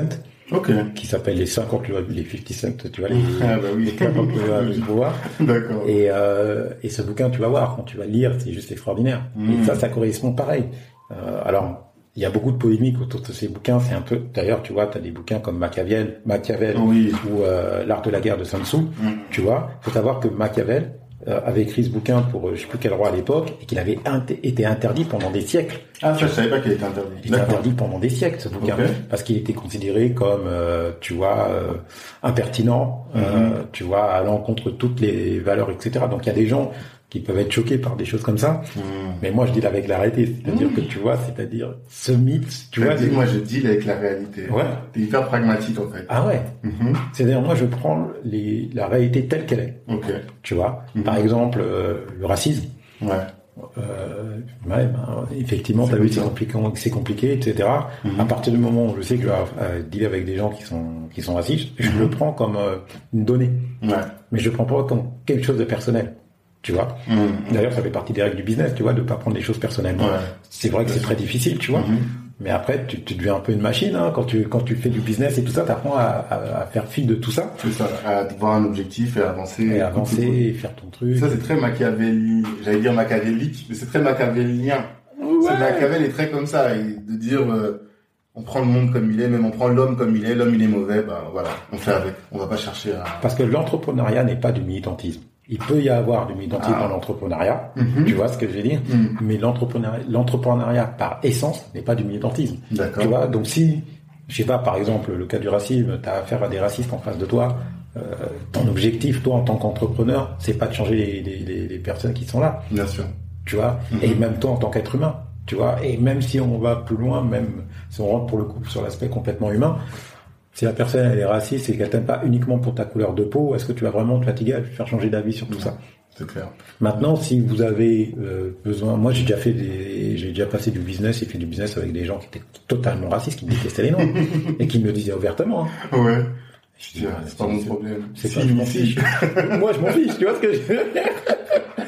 Ok. qui s'appelle les 50 lois, les 50 Cent, tu vois, les, Ah, bah oui. les 50 lois du pouvoir. D'accord. Et, euh, et ce bouquin, tu vas voir, quand tu vas le lire, c'est juste extraordinaire. Et ça, ça correspond pareil. Euh, alors, il y a beaucoup de polémiques autour de ces bouquins. C'est un peu, d'ailleurs, tu vois, tu as des bouquins comme Machiavel, Machiavel Oui. ou euh, L'art de la guerre de Sun Tzu. Mhm. Tu vois, faut savoir que Machiavel euh, avait écrit ce bouquin pour euh, je sais plus quel roi à l'époque et qu'il avait inter- été interdit pendant des siècles. Ah, je savais pas qu'il était interdit. Il était interdit pendant des siècles ce bouquin parce qu'il était considéré comme, euh, tu vois, euh, impertinent, euh, Mhm. tu vois, à l'encontre de toutes les valeurs, etc. Donc il y a des gens qui peuvent être choqués par des choses comme ça, Mhm. mais moi je dis avec l'arrêté, c'est-à-dire que tu vois, c'est-à-dire ce mythe, tu vois. c'est- moi, je deal avec la réalité. Ouais. T'es hyper pragmatique, en fait. Ah ouais, Mhm. c'est-à-dire moi je prends les, la réalité telle qu'elle est, Ok. tu vois? Par exemple, euh, le racisme. Ouais. Euh, ouais, ben, effectivement, C'est t'as vu, c'est compliqué. c'est compliqué, etc. À partir du moment où je sais que je vais euh, dealer avec des gens qui sont qui sont racistes, je le prends comme euh, une donnée, Ouais. mais je le prends pas comme quelque chose de personnel. Tu vois. Mhm. D'ailleurs, ça fait partie des règles du business, tu vois, de pas prendre les choses personnellement. Ouais. C'est vrai que c'est très difficile, tu vois. Mhm. Mais après, tu, tu deviens un peu une machine hein, quand tu quand tu fais du business et tout ça. T'apprends à, à, à faire fi de tout ça C'est ça, à avoir un objectif et avancer. et avancer et faire ton truc. Ça, c'est très machiavélique. J'allais dire machiavélique, mais c'est très machiavélien. C'est Machiavel est très comme ça, et de dire, euh, on prend le monde comme il est, même on prend l'homme comme il est, l'homme il est mauvais, bah voilà, on fait avec. On va pas chercher à... Parce que l'entrepreneuriat n'est pas du militantisme. Il peut y avoir du militantisme Ah. dans l'entrepreneuriat, Mhm. tu vois ce que je veux dire Mhm. Mais l'entrepreneuriat, l'entrepreneuriat par essence n'est pas du militantisme. D'accord. Tu vois Donc si, je sais pas, par exemple, le cas du racisme, tu as affaire à des racistes en face de toi, euh, ton objectif, toi, en tant qu'entrepreneur, c'est pas de changer les, les, les- les personnes qui sont là, Bien sûr. tu vois Mhm. Et même toi, en tant qu'être humain, tu vois Et même si on va plus loin, même si on rentre pour le coup sur l'aspect complètement humain, si la personne elle est raciste et qu'elle t'aime pas uniquement pour ta couleur de peau, est-ce que tu vas vraiment te fatiguer à lui faire changer d'avis sur tout ça? C'est clair. Maintenant, si vous avez euh, besoin, moi j'ai déjà fait des, j'ai déjà passé du business et fait du business avec des gens qui étaient totalement racistes, qui me détestaient les noirs et qui me le disaient ouvertement. hein. Ouais. C'est pas mon problème. C'est Si, pas, je m'en fiche. moi, je m'en fiche, tu vois ce que je veux dire?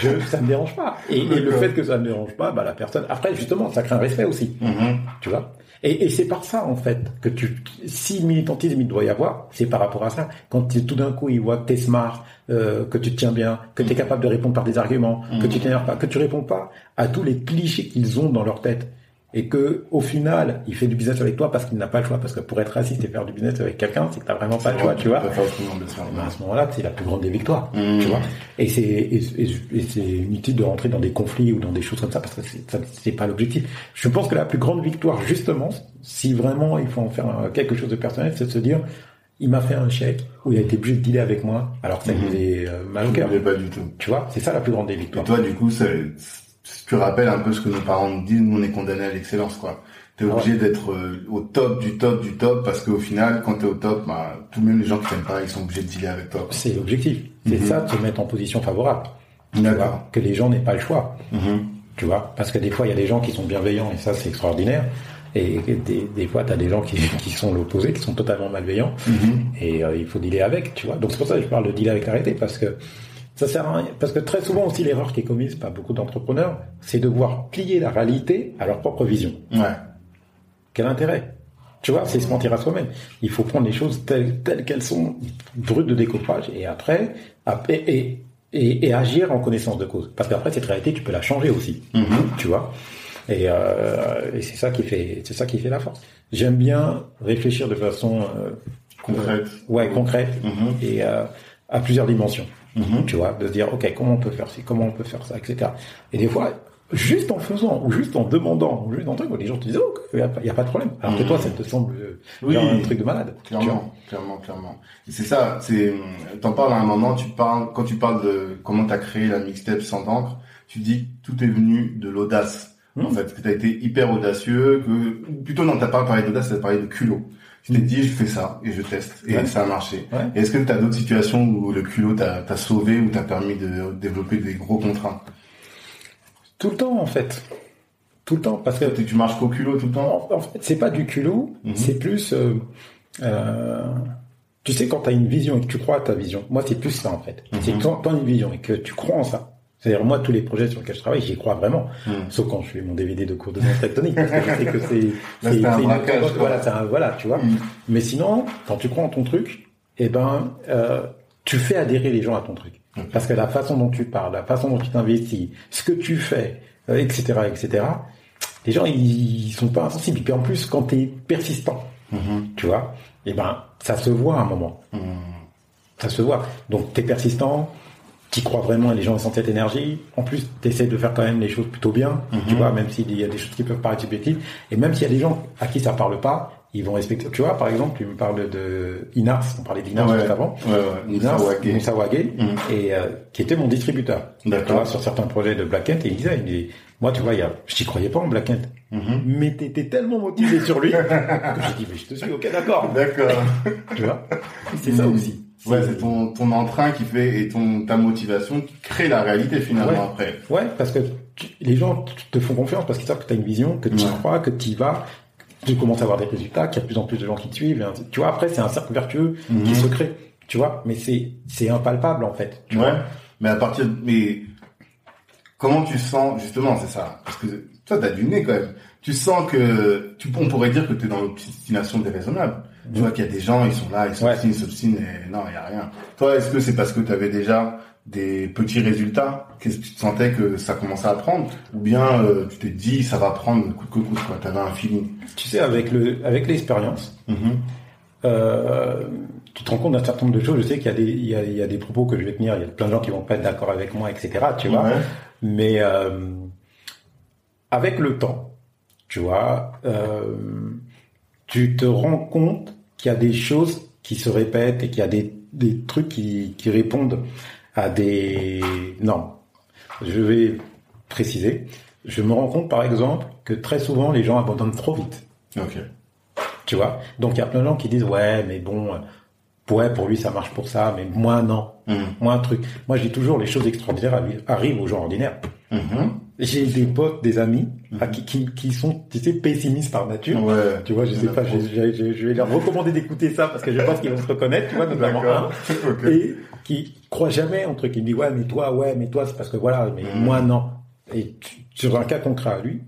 Je, Ça me dérange pas. Et, et le fait que ça me dérange pas, bah la personne. Après, justement, ça crée un respect aussi, Mhm. tu vois? Et, et c'est par ça en fait que tu, si militantisme il doit y avoir, c'est par rapport à ça. Quand tu- tout d'un coup ils voient que t'es smart, euh, que tu te tiens bien, que tu es capable de répondre par des arguments, que tu t'énerves pas, que tu réponds pas à tous les clichés qu'ils ont dans leur tête. Et que au final, il fait du business avec toi parce qu'il n'a pas le choix. Parce que pour être raciste et faire du business avec quelqu'un, c'est que t'as vraiment pas le choix, tu vois. Ben, à ce moment-là, c'est la plus grande des victoires, Mhm. tu vois. Et c'est et, et- et c'est inutile de rentrer dans des conflits ou dans des choses comme ça parce que c'est pas l'objectif. Je pense que la plus grande victoire, justement, si vraiment il faut en faire quelque chose de personnel, c'est de se dire, il m'a fait un chèque où il a été obligé de dealer avec moi, alors que ça lui est euh, mal au cœur. pas du tout. Tu vois, c'est ça la plus grande des Et victoires. toi, du coup, ça, tu rappelles un peu ce que nos parents nous disent, nous on est condamnés à l'excellence, quoi. T'es obligé d'être euh, au top du top du top parce qu'au final, quand t'es au top, bah, tout même les gens qui t'aiment pas, ils sont obligés de dealer avec toi. C'est l'objectif. C'est Mhm. ça de se mettre en position favorable. D'accord. que les gens n'aient pas le choix. Mhm. Tu vois, parce que des fois, il y a des gens qui sont bienveillants et ça, c'est extraordinaire. Et des, des fois, tu as des gens qui, qui sont l'opposé, qui sont totalement malveillants. Mhm. Et euh, il faut dealer avec, tu vois. Donc c'est pour ça que je parle de dealer avec la réalité, parce que ça sert à rien. Parce que très souvent aussi, l'erreur qui est commise par beaucoup d'entrepreneurs, c'est de voir plier la réalité à leur propre vision. Ouais. Quel intérêt? Tu vois, c'est se mentir à soi-même. Il faut prendre les choses telles, telles qu'elles sont, brutes de découpage, et après, après et, et, et agir en connaissance de cause. Parce qu'après, cette réalité, tu peux la changer aussi. Mhm. Tu vois? Et, euh, et c'est ça qui fait, c'est ça qui fait la force. J'aime bien réfléchir de façon euh, concrète. ouais, concrète Mhm. et euh, à plusieurs dimensions. Tu vois, de se dire, ok, comment on peut faire ci, comment on peut faire ça, etc. Et des fois, juste en faisant, ou juste en demandant, ou juste en truc, les gens te disent, oh, il n'y a, pas- y a pas de problème. Alors que Mhm. toi, ça te semble euh, Oui. genre un truc de malade. Clairement, clairement, clairement. Et c'est ça, c'est, t'en parles à un moment, tu parles, quand tu parles de comment t'as créé la mixtape sans d'encre, tu dis que tout est venu de l'audace. En Mhm. fait, que t'as été hyper audacieux, que, plutôt non, t'as pas parlé d'audace, t'as parlé de culot. Tu t'es dit, je fais ça, et je teste, et Ouais. ça a marché. Ouais. Est-ce que t'as d'autres situations où le culot t'a, sauvé, ou t'a permis de développer des gros contrats? Tout le temps, en fait. Tout le temps, parce que Tu tu marches qu'au culot tout le temps? En, en fait, c'est pas du culot, Mhm. c'est plus. euh, euh, tu sais, quand tu as une vision et que tu crois à ta vision, moi, c'est plus ça, en fait. Mhm. C'est quand tu as une vision et que tu crois en ça. C'est-à-dire, moi, tous les projets sur lesquels je travaille, j'y crois vraiment. Mhm. Sauf quand je fais mon DVD de cours de danse tectonique, parce que je sais que c'est. C'est un une- braquage. Voilà, un- voilà, tu vois. Mhm. Mais sinon, quand tu crois en ton truc, eh ben, euh, tu fais adhérer les gens à ton truc. Parce que la façon dont tu parles, la façon dont tu t'investis, ce que tu fais, euh, etc., etc., les gens, ils, ils sont pas insensibles. Et puis en plus, quand tu es persistant, Mhm. tu vois, eh ben, ça se voit à un moment. Mhm. Ça se voit. Donc, tu es persistant, tu crois vraiment et les gens ressentent cette énergie. En plus, tu essaies de faire quand même les choses plutôt bien, Mhm. tu vois, même s'il y a des choses qui peuvent paraître subjectives. Et même s'il y a des gens à qui ça parle pas, ils vont respecter. Tu vois, par exemple, tu me parles de Inars, on parlait d'Inars Ouais. juste avant. Ouais, ouais. Moussa Inars, Mhm. et euh, qui était mon distributeur. Tu D'accord. vois, sur certains projets de Black Kent, et il disait, il dit, moi, tu vois, il y a, je t'y croyais pas en Black Kent, Mhm. mais t'étais tellement motivé sur lui que j'ai dit, mais je te suis, ok, d'accord. D'accord. Tu vois, c'est ça Mhm. aussi. Ouais, c'est ton, ton entrain qui fait et ton ta motivation qui crée la réalité finalement Ouais. après. Ouais, parce que tu- les gens te font confiance parce qu'ils savent que tu as une vision, que tu y Ouais. crois, que tu y vas, tu commences à avoir des résultats, qu'il y a de plus en plus de gens qui te suivent. et Tu vois, après, c'est un cercle vertueux Mhm. qui se crée. Tu vois, mais c'est c'est impalpable en fait. Tu Ouais. vois. Mais à partir de- mais comment tu sens justement c'est ça parce que toi t'as du nez quand même. Tu sens que tu on pourrait dire que tu es dans l'obstination déraisonnable. Tu vois qu'il y a des gens ils sont là ils Ouais. s'obstinent s'obstinent et non il y a rien. Toi est-ce que c'est parce que tu avais déjà des petits résultats? Qu'est-ce que tu te sentais que ça commençait à prendre? Ou bien euh, tu t'es dit ça va prendre coûte que coûte quoi t'avais un feeling. Tu sais, avec le avec l'expérience, Mhm. euh, tu te rends compte d'un certain nombre de choses. Je sais qu'il y a des il y a, il y a des propos que je vais tenir. Il y a plein de gens qui vont pas être d'accord avec moi, etc. Tu vois. Ouais. Mais euh, avec le temps, tu vois, euh, tu te rends compte qu'il y a des choses qui se répètent et qu'il y a des, des trucs qui, qui répondent à des normes. Je vais préciser. Je me rends compte, par exemple, que très souvent, les gens abandonnent trop vite. Ok. Tu vois? Donc, il y a plein de gens qui disent, ouais, mais bon, ouais, pour lui, ça marche pour ça, mais moi, non. Mhm. Moi, un truc. Moi, je dis toujours, les choses extraordinaires arri- arrivent aux gens ordinaires. Mhm. J'ai des potes, des amis, à qui, qui, qui sont, tu sais, pessimistes par nature. Ouais. Tu vois, je sais pas, je, je- je- je vais leur recommander d'écouter ça parce que je pense qu'ils vont se reconnaître, tu vois, notamment un. Et qui croient jamais en truc. Il me dit, ouais, mais toi, ouais, mais toi, c'est parce que voilà, mais Mhm. moi, non. Et tu- sur un cas concret à lui,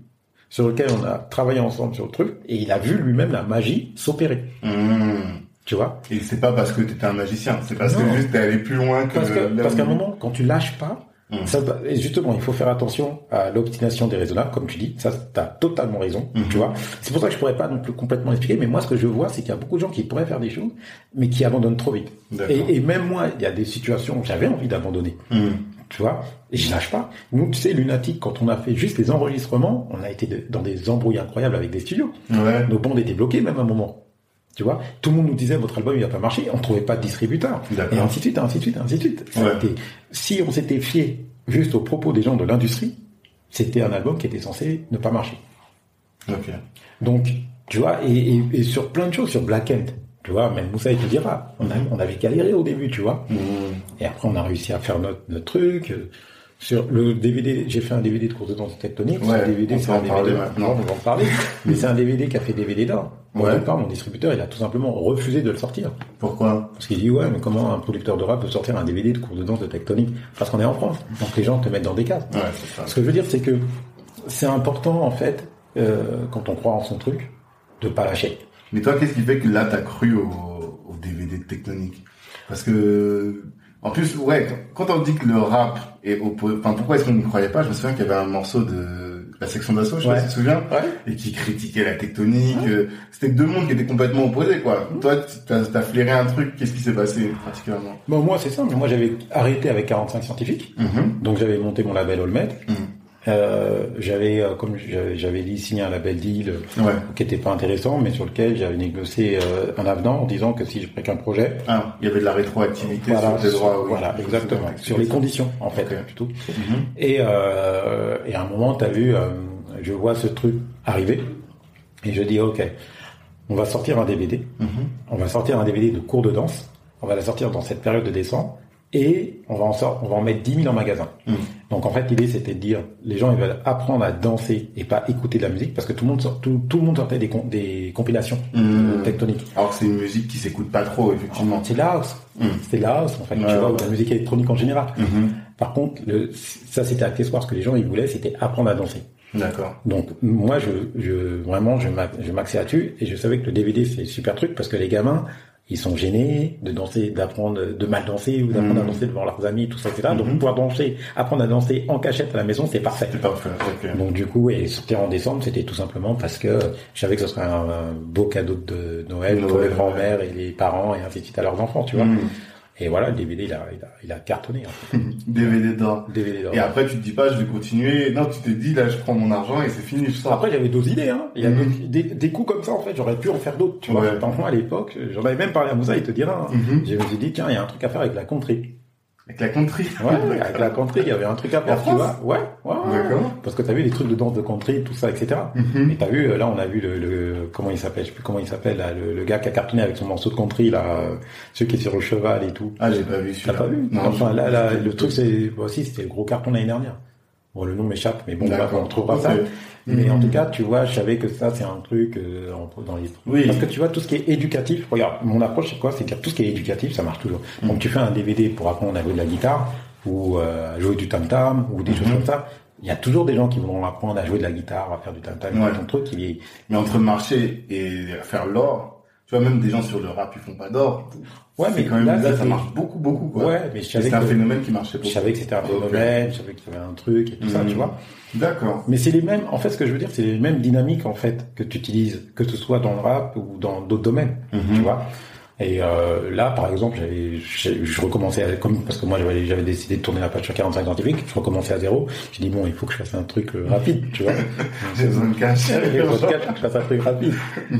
sur lequel on a travaillé ensemble sur le truc, et il a vu lui-même la magie s'opérer. Mhm. Tu vois? Et c'est pas parce que t'étais un magicien, c'est parce Non. que juste t'es allé plus loin que. Parce qu'à un moment, quand tu lâches pas, Ça, va- et justement, il faut faire attention à l'obstination déraisonnable, comme tu dis. Ça, t'as totalement raison, Mhm. tu vois. C'est pour ça que je pourrais pas non plus complètement expliquer, mais moi, ce que je vois, c'est qu'il y a beaucoup de gens qui pourraient faire des choses, mais qui abandonnent trop vite. Et, et même moi, il y a des situations où j'avais envie d'abandonner, Mhm. tu vois, et je lâche pas. Nous, tu sais, Lunatic, quand on a fait juste les enregistrements, on a été de- dans des embrouilles incroyables avec des studios. Ouais. Nos bandes étaient bloquées même à un moment. Tu vois, tout le monde nous disait votre album il va pas marcher, on trouvait pas de distributeur. Et ainsi de suite, ainsi de suite, ainsi de suite. Ouais. été- si on s'était fié juste aux propos des gens de l'industrie, c'était un album qui était censé ne pas marcher. Donc, tu vois, et, et- et sur plein de choses, sur Black End, tu vois, même Moussa il te dira, on, a, on avait galéré au début, tu vois. Mhm. Et après, on a réussi à faire notre, notre truc. Sur le DVD, j'ai fait un DVD de course de danse tectonique. Ouais, ce DVD, on c'est un parler DVD. Non, on va en parler. mais c'est un DVD qui a fait DVD d'or. Au Ouais. mon distributeur, il a tout simplement refusé de le sortir. Pourquoi? Parce qu'il dit, ouais, mais comment un producteur de rap peut sortir un DVD de course de danse de tectonique? Parce qu'on est en France. Donc les gens te mettent dans des cases. Ouais, c'est. Ce que je veux dire, c'est que c'est important, en fait, euh, quand on croit en son truc, de pas lâcher. Mais toi, qu'est-ce qui fait que là, t'as cru au, au DVD de Tectonique? Parce que, en plus, ouais, quand on dit que le rap est opposé, enfin, pourquoi est-ce qu'on n'y croyait pas? Je me souviens qu'il y avait un morceau de la section d'assaut, je sais pas si tu te souviens, et qui critiquait la tectonique. Euh, c'était deux mondes qui étaient complètement opposés, quoi. Mmh. Toi, tu as, flairé un truc, qu'est-ce qui s'est passé particulièrement? Bon, moi, c'est simple. Moi, j'avais arrêté avec 45 scientifiques, mmh. donc j'avais monté mon label Olmed. Mmh. Euh, j'avais, euh, comme j'avais dit, signé un label deal qui était pas intéressant, mais sur lequel j'avais négocié euh, un avenant en disant que si je prenais qu'un projet, ah, il y avait de la rétroactivité sur tes droits. Voilà, exactement, sur les conditions en fait plutôt. Mhm. Et, euh, et à un moment, tu as vu, je vois ce truc arriver et je dis ok, on va sortir un DVD, mhm. on va sortir un DVD de cours de danse, on va la sortir dans cette période de décembre et on va en sortir, on va en mettre 10 000 en magasin. Hmm. Donc en fait l'idée c'était de dire les gens ils veulent apprendre à danser et pas écouter de la musique parce que tout le monde sort, tout, tout le monde sortait des, des compilations hmm. tectoniques. Alors c'est une musique qui s'écoute pas trop effectivement. C'est la house, hmm. c'est la house en fait, tu vois, ou la musique électronique en général. Par contre le, ça c'était accessoire, ce que les gens ils voulaient c'était apprendre à danser. D'accord. Donc moi je, je vraiment je m'axais là-dessus et je savais que le DVD c'est super truc parce que les gamins ils sont gênés de danser, d'apprendre, de mal danser ou d'apprendre à mm. danser devant leurs amis, tout ça, etc. Donc mm-hmm. pouvoir danser, apprendre à danser en cachette à la maison, c'est parfait. C'est parfait. Donc du coup, et sortir en décembre, c'était tout simplement parce que je savais que ce serait un, beau cadeau de Noël, pour les grands-mères et les parents et ainsi de suite à leurs enfants, tu vois. Mm. Et voilà, le DVD, il a, il a, il a cartonné. En fait. DVD d'or. DVD d'or. Et après, tu te dis pas, je vais continuer. Non, tu te dis, là, je prends mon argent et c'est fini. Ça. Après, j'avais d'autres idées. Hein. Il y a mm-hmm. des, des, coups comme ça, en fait, j'aurais pu en faire d'autres. Tu vois, ouais. à l'époque, j'en avais même parlé à Moussa, il te dira. Hein. Je me suis dit, tiens, il y a un truc à faire avec la country. Avec la country Ouais, avec la country, il y avait un truc à faire, tu vois. Ouais, ouais, D'accord. Parce que t'as vu les trucs de danse de country, tout ça, etc. Mm-hmm. Et t'as vu, là, on a vu le, le comment il s'appelle, je sais plus comment il s'appelle, là, le, le, gars qui a cartonné avec son morceau de country, là, celui qui est sur le cheval et tout. Ah, j'ai pas vu celui-là. T'as pas vu? Non, enfin, là, là, le truc, c'est, voici, c'était le gros carton l'année dernière. Bon, le nom m'échappe, mais bon, on trouvera ça. Mais en tout cas, tu vois, je savais que ça, c'est un truc euh, dans les. Oui. Parce que tu vois, tout ce qui est éducatif. Regarde, mon approche, c'est quoi? C'est que tout ce qui est éducatif, ça marche toujours. Mm. Donc, tu fais un DVD pour apprendre à jouer de la guitare ou euh, à jouer du tam tam ou des choses mm-hmm. comme ça. Il y a toujours des gens qui vont apprendre à jouer de la guitare, à faire du tam tam, ouais. ton truc. Est... Mais entre marcher et faire l'or, tu vois, même des gens sur le rap, ils font pas d'or. Ouais, mais quand même, là, ça marche beaucoup, beaucoup, quoi. Ouais, mais je savais C'était un phénomène qui marchait beaucoup. Je savais que c'était un phénomène, je savais qu'il y avait un truc et tout ça, tu mmh. vois. D'accord. Mais c'est les mêmes, en fait, ce que je veux dire, c'est les mêmes dynamiques, en fait, que tu utilises, que ce soit dans le rap ou dans d'autres domaines, mmh. tu vois. Et euh, là, par exemple, je, recommençais à, comme parce que moi j'avais, décidé de tourner la page sur 45 scientifiques, je recommençais à zéro. J'ai dit bon, il faut que je fasse un truc euh, rapide, tu vois. J'ai besoin de cash. J'ai besoin de cash, je fasse un truc rapide.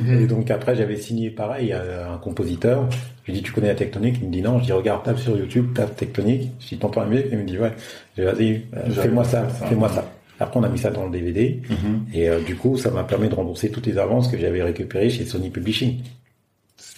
Et donc après, j'avais signé pareil à un compositeur. Je lui dis tu connais la tectonique? Il me dit non. Je dis regarde, tape sur YouTube, tape tectonique. Je dis t'entends la musique? Il me dit ouais. Je dis vas-y, euh, fais-moi ça, fais-moi ça. Après, on a mis ça dans le DVD. Mhm. Et euh, du coup, ça m'a permis de rembourser toutes les avances que j'avais récupérées chez Sony Publishing.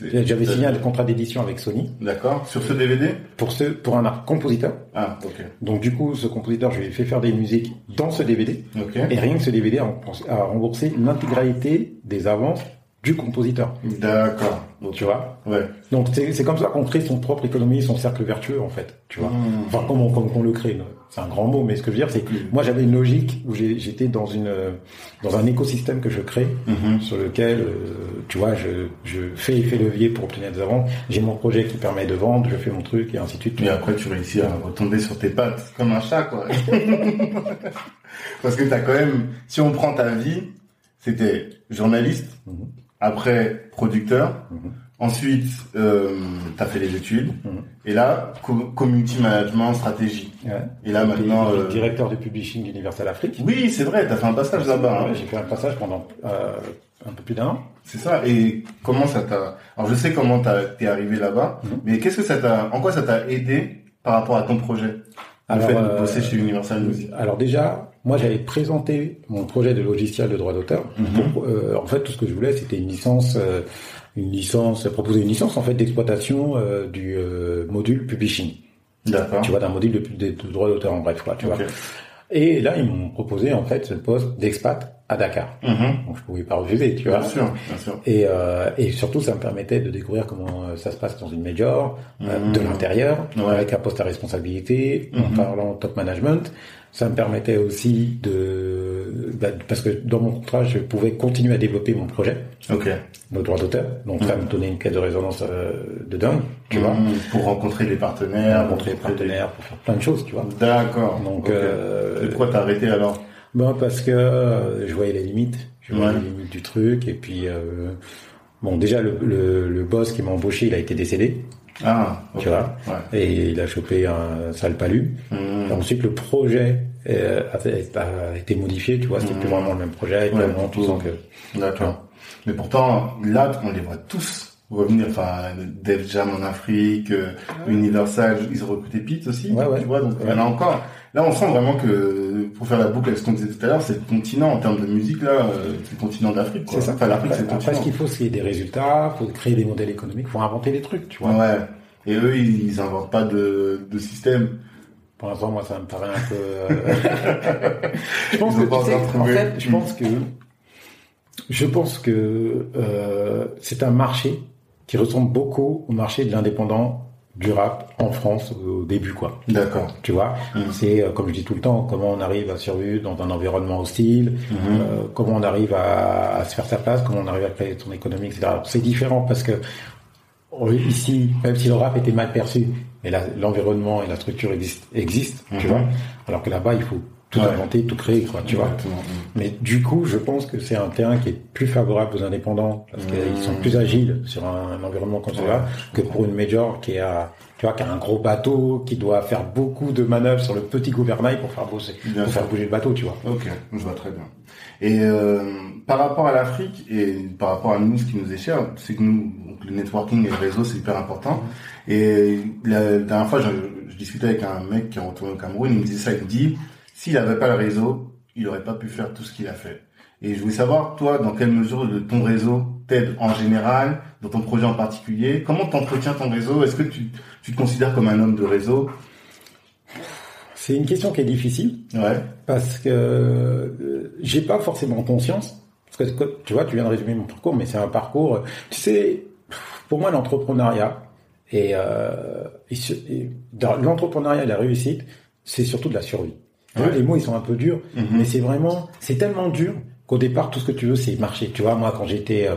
J'avais signé un contrat d'édition avec Sony. D'accord. Sur ce DVD Pour ce, pour un compositeur. Ah, ok. Donc du coup, ce compositeur, je lui ai fait faire des musiques dans ce DVD. Et rien que ce DVD a remboursé l'intégralité des avances du compositeur. D'accord. Tu vois Ouais. Donc c'est comme ça qu'on crée son propre économie, son cercle vertueux en fait. Tu vois mmh. Enfin comment on, le crée C'est un grand mot, mais ce que je veux dire c'est que mmh. moi j'avais une logique où j'étais dans une dans un écosystème que je crée mmh. sur lequel euh, tu vois je, je fais effet levier pour obtenir des avances. J'ai mon projet qui permet de vendre, je fais mon truc et ainsi de suite. Et après tu réussis à retomber sur tes pattes comme un chat quoi. Parce que t'as quand même, si on prend ta vie, c'était journaliste après producteur. Mhm. Ensuite, euh, tu as fait les études. Mhm. Et là, community management, stratégie. Et là, maintenant... Euh... Directeur du publishing d'Universal Afrique. Oui, c'est vrai, tu as fait un passage là-bas. Hein. J'ai fait un passage pendant euh, un peu plus d'un an. C'est ça. Et comment ça t'a... Alors, je sais comment t'es arrivé là-bas, mhm. mais qu'est-ce que ça t'a... En quoi ça t'a aidé par rapport à ton projet? Le fait de bosser chez Universal Music Alors déjà, moi, j'avais présenté mon projet de logiciel de droit d'auteur. Mhm. Euh, en fait, tout ce que je voulais, c'était une licence, euh, une licence, proposer une licence en fait d'exploitation euh, du module publishing. D'accord. Tu vois, d'un module de, de, droit d'auteur en bref, quoi. Tu vois. Et là, ils m'ont proposé en fait ce poste d'expat à Dakar. Mhm. Donc je pouvais pas refuser, tu vois. Bien sûr, bien sûr. Et, euh, et surtout, ça me permettait de découvrir comment ça se passe dans une major, mhm. de l'intérieur, avec un poste à responsabilité, en parlant top management. Ça me permettait aussi de, bah, parce que dans mon contrat, je pouvais continuer à développer mon projet. Ok. Le droit d'auteur. Donc ça me donnait une caisse de résonance euh, de dingue, tu vois. Mmh. Pour rencontrer les partenaires, rencontrer les partenaires, pour faire plein de choses, tu vois. D'accord. Donc. Euh, Et pourquoi t'as arrêté alors? Bon, parce que euh, je voyais les limites, je voyais les limites du truc, et puis euh, bon, déjà le, le, le boss qui m'a embauché, il a été décédé. Ah, tu vois, et il a chopé un sale palu. Mmh. ensuite, le projet euh, a, été modifié, tu vois, c'était plus mmh. vraiment le même projet, ouais, vraiment tout que. D'accord. Mais pourtant, là, on les voit tous revenir, enfin, Def Jam en Afrique, euh, Universal, ils ont recruté Pete aussi, ouais, tu vois, donc il y en a encore. Là, on sent vraiment que, pour faire la boucle avec ce qu'on disait tout à l'heure, c'est le continent, en termes de musique, là, euh, c'est le continent d'Afrique, C'est ça. Enfin, l'Afrique, c'est le continent. ce qu'il faut, c'est des résultats, faut créer des modèles économiques, faut inventer des trucs, tu vois. Ouais. Et eux, ils, inventent pas de, de système. Pour l'instant, moi, ça me paraît un peu, je pense que, tu sais, en fait, je pense que, je pense que, euh, c'est un marché qui ressemble beaucoup au marché de l'indépendant du rap en France au début quoi. D'accord. Tu vois, mmh. c'est euh, comme je dis tout le temps comment on arrive à survivre dans un environnement hostile, mmh. euh, comment on arrive à, à, se faire sa place, comment on arrive à créer son économie, etc. C'est différent parce que ici, même si le rap était mal perçu, mais l'environnement et la structure existent, existe, tu mmh. vois. Alors que là-bas, il faut tout inventer, tout créer, quoi, tu vois. Mais du coup, je pense que c'est un terrain qui est plus favorable aux indépendants parce qu'ils sont plus agiles sur un, environnement comme cela que pour une major qui a, tu vois, qui a un gros bateau, qui doit faire beaucoup de manœuvres sur le petit gouvernail pour faire bosser, pour faire bouger le bateau, tu vois. Ok, je vois très bien. Et euh, par rapport à l'Afrique et par rapport à nous, ce qui nous est cher, c'est que nous, donc, le networking et le réseau, c'est hyper important. Et la dernière fois, je, je discutais avec un mec qui est retourné au Cameroun, il me disait ça, il me dit s'il n'avait pas le réseau, il n'aurait pas pu faire tout ce qu'il a fait. Et je voulais savoir, toi, dans quelle mesure ton réseau t'aide en général, dans ton projet en particulier? Comment t'entretiens ton réseau? Est-ce que tu, tu te considères comme un homme de réseau? C'est une question qui est difficile. Ouais. Parce que euh, j'ai pas forcément conscience. Parce que tu vois, tu viens de résumer mon parcours, mais c'est un parcours. Tu sais, pour moi, l'entrepreneuriat et, euh, et l'entrepreneuriat et la réussite, c'est surtout de la survie. Les mots, ils sont un peu durs, mhm. mais c'est vraiment, c'est tellement dur qu'au départ, tout ce que tu veux, c'est marcher. Tu vois, moi, quand j'étais, euh,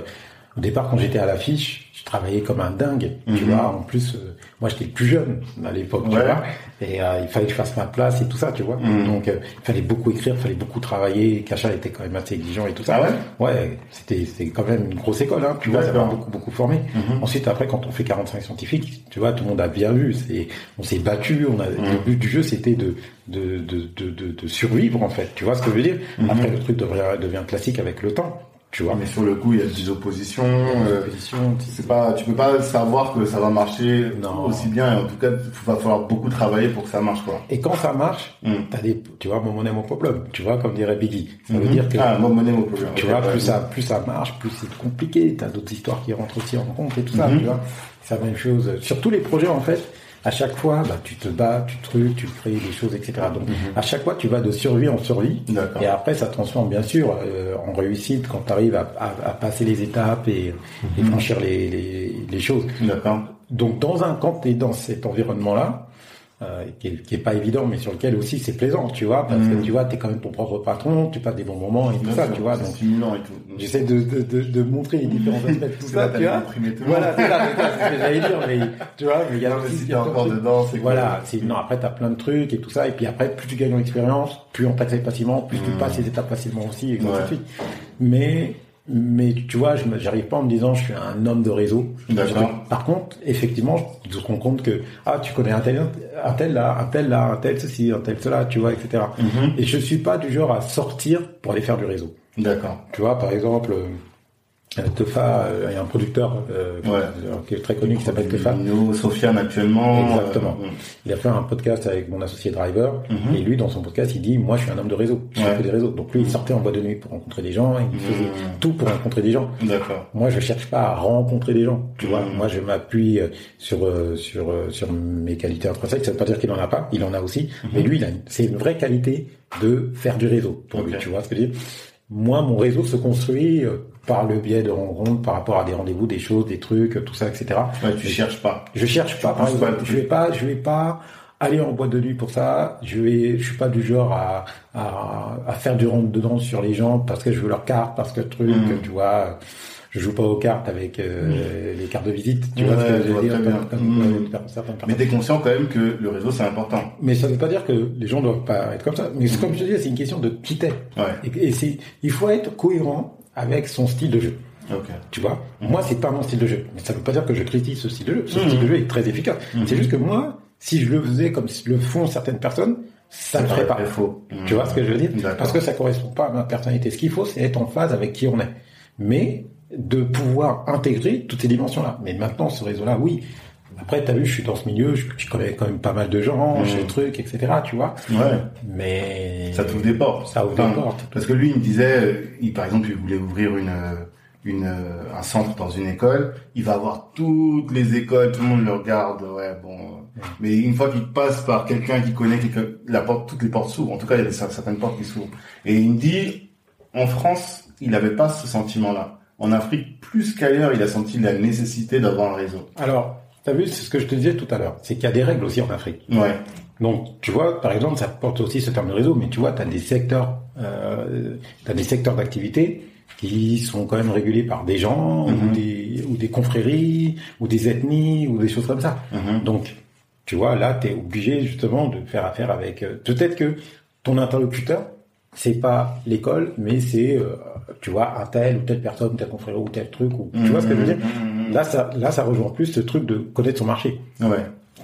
au départ, quand j'étais à l'affiche, travaillais comme un dingue, tu mhm. vois. En plus, euh, moi j'étais plus jeune à l'époque, tu vois. Et euh, il fallait que je fasse ma place et tout ça, tu vois. Mhm. Donc euh, il fallait beaucoup écrire, il fallait beaucoup travailler. Kacha était quand même assez exigeant et tout ça. Ah ouais? Ouais, c'était c'était quand même une grosse école, hein. Tu vois, ça m'a beaucoup beaucoup formé. Mhm. Ensuite après, quand on fait 45 scientifiques, tu vois, tout le monde a bien vu. C'est on s'est battu. On a le but du jeu, c'était de de, de de, de survivre en fait. Tu vois ce que je veux dire? Après le truc devient devient classique avec le temps. Tu vois. Mais sur le coup, il y a des oppositions. Euh, c'est pas, tu peux pas savoir que ça va marcher aussi bien. Et en tout cas, il va falloir beaucoup travailler pour que ça marche, quoi. Et quand ça marche, mm. t'as des, tu vois, mon monnaie, mon problème. Tu vois, comme dirait Biggie. Ça veut mm-hmm. dire que. Ah, mon monnaie, mon problème. Tu vois, plus ça, plus ça marche, plus c'est compliqué. T'as d'autres histoires qui rentrent aussi en compte et tout ça, tu vois. C'est la même chose. Sur tous les projets, en fait, à chaque fois, bah, tu te bats, tu trucs, tu crées des choses, etc. Donc, mhm. à chaque fois, tu vas de survie en survie. Et après, ça transforme bien sûr euh, en réussite quand tu arrives à, à, passer les étapes et, et mhm. franchir les, les, les choses. Donc, dans un, quand tu es dans cet environnement-là, euh, qui, est, qui, est, pas évident, mais sur lequel aussi c'est plaisant, tu vois, parce que mm. tu vois, t'es quand même ton propre patron, tu passes des bons moments et tout ça, tu vois. Donc, stimulant et tout. J'essaie de, de, de, de, montrer les différents aspects de tout ça, tu vois. Voilà, c'est ça, c'est ce que j'allais dire, mais tu vois, mais il y a aussi encore dedans, c'est Voilà, c'est non, après t'as plein de trucs et tout ça, et puis après plus tu gagnes en expérience, plus on t'accepte facilement, plus tu mm. passes les étapes facilement aussi, et ainsi de suite. Mais mais tu vois, je j'arrive pas en me disant je suis un homme de réseau. Par contre, effectivement, je me rends compte que ah tu connais un tel, un tel là, un tel là, un tel ceci, un tel cela, tu vois, etc. Mhm. Et je suis pas du genre à sortir pour aller faire du réseau. D'accord. Tu vois, par exemple, euh, Tefa, euh, il y a un producteur euh, qui est très connu qui s'appelle Tefa. Sofiane actuellement. Exactement. Il a fait un podcast avec mon associé Driver mhm. et lui dans son podcast il dit moi je suis un homme de réseau, je fais des réseaux. Donc lui il sortait en boîte de nuit pour rencontrer des gens, il faisait mhm. tout pour rencontrer des gens. D'accord. Moi je cherche pas à rencontrer des gens, tu vois. Mhm. Moi je m'appuie sur sur sur mes qualités intrinsèques. Ça veut pas dire qu'il en a pas, il en a aussi. Mais lui il a c'est une vraie qualité de faire du réseau pour lui, tu vois ce que je veux dire. Moi mon réseau se construit par le biais de rencontres, par rapport à des rendez-vous, des choses, des trucs, tout ça, etc. Ouais, tu cherches pas. Je cherche pas. Par exemple, je vais pas, je vais pas aller en boîte de nuit pour ça. Je vais, je suis pas du genre à, à, à faire du rentre dedans sur les gens parce que je veux leur carte, parce que truc, Mm. tu vois. Je joue pas aux cartes avec euh, les cartes de visite, tu Ouais, vois ce que je veux dire. Mm. certaines Mais t'es conscient quand même que le réseau c'est important. Mais ça veut pas dire que les gens doivent pas être comme ça. Mais comme je te dis, c'est une question de qui t'es. Ouais. Et, et c'est, il faut être cohérent avec son style de jeu. Ok. Tu vois, moi c'est pas mon style de jeu, mais ça veut pas dire que je critique ce style de jeu. Ce Mhm. style de jeu est très efficace. Mhm. C'est juste que moi, si je le faisais comme le font certaines personnes, ça ne ferait pas. Faux. Tu vois ce que je veux dire? Parce que ça correspond pas à ma personnalité. Ce qu'il faut, c'est être en phase avec qui on est, mais de pouvoir intégrer toutes ces dimensions-là. Mais maintenant, ce réseau-là, oui. Après, t'as vu, je suis dans ce milieu, je, je connais quand même pas mal de gens, j'ai des trucs, etc. Tu vois Ouais. Mais Ça t'ouvre des portes. Ça ouvre Enfin, des portes. Parce que lui, il me disait, il, par exemple, il voulait ouvrir une, une, un centre dans une école. Il va avoir toutes les écoles, tout le monde le regarde. Ouais, bon. Mais une fois qu'il passe par quelqu'un qui connaît, quelqu'un, la porte, toutes les portes s'ouvrent. En tout cas, il y a certaines portes qui s'ouvrent. Et il me dit, en France, il n'avait pas ce sentiment-là. En Afrique, plus qu'ailleurs, il a senti la nécessité d'avoir un réseau. Alors, t'as vu, c'est ce que je te disais tout à l'heure, c'est qu'il y a des règles aussi en Afrique. Ouais. Donc, tu vois, par exemple, ça porte aussi ce terme de réseau, mais tu vois, tu as des secteurs, euh, t'as des secteurs d'activité qui sont quand même régulés par des gens ou, des, ou des confréries ou des ethnies ou des choses comme ça. Mhm. Donc, tu vois, là, tu es obligé justement de faire affaire avec. euh, Peut-être que ton interlocuteur, c'est pas l'école, mais c'est, euh, tu vois, un tel ou telle personne, tel confrère ou tel truc. Ou, Tu vois ce que je veux dire? Mhm. Là, ça, là, ça rejoint plus ce truc de connaître son marché. Ouais.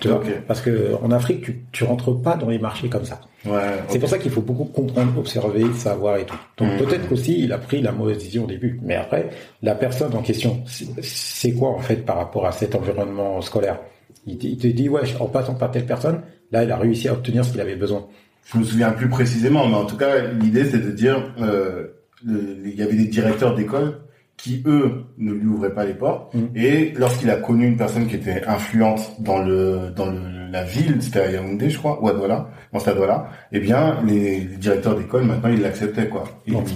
Tu vois? Parce que en Afrique, tu, tu rentres pas dans les marchés comme ça. Ouais. C'est pour ça qu'il faut beaucoup comprendre, observer, savoir et tout. Donc peut-être qu'aussi il a pris la mauvaise décision au début. Mais après, la personne en question, c'est- c'est quoi en fait par rapport à cet environnement scolaire? Il te, il te dit, ouais, en passant par telle personne, là, il a réussi à obtenir ce qu'il avait besoin. Je me souviens plus précisément, mais en tout cas, l'idée c'est de dire, euh, le- il y avait des directeurs d'école qui eux ne lui ouvraient pas les portes. Mm. Et lorsqu'il a connu une personne qui était influente dans le dans le, la ville, c'était à Yaoundé, je crois, ou à Douala, c'était à Douala, eh bien les, les directeurs d'école maintenant ils l'acceptaient quoi. Ils Donc,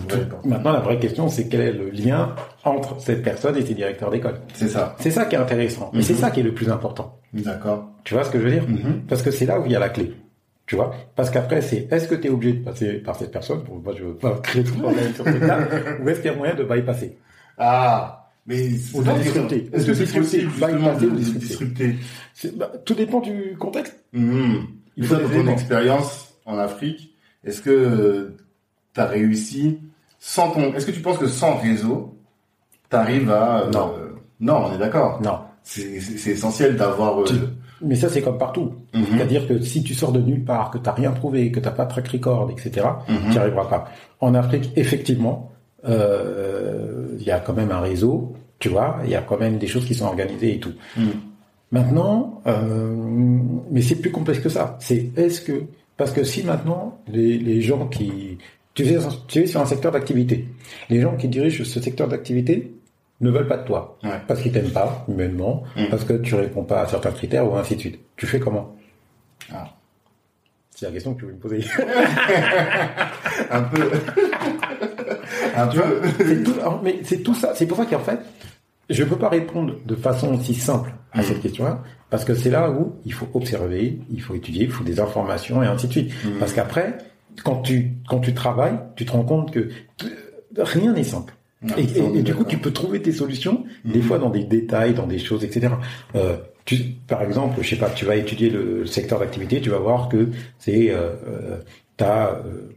les maintenant, la vraie question, c'est quel est le lien entre cette personne et ses directeurs d'école? C'est ça. C'est ça qui est intéressant. Mhm. c'est ça qui est le plus important. D'accord. Tu vois ce que je veux dire? Mhm. Parce que c'est là où il y a la clé. Tu vois? Parce qu'après, c'est est-ce que tu es obligé de passer par cette personne? Bon, moi, je veux pas créer de problème sur cette table. ou est-ce qu'il y a moyen de bypasser Ah. Mais Ou de disrupter. Est-ce que c'est possible bypasser ou disrupter. bah, Tout dépend du contexte. Mhm. Il faut dans ton expérience en Afrique, est-ce que tu as réussi sans ton, est-ce que tu penses que sans réseau, tu arrives à, euh, Non. non, on est d'accord. Non. C'est, essentiel d'avoir, Tu- Mais ça, c'est comme partout. mhm, C'est-à-dire que si tu sors de nulle part, que tu n'as rien prouvé, que tu n'as pas de track record, etc., mhm. tu n'y arriveras pas. En Afrique, effectivement, euh, il y a quand même un réseau, tu vois, il y a quand même des choses qui sont organisées et tout. Mhm. Maintenant, euh, mais c'est plus complexe que ça. C'est est-ce que parce que si maintenant les, les gens qui tu es, tu es sur un secteur d'activité, les gens qui dirigent ce secteur d'activité ne veulent pas de toi Ouais. parce qu'ils t'aiment pas humainement, Mhm. parce que tu réponds pas à certains critères ou ainsi de suite. Tu fais comment? Ah. C'est la question que tu veux me poser. Un peu, un peu. c'est tout, mais c'est tout ça. C'est pour ça qu'en fait, je peux pas répondre de façon aussi simple à cette question-là, parce que c'est là où il faut observer, il faut étudier, il faut des informations et ainsi de suite. Mhm. Parce qu'après, quand tu quand tu travailles, tu te rends compte que rien n'est simple. Et, du coup, tu peux trouver tes solutions, des Mhm. fois dans des détails, dans des choses, etc. Euh, tu, par exemple, je sais pas, tu vas étudier le, secteur d'activité, tu vas voir que c'est euh, euh, t'as euh,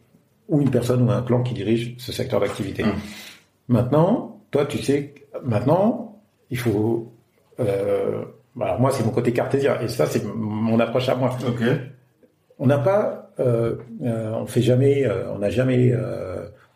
ou une personne ou un clan qui dirige ce secteur d'activité. Mhm. Maintenant, toi, tu sais, maintenant, il faut. Euh, voilà, moi, c'est mon côté cartésien, et ça, c'est mon approche à moi. On n'a pas, euh, on fait jamais, on n'a jamais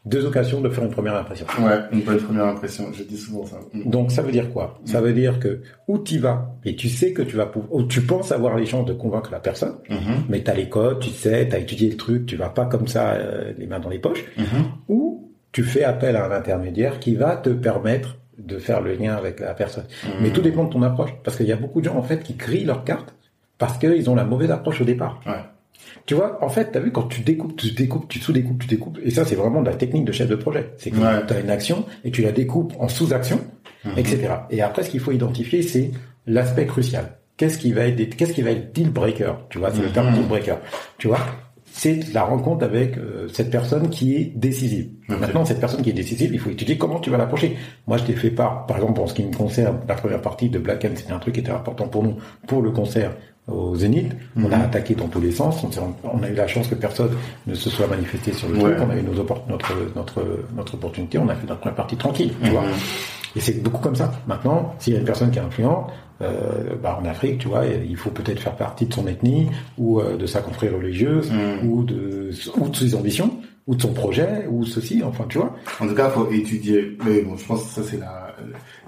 deux occasions de faire une première impression. Ouais, une bonne première impression. Je dis souvent ça. Donc ça veut dire quoi? Ça veut dire que où tu vas et tu sais que tu vas pouvoir, ou tu penses avoir les chances de convaincre la personne, Mhm. mais tu as les codes, tu sais, tu as étudié le truc, tu vas pas comme ça euh, les mains dans les poches, Mhm. ou tu fais appel à un intermédiaire qui va te permettre de faire le lien avec la personne. Mhm. Mais tout dépend de ton approche, parce qu'il y a beaucoup de gens en fait qui grillent leurs cartes parce qu'ils ont la mauvaise approche au départ. Ouais. Tu vois, en fait, tu as vu, quand tu découpes, tu découpes, tu sous-découpes, tu découpes, et ça, c'est vraiment de la technique de chef de projet. C'est que Ouais. tu as une action et tu la découpes en sous-actions, Mhm. etc. Et après, ce qu'il faut identifier, c'est l'aspect crucial. qu'est-ce qui va être, qu'est-ce qui va être deal breaker, tu vois, c'est le terme Mhm. deal breaker, tu vois. C'est la rencontre avec euh, cette personne qui est décisive. Maintenant, cette personne qui est décisive, il faut étudier comment tu vas l'approcher. Moi, je t'ai fait part, par exemple, en ce qui me concerne, la première partie de Black Hand, c'était un truc qui était important pour nous, pour le concert au Zénith. On a Mhm. attaqué dans tous les sens. On, a eu la chance que personne ne se soit manifesté sur le Ouais. truc. On a eu nos notre, notre opportunité. On a fait notre première partie tranquille, tu Mhm. vois. Et c'est beaucoup comme ça. Maintenant, s'il y a une personne qui est influente, euh, bah en Afrique, tu vois, il faut peut-être faire partie de son ethnie ou euh, de sa confrérie religieuse Mhm. ou de ou de ses ambitions ou de son projet ou ceci. Enfin, tu vois. En tout cas, faut étudier. Mais bon, je pense que ça c'est la,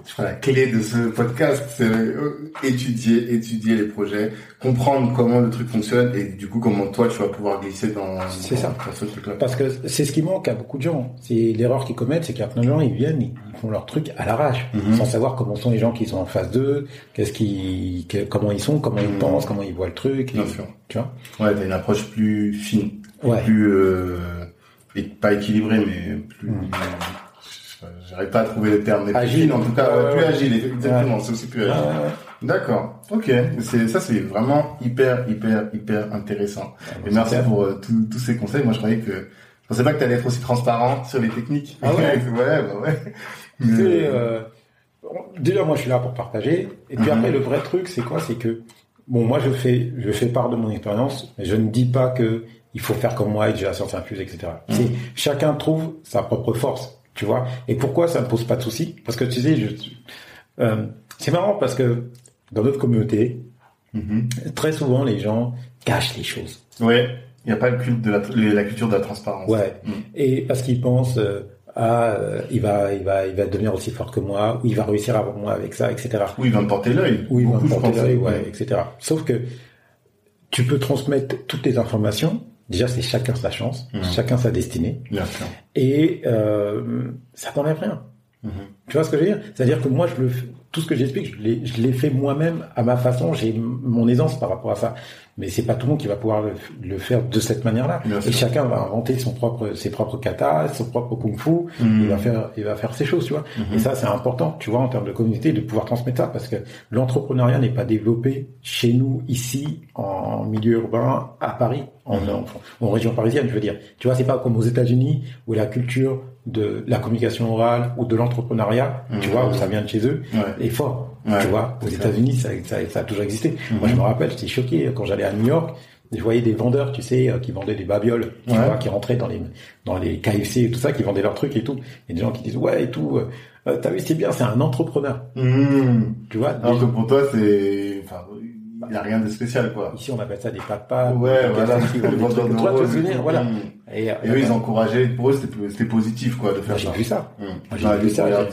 je crois la clé de ce podcast, c'est euh, étudier, étudier les projets, comprendre comment le truc fonctionne et du coup comment toi tu vas pouvoir glisser dans, C'est ça. dans ce truc-là. Parce que c'est ce qui manque à beaucoup de gens. C'est l'erreur qu'ils commettent, c'est qu'il y a plein de gens, ils viennent, ils font leur truc à l'arrache, Mhm. sans savoir comment sont les gens qui sont en face d'eux, qu'est-ce qui, comment ils sont, comment Mhm. ils pensent, comment ils voient le truc. Bien et- sûr. Tu vois Ouais, t'as une approche plus fine, Ouais. plus euh, et pas équilibrée, mais plus. Mhm. J'arrive pas à trouver les termes, mais Agile. en tout cas, ouais, plus ouais. agile, exactement. C'est aussi plus agile. D'accord. Ok. C'est ça, c'est vraiment hyper, hyper, hyper intéressant. Et merci pour euh, tous- tous ces conseils. Moi, je croyais que je pensais pas que tu allais être aussi transparent sur les techniques. Ah ouais ouais, bah ouais. Mais, euh, déjà moi je suis là pour partager. Et puis Mhm. après le vrai truc c'est quoi? C'est que bon moi je fais je fais part de mon expérience, mais je ne dis pas que il faut faire comme moi et que j'ai la science infuse, etc. Mhm. C'est chacun trouve sa propre force, tu vois. Et pourquoi ça ne pose pas de soucis? Parce que tu sais, je, euh, c'est marrant parce que dans notre communauté, mhm. très souvent les gens cachent les choses. Ouais. Il n'y a pas le culte de la, la culture de la transparence. Ouais. Mhm. Et parce qu'ils pensent euh, ah euh, il va il va il va devenir aussi fort que moi ou il va réussir avant moi avec ça, etc. Oui, il va me porter l'œil. Ils vont Beaucoup, je porter l'œil, ouais, etc. Sauf que tu peux transmettre toutes les informations. Déjà, c'est chacun sa chance, Mhm. chacun sa destinée, Bien sûr. et euh, ça n'enlève rien. Mhm. Tu vois ce que je veux dire? C'est-à-dire que moi, je le, tout ce que j'explique, je l'ai, fait moi-même à ma façon. J'ai mon aisance par rapport à ça, mais c'est pas tout le monde qui va pouvoir le, le faire de cette manière-là. Et chacun va inventer son propre, ses propres katas, son propre kung-fu. Mhm. Il va faire, il va faire ses choses, tu vois. Mhm. Et ça, c'est important, tu vois, en termes de communauté, de pouvoir transmettre ça, parce que l'entrepreneuriat n'est pas développé chez nous, ici, en milieu urbain, à Paris, en, Mhm. en, en région parisienne, je veux dire. Tu vois, c'est pas comme aux États-Unis, où la culture de la communication orale ou de l'entrepreneuriat, tu Mhm. vois, où ça vient de chez eux, est fort. Ouais, tu vois, aux États-Unis, ça, ça, ça a toujours existé. Mhm. Moi, je me rappelle, j'étais choqué quand j'allais à New York. Je voyais des vendeurs, tu sais, euh, qui vendaient des babioles, tu Ouais. vois, qui rentraient dans les dans les KFC et tout ça, qui vendaient leurs trucs et tout. Et des gens qui disent ouais et tout. euh, euh, T'as vu, c'est bien, c'est un entrepreneur, Mhm. tu vois. Alors des- que pour toi, c'est, enfin, il n'y a rien de spécial, quoi. Ici, on appelle ça des papas. Ouais, des voilà. Qui des trucs. de Toi, te voilà. Et, euh, Et eux, ils encourageaient, pour eux, c'était, positif, quoi, de faire Moi, j'ai ça. vu ça. J'ai vu ça. Euh,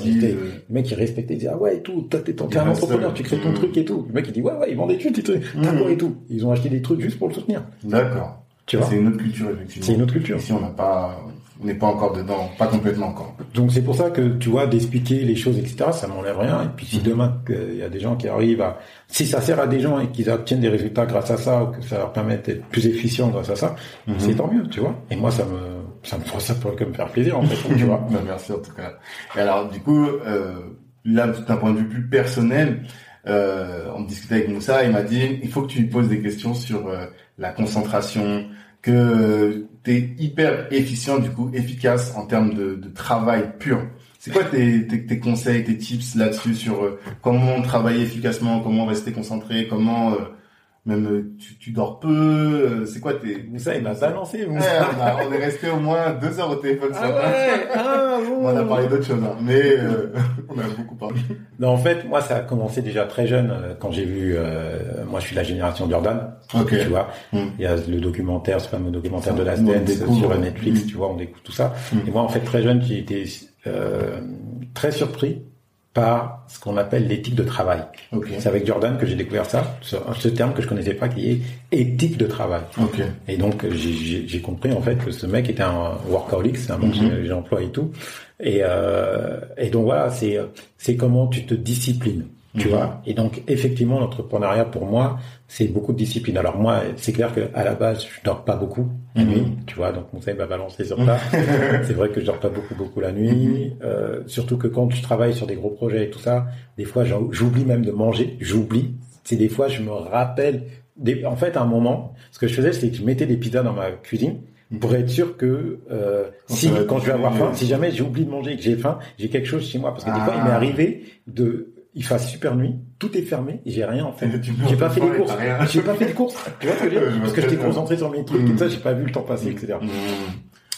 Le mec, il respectait, il disait, ah ouais, et tout, toi, t'es un entrepreneur, seul. tu crées ton Mhm. truc et tout. Le mec, il dit, ouais, ouais, ils vendaient des trucs, t'as Mhm. quoi et tout. Ils ont acheté des trucs juste pour le soutenir. D'accord. Tu vois. C'est une autre culture, effectivement. C'est une autre culture. Ici, on n'a pas, on n'est pas encore dedans, pas complètement encore. Donc c'est pour ça que tu vois d'expliquer les choses etc ça m'enlève rien et puis si Mhm. demain il y a des gens qui arrivent à si ça sert à des gens et qu'ils obtiennent des résultats grâce à ça ou que ça leur permet d'être plus efficients grâce à ça Mhm. c'est tant mieux tu vois et moi ça me ça me ça pourrait que me faire plaisir en fait tu vois Bah, merci en tout cas. Et alors du coup, euh, là d'un point de vue plus personnel, euh, on discutait avec Moussa, il m'a dit il faut que tu lui poses des questions sur euh, la concentration, que tu es hyper efficient du coup, efficace en termes de, de travail pur. C'est quoi tes, tes, tes conseils, tes tips là-dessus sur euh, comment travailler efficacement, comment rester concentré, comment euh, même euh, tu, tu dors peu, euh, c'est quoi tes Moussa il m'a balancé Ouais, on, a- on est resté au moins deux heures au téléphone ce ah matin. ouais ah bon. On a parlé d'autres choses, hein, mais euh, on a beaucoup parlé. non en fait moi ça a commencé déjà très jeune euh, quand j'ai vu euh, moi je suis de la génération Jordan Ok. tu vois Mm. il y a le documentaire ce fameux documentaire Ça, de la Dance sur. Netflix Mm. tu vois on découvre tout ça Mm. et moi en fait très jeune j'ai été euh, très surpris par ce qu'on appelle l'éthique de travail Ok. c'est avec Jordan que j'ai découvert ça ce, ce terme que je connaissais pas qui est éthique de travail Ok. et donc j'ai- compris en fait que ce mec était un workaholic c'est un mot Mhm. j'emploie et tout et euh, et donc voilà c'est c'est comment tu te disciplines tu Mhm. vois? Et donc effectivement l'entrepreneuriat pour moi c'est beaucoup de discipline alors moi c'est clair que à la base je dors pas beaucoup la Mhm. nuit tu vois donc Moussa il m'a balancé sur ça c'est vrai que je dors pas beaucoup beaucoup la nuit euh, surtout que quand tu travailles sur des gros projets et tout ça des fois j'oublie même de manger j'oublie c'est des fois, je me rappelle. Des, en fait, à un moment, ce que je faisais, c'est que je mettais des pizzas dans ma cuisine pour être sûr que euh, si quand je vais avoir faim, si jamais j'ai oublié de manger et que j'ai faim, j'ai quelque chose chez moi. Parce que des fois, il m'est Ah. arrivé de il fasse super nuit, tout est fermé, et j'ai rien en fait. J'ai pas fait les courses. J'ai pas fait les courses. Tu vois ce que je veux dire? Parce que j'étais concentré sur mes trucs Mm. tout ça, j'ai pas vu le temps passer, etc. Mmh.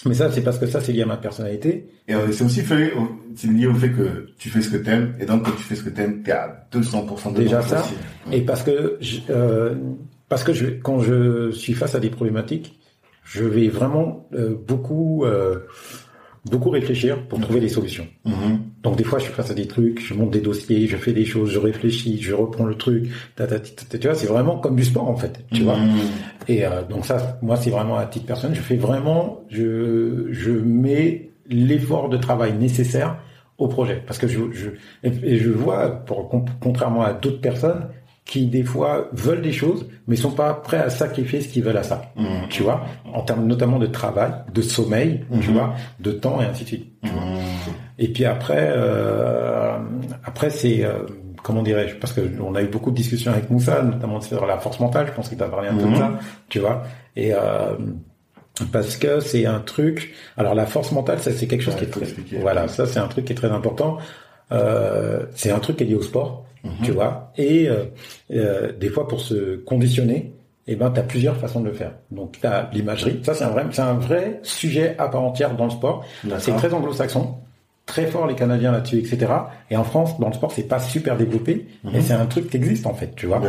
Mais ça, c'est parce que ça, c'est lié à ma personnalité. Et euh, c'est aussi fait, c'est lié au fait que tu fais ce que t'aimes, et donc quand tu fais ce que t'aimes, t'es à 200% dedans Déjà ça. aussi. Et parce que, je, euh, parce que je, quand je suis face à des problématiques, je vais vraiment euh, beaucoup, euh, beaucoup réfléchir pour trouver des solutions. Mhm. Donc des fois, je suis face à des trucs, je monte des dossiers, je fais des choses, je réfléchis, je reprends le truc. ta, ta, ta, ta, tu vois, c'est vraiment comme du sport en fait. Tu vois. Mhm. Et euh, donc ça, moi, c'est vraiment à titre personnel. Je fais vraiment, je, je mets l'effort de travail nécessaire au projet, parce que je, je et, je vois, pour, contrairement à d'autres personnes, qui des fois veulent des choses, mais sont pas prêts à sacrifier ce qu'ils veulent à ça. Mhm. Tu vois, en termes notamment de travail, de sommeil, tu Mhm. vois, de temps et ainsi de suite. Mhm. Et puis après, euh, après c'est euh, comment dirais-je? Parce que on a eu beaucoup de discussions avec Moussa, notamment sur la force mentale. Je pense qu'il t'a parlé un peu de ça, tu vois? Et euh, parce que c'est un truc. Alors la force mentale, ça c'est quelque chose Ouais, qui est très. expliquer. Voilà, ça c'est un truc qui est très important. Euh, c'est un truc qui est lié au sport, Mhm. tu vois. Et euh, euh, des fois pour se conditionner. Eh ben, tu as plusieurs façons de le faire. Donc, tu as l'imagerie. Ça, c'est un vrai, c'est un vrai sujet à part entière dans le sport. C'est très anglo-saxon, très fort les Canadiens là-dessus, etc. Et en France, dans le sport, c'est pas super développé, Mhm. mais c'est un truc qui existe en fait, tu vois.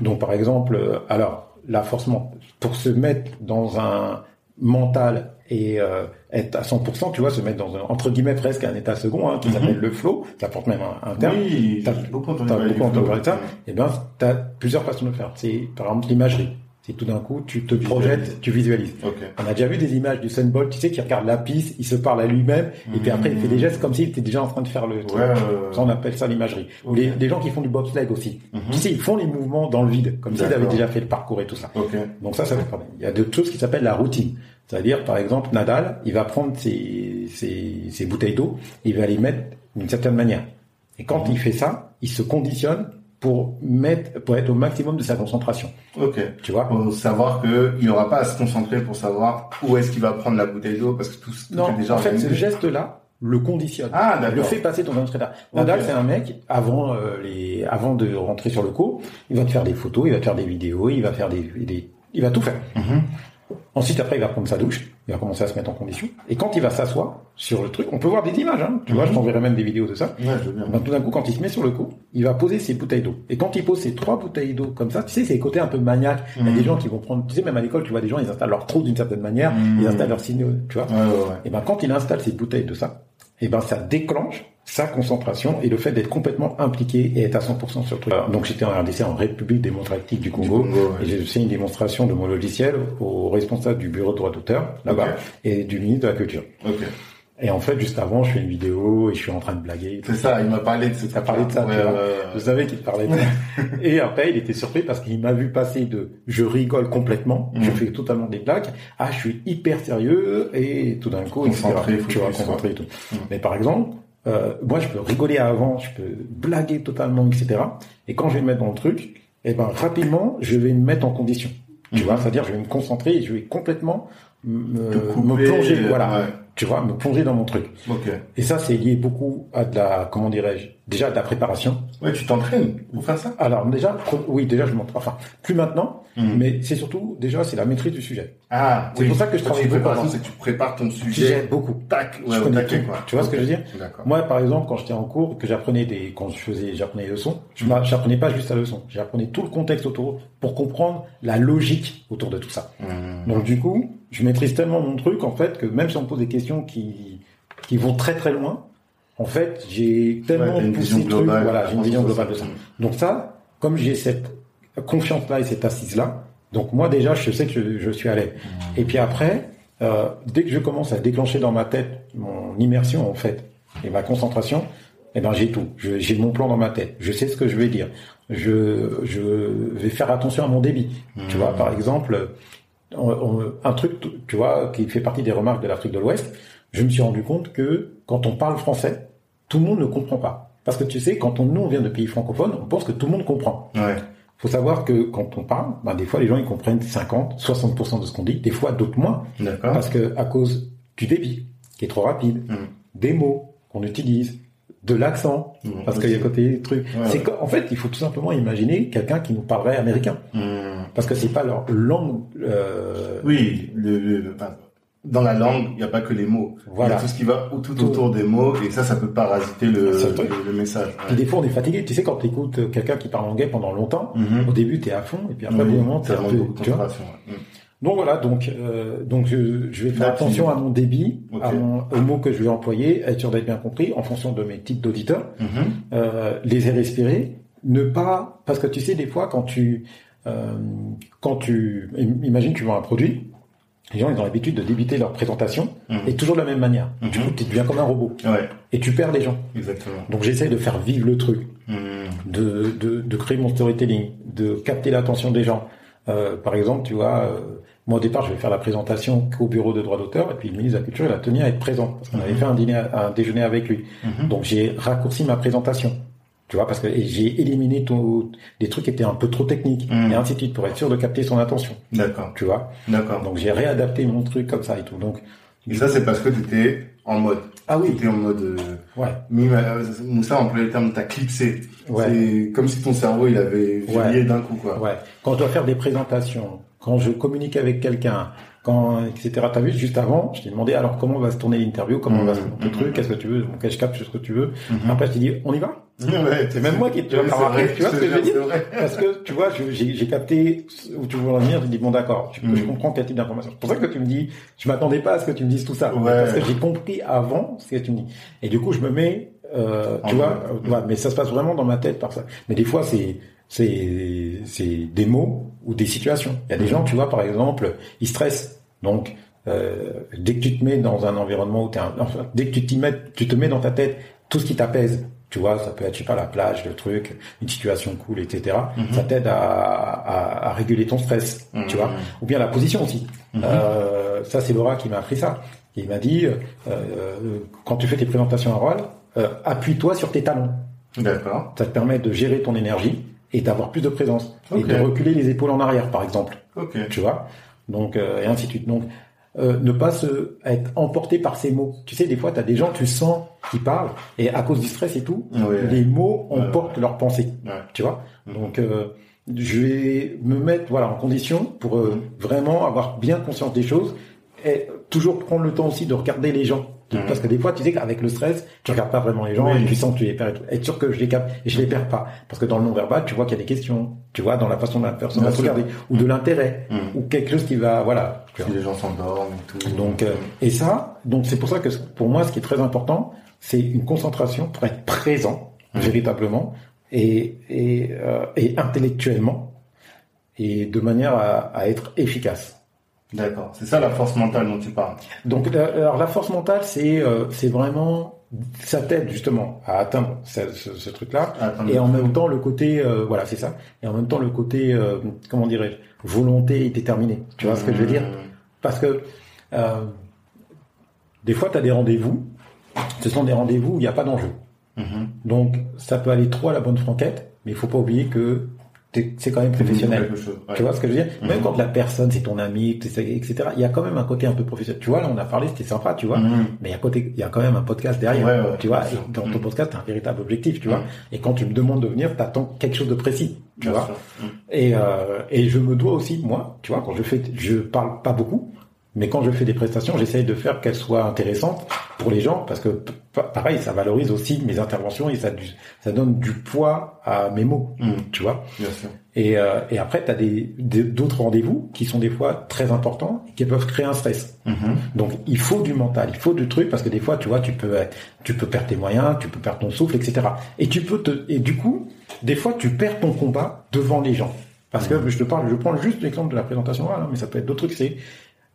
Donc par exemple, euh, alors la force men- pour se mettre dans un mental et euh, être à 100%, tu vois, se mettre dans un entre guillemets presque un état second hein, qui Mhm. s'appelle le flow, ça porte même un, un terme. Oui, T'as- beaucoup entendu parler de ça. Eh ben, t'as plusieurs façons de le faire. C'est par exemple l'imagerie. C'est tout d'un coup, tu te projettes, tu visualises. Ok. On a déjà vu des images du Sunball, tu sais, qui regarde la piste, il se parle à lui-même, et puis après il fait des gestes comme s'il était déjà en train de faire le truc. Ouais. Ça, on appelle ça l'imagerie. Ou les, les gens qui font du bobsleigh aussi. Mhm. Tu sais, ils font les mouvements dans le vide, comme s'ils avaient déjà fait le parcours et tout ça. Ok. Donc ça, ça fait. Il y a d'autres choses qui s'appellent la routine. C'est-à-dire, par exemple, Nadal, il va prendre ses, ses, ses bouteilles d'eau, il va les mettre d'une certaine manière. Et quand Mhm. il fait ça, il se conditionne pour mettre, pour être au maximum de sa concentration. Ok. Tu vois? Pour savoir que il n'aura pas à se concentrer pour savoir où est-ce qu'il va prendre la bouteille d'eau parce que tout, tout Non, est déjà en fait, ce geste-là le conditionne. Ah, Il le d'accord. fait passer dans un état. Nadal, c'est un mec, avant, euh, les, avant de rentrer sur le cours, il va te faire des photos, il va te faire des vidéos, il va faire des, des il va tout faire. Mhm. Ensuite, après, il va prendre sa douche, il va commencer à se mettre en condition. Et quand il va s'asseoir sur le truc, on peut voir des images, hein. Tu vois, Mhm. je t'enverrai même des vidéos de ça. Ouais, je veux bien. Ben, tout d'un coup, quand il se met sur le coup, il va poser ses bouteilles d'eau. Et quand il pose ses trois bouteilles d'eau comme ça, tu sais, c'est les côtés un peu maniaques. Il y a Mhm. des gens qui vont prendre, tu sais, même à l'école, tu vois des gens, ils installent leur trou d'une certaine manière, Mhm. ils installent leurs signaux, tu vois. Ouais, ouais, ouais. Et ben quand il installe ses bouteilles de ça, et ben ça déclenche sa concentration et le fait d'être complètement impliqué et être à 100% sur le truc. Donc j'étais en RDC en République démocratique du Congo, Du Congo, ouais. et j'ai fait une démonstration de mon logiciel au responsable du bureau de droit d'auteur là-bas et du ministre de la culture. Ok. Et en fait juste avant je fais une vidéo et je suis en train de blaguer. C'est ça, il m'a parlé de ce T'as parlé de ça, Ouais, ouais. Je savais qu'il te parlait de ça. Et après, il était surpris parce qu'il m'a vu passer de je rigole complètement, je Mhm. fais totalement des blagues, à je suis hyper sérieux et tout d'un coup, Concentré, etc. tu vois, concentré et tout. Mhm. Mais par exemple, euh, moi, je peux rigoler avant, je peux blaguer totalement, etc. Et quand je vais me mettre dans le truc, eh ben, rapidement, je vais me mettre en condition. Tu Mhm. vois, c'est-à-dire, je vais me concentrer et je vais complètement me, couper, me plonger, voilà. ouais. Tu vois, me plonger dans mon truc. Et ça, c'est lié beaucoup à de la, comment dirais-je, déjà de la préparation. Ouais, tu t'entraînes pour faire ça? Alors déjà, oui, déjà je montre. Enfin, plus maintenant, Mhm. mais c'est surtout déjà c'est la maîtrise du sujet. Ah, C'est pour ça que je travaille préparation, c'est que tu prépares ton Sujet sujet. beaucoup. Tac, Je ouais, au connais taquet, tout. quoi. Tu vois ce que je veux dire? Moi, par exemple, quand j'étais en cours, que j'apprenais des, quand je faisais, j'apprenais les leçons, je m'a- j'apprenais pas juste la leçon, j'apprenais tout le contexte autour pour comprendre la logique autour de tout ça. Mhm. Donc du coup, je maîtrise tellement mon truc en fait que même si on me pose des questions qui qui vont très très loin, en fait, j'ai tellement Ouais, une poussé vision globale. voilà, j'ai une vision globale de ça. Donc ça, comme j'ai cette confiance-là et cette assise-là, donc moi déjà, je sais que je, je suis à l'aise. Et puis après, euh, dès que je commence à déclencher dans ma tête mon immersion en fait et ma concentration, eh ben j'ai tout. J'ai mon plan dans ma tête. Je sais ce que je vais dire. Je, je vais faire attention à mon débit. Tu vois, par exemple, on- on- un truc, tu vois, qui fait partie des remarques de l'Afrique de l'Ouest. Je me suis rendu compte que quand on parle français, tout le monde ne comprend pas. Parce que tu sais, quand on, nous on vient de pays francophones, on pense que tout le monde comprend. Ouais. faut savoir que quand on parle, bah, des fois les gens ils comprennent 50, 60% de ce qu'on dit, des fois d'autres moins, D'accord. parce que à cause du débit qui est trop rapide, Mhm. des mots qu'on utilise, de l'accent, Mhm. parce qu'il y a côté des trucs. Ouais, c'est ouais. qu'en- en fait, il faut tout simplement imaginer quelqu'un qui nous parlerait américain, Hmm. parce que c'est pas leur langue. euh, Oui, le, le- enfin, dans la langue, il n'y a pas que les mots. Voilà. Il y a tout ce qui va tout, Tout. autour des mots, et ça, ça peut parasiter le, le message. Puis des fois, on est fatigué. Tu sais, quand tu écoutes quelqu'un qui parle anglais pendant longtemps, Mhm. au début, tu es à fond, et puis après, Oui, au d'un moment, t'es ça un peu, tu vois. ouais. Hmm. Donc voilà, donc euh, donc je, je vais faire Là, attention tu- à mon débit, Ok. à mon, aux mots que je vais employer, être sûr d'être bien compris en fonction de mes types d'auditeurs, Mhm. euh, les airs respirer, ne pas parce que tu sais des fois quand tu euh, quand tu im- imagine tu vends un produit, les gens ils ont l'habitude de débiter leur présentation Mhm. et toujours de la même manière. Mhm. Du coup, tu deviens comme un robot Ouais, et tu perds les gens. exactement. Donc j'essaie de faire vivre le truc. Hmm. de, de, de créer mon storytelling, de capter l'attention des gens. Euh, par exemple, tu vois, euh, moi au départ, je vais faire la présentation qu'au bureau de droit d'auteur, et puis le ministre de la Culture, il a tenu à être présent, parce qu'on avait Mhm. fait un, dîner, un déjeuner avec lui. Mhm. Donc j'ai raccourci ma présentation. Tu vois, parce que j'ai éliminé tout, des trucs qui étaient un peu trop techniques, Mhm. et ainsi de suite, pour être sûr de capter son attention. D'accord, Tu vois? d'accord. Donc j'ai réadapté mon truc comme ça et tout. Donc Et ça, c'est parce que tu étais en mode. ah Tu oui, étais en mode. euh, ouais, Mime, euh, Moussa employait le terme t'as clipsé. Ouais. C'est comme si ton cerveau il avait verrouillé d'un coup quoi. Ouais. Quand je dois faire des présentations, quand je communique avec quelqu'un, quand etc. T'as vu juste avant, je t'ai demandé alors comment va se tourner l'interview, comment Mhm. va se monter le truc, qu'est-ce que tu veux, donc je capte ce que tu veux. Mhm. Après je t'ai dit on y va. Ouais, C'est même moi qui tu vrai, tu vois ce que je veux dire. Parce que tu vois, j'ai capté où tu veux en venir. Je dis bon d'accord, je, je comprends quel type d'information. C'est pour ça que tu me dis, je m'attendais pas à ce que tu me dises tout ça, Ouais. parce que j'ai compris avant ce que tu me dis. Et du coup je me mets, euh, tu vois, ouais, mais ça se passe vraiment dans ma tête par ça. Mais des fois c'est c'est c'est des mots ou des situations. Il y a des Mhm. gens, tu vois, par exemple, ils stressent. Donc, euh, dès que tu te mets dans un environnement où t'es un, enfin, dès que tu t'y mets, tu te mets dans ta tête tout ce qui t'apaise. Tu vois, ça peut être, je sais pas, la plage, le truc, une situation cool, etc. Mhm. Ça t'aide à, à, à réguler ton stress, tu vois. Ou bien la position aussi. Euh, ça, c'est Laura qui m'a appris ça. Il m'a dit, euh, euh, quand tu fais tes présentations orales, euh, appuie-toi sur tes talons. D'accord. Ça te permet de gérer ton énergie et d'avoir plus de présence. Et de reculer les épaules en arrière, par exemple. Tu vois? Donc, euh, et ainsi de suite. Donc, euh, ne pas se être emporté par ces mots. Tu sais, des fois, tu as des gens, tu sens qu'ils parlent, et à cause du stress et tout, les mots emportent leurs pensées. Ouais. Tu vois? Mhm. Donc, euh, je vais me mettre voilà en condition pour euh, Mhm. vraiment avoir bien conscience des choses et toujours prendre le temps aussi de regarder les gens. Parce que des fois, tu sais qu'avec le stress, tu regardes pas vraiment les gens Oui. et tu sens que tu les perds. et tout. Être sûr que je les capte et je les perds pas. Parce que dans le non-verbal, tu vois qu'il y a des questions. Tu vois, dans la façon dont la personne va te sûr. regarder. Ou de l'intérêt. Mhm. Ou quelque chose qui va, voilà. Si les gens s'endorment et tout. Donc, euh, et ça, donc c'est pour ça que pour moi, ce qui est très important, c'est une concentration pour être présent Mhm. véritablement et et, euh, et intellectuellement et de manière à, à être efficace. D'accord. C'est ça la force mentale dont tu parles. Donc, la- alors la force mentale, c'est euh, c'est vraiment ça t'aide justement à atteindre ce, ce- ce truc-là. Et en même temps, le côté, euh, voilà, c'est ça. Et en même temps, le côté, euh, comment dirais-je, volonté et déterminé. Tu vois ce que je veux dire? Parce que euh, des fois, tu as des rendez-vous. Ce sont des rendez-vous où il n'y a pas d'enjeu. Mhm. Donc, ça peut aller trop à la bonne franquette, mais il faut pas oublier que c'est quand même professionnel. Quelque chose. ouais. Tu vois ce que je veux dire? Mhm. Même quand la personne, c'est ton ami, etc., il y a quand même un côté un peu professionnel. Tu vois, là, on a parlé, c'était sympa, tu vois. Mhm. Mais il y a côté, il y a quand même un podcast derrière. Ouais, ouais, tu vois, et dans ton Mhm. podcast, t'as un véritable objectif, tu vois. Et quand tu me demandes de venir, t'attends quelque chose de précis, tu Bien vois. Et, euh, et je me dois aussi, moi, tu vois, quand je fais, je parle pas beaucoup, mais quand je fais des prestations, j'essaye de faire qu'elles soient intéressantes pour les gens, parce que pareil, ça valorise aussi mes interventions et ça, du- ça donne du poids à mes mots, Mhm. tu vois. Bien sûr. Et, euh, et après, tu as des, d'autres rendez-vous qui sont des fois très importants et qui peuvent créer un stress. Mhm. Donc, il faut du mental, il faut du truc parce que des fois, tu vois, tu peux, être- tu peux perdre tes moyens, tu peux perdre ton souffle, etc. Et tu peux te, et du coup, des fois, tu perds ton combat devant les gens. Parce que je te parle, je prends juste l'exemple de la présentation orale, hein, mais ça peut être d'autres trucs. C'est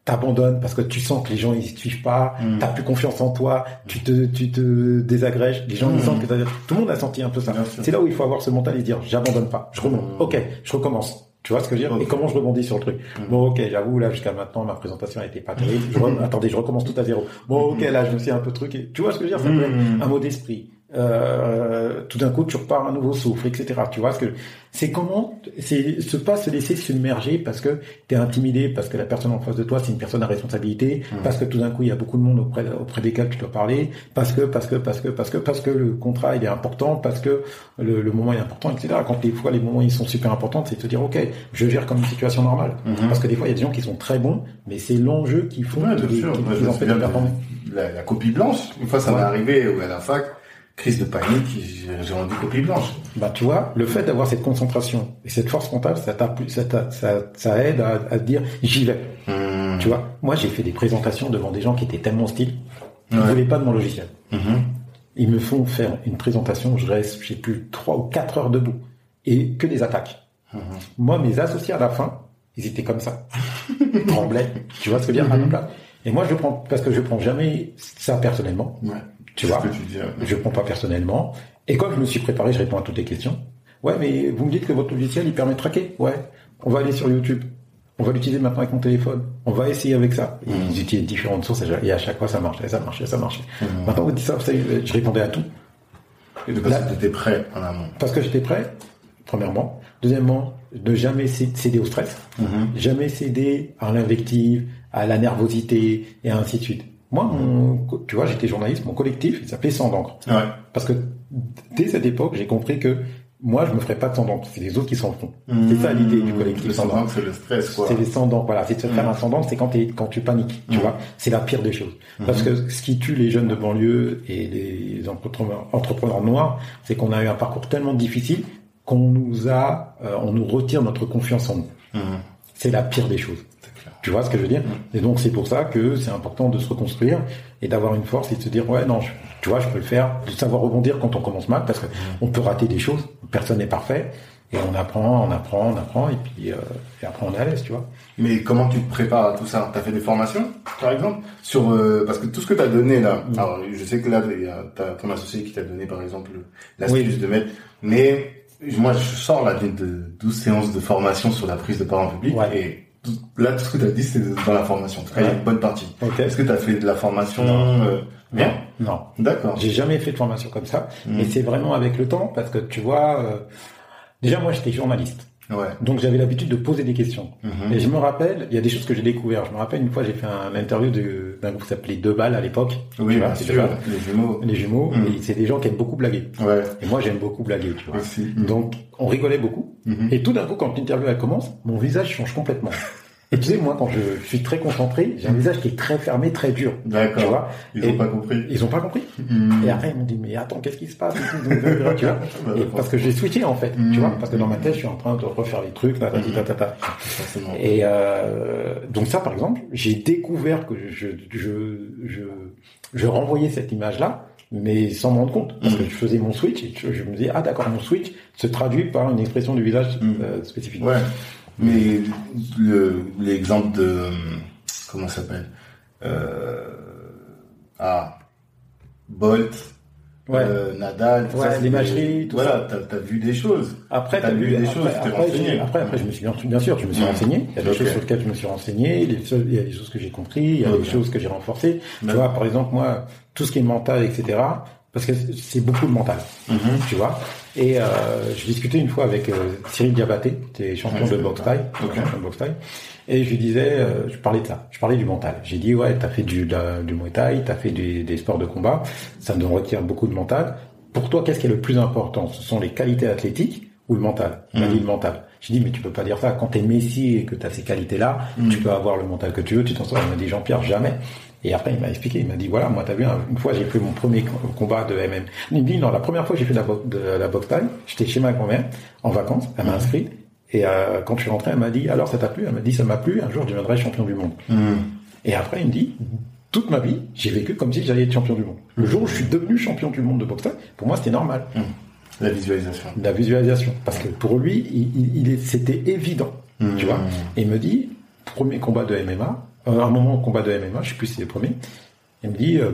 t'abandonnes parce que tu sens que les gens ils suivent pas, Mhm. t'as plus confiance en toi, tu te, tu te désagrèges, les gens ils Mhm. sentent que t'as- tout le monde a senti un peu ça. C'est là où il faut avoir ce mental et dire j'abandonne pas, je remonte. Mhm. Ok, je recommence. Tu vois ce que je veux dire. Et comment je rebondis sur le truc. Bon, ok, j'avoue là jusqu'à maintenant ma présentation a été pas terrible. Je Attendez, je recommence tout à zéro. Bon, ok, là je me suis un peu truqué. Tu vois ce que je veux dire? Ça peut être un mot d'esprit, euh, tout d'un coup tu repars un nouveau souffle, etc. Tu vois ce que c'est comment c'est se pas se laisser submerger parce que tu es intimidé, parce que la personne en face de toi c'est une personne à responsabilité, mmh. parce que tout d'un coup il y a beaucoup de monde auprès auprès desquels tu dois parler, parce que parce que parce que parce que parce que le contrat il est important, parce que le, le moment est important, etc. Quand des fois les moments ils sont super importants, c'est de te dire ok je gère comme une situation normale, mmh. parce que des fois il y a des gens qui sont très bons, mais c'est l'enjeu qui font ouais, sûr. qui, qui de la, la copie blanche. Une fois, ça m'est arrivé à la fac, crise de panique, j'ai j'ai rendu copie blanche. Bah, tu vois, le fait d'avoir cette concentration et cette force mentale, ça, t'a- ça, t'a- ça, ça aide à, dire j'y vais. Mmh. Tu vois, moi j'ai fait des présentations devant des gens qui étaient tellement hostiles, ils ne Ouais. voulaient pas de mon logiciel. Mhm. Ils me font faire une présentation, je reste, je sais plus, trois ou quatre heures debout et que des attaques. Mhm. Moi, mes associés à la fin, ils étaient comme ça, ils tremblaient. Tu vois ce que je veux dire à place Et moi, je prends parce que je prends jamais ça personnellement. Ouais. Tu vois ce que tu dis. ouais. Je prends pas personnellement. Et comme je me suis préparé, je réponds à toutes les questions. Ouais, mais vous me dites que votre logiciel, il permet de traquer. Ouais. On va aller sur YouTube. On va l'utiliser maintenant avec mon téléphone. On va essayer avec ça. Et Ils utilisent différentes sources et à chaque fois, ça marchait, ça marchait, ça marchait. Maintenant, vous dites ça, je répondais à tout. Et parce que t'étais prêt en amont? Parce que j'étais prêt, premièrement. Deuxièmement, ne jamais cé- céder au stress. Jamais céder à l'invective, à la nervosité et ainsi de suite. Moi, mon, tu vois, j'étais journaliste, mon collectif, il s'appelait Sang d'encre. Ouais. Parce que dès cette époque, j'ai compris que moi, je me ferais pas de sang d'encre. C'est les autres qui s'en font. C'est ça l'idée du collectif Le sang d'encre. c'est le stress, quoi. C'est les sang d'encre. Voilà, c'est de se faire Mm. un d'encre, c'est quand, t'es- quand tu paniques. Tu Mm. vois, c'est la pire des choses. Parce que ce qui tue les jeunes de banlieue et les entrepreneurs, entrepreneurs noirs, c'est qu'on a eu un parcours tellement difficile qu'on nous a, euh, on nous retire notre confiance en nous. C'est la pire des choses. Tu vois ce que je veux dire? Et donc c'est pour ça que c'est important de se reconstruire et d'avoir une force et de se dire ouais non, je- tu vois, je peux le faire, de savoir rebondir quand on commence mal parce que on peut rater des choses, personne n'est parfait et on apprend, on apprend, on apprend et puis euh, et après on est à l'aise, tu vois. Mais comment tu te prépares à tout ça? T'as fait des formations, par exemple Sur euh, parce que tout ce que t'as donné là, Mm. alors je sais que là il y a t'as ton associé qui t'a donné par exemple l'astuce Oui. de mettre, mais moi je sors là d'une de 12 séances de formation sur la prise de parole en public Ouais. et là tout ce que t'as dit c'est dans la formation. En tout cas, il y a Ouais. une bonne partie. Ok. Est-ce que t'as fait de la formation Non. euh, Bien. Non, D'accord. j'ai jamais fait de formation comme ça, Mm. et c'est vraiment avec le temps parce que tu vois, euh, déjà moi j'étais journaliste. Ouais. Donc j'avais l'habitude de poser des questions. Mhm. Et je me rappelle, il y a des choses que j'ai découvert. Je me rappelle une fois, j'ai fait un interview de- d'un groupe qui s'appelait Deux Balles à l'époque. Oui, Tu vois, bien c'est sûr. Deux Balles. Les jumeaux. Les jumeaux, Mhm. et c'est des gens qui aiment beaucoup blaguer. Ouais. Et moi, j'aime beaucoup blaguer, tu vois. Aussi. Donc, on rigolait beaucoup. Mhm. Et tout d'un coup, quand l'interview elle commence, mon visage change complètement. Et tu sais, moi, quand je suis très concentré, j'ai un visage qui est très fermé, très dur. Tu D'accord. vois Ils Et- ont pas compris. Ils ont pas compris. Mhm. Et après, ils m'ont dit, mais attends, qu'est-ce qui se passe? Tu vois? Et Parce que j'ai switché, en fait. Tu vois? Parce que dans ma tête, je suis en train de refaire les trucs, là, ta, ta, ta, ta. Forcément. Et euh, donc ça, par exemple, j'ai découvert que je, je, je, je renvoyais cette image-là, mais sans m'en rendre compte, parce que je faisais mon switch et je, me disais, ah d'accord, mon switch se traduit par une expression du visage euh, spécifique. Ouais. Mais le l'exemple de comment ça s'appelle euh, Ah Bolt, Ouais. euh, Nadal, tout Ouais, ça, l'imagerie, tout voilà, t'as as vu des choses. Après, T'as vu des après, choses, t'es après, renseigné. après, après, je me suis bien, bien sûr, je me suis Mm. renseigné. Il y a des choses sur lesquelles je me suis renseigné, des choses- il y a des choses que j'ai compris, il y a des choses que j'ai renforcées. Tu vois, par exemple, moi, tout ce qui est mental, etc. Parce que c'est beaucoup de mental. Mhm. tu vois. Et euh, je discutais une fois avec euh, Cyril Diabaté, qui est champion Ouais, de boxe taille, Ok. champion de boxe taille. Et je lui disais, euh, je parlais de ça, je parlais du mental. J'ai dit ouais, t'as fait du, de du muay thai, t'as fait du- des sports de combat, ça nous requiert beaucoup de mental. Pour toi, qu'est-ce qui est le plus important? Ce sont les qualités athlétiques ou le mental? Mhm. dit le mental. J'ai dit mais tu peux pas dire ça. Quand t'es Messi et que t'as ces qualités-là, Mhm. tu peux avoir le mental que tu veux, tu t'en sors. Il m'a dit Jean-Pierre jamais. Et après, il m'a expliqué, il m'a dit, voilà, moi, t'as vu, hein, une fois, j'ai fait mon premier co- combat de MM. Il me dit, non, la première fois j'ai fait de la, bo- de la boxe taille, j'étais chez ma grand-mère, en vacances, elle m'a inscrit, et euh, quand je suis rentré, elle m'a dit, alors, ça t'a plu? Elle m'a dit, ça m'a plu, un jour, je deviendrai champion du monde. Mhm. Et après, il me dit, toute ma vie, j'ai vécu comme si j'allais être champion du monde. Le jour où je suis devenu champion du monde de boxe taille, pour moi, c'était normal. La visualisation. La visualisation. Parce que pour lui, il, il- c'était évident. Mhm. Tu vois? Et il me dit, premier combat de MMA, euh, un moment combat de MMA, je sais plus si c'est le premier, il me dit, euh,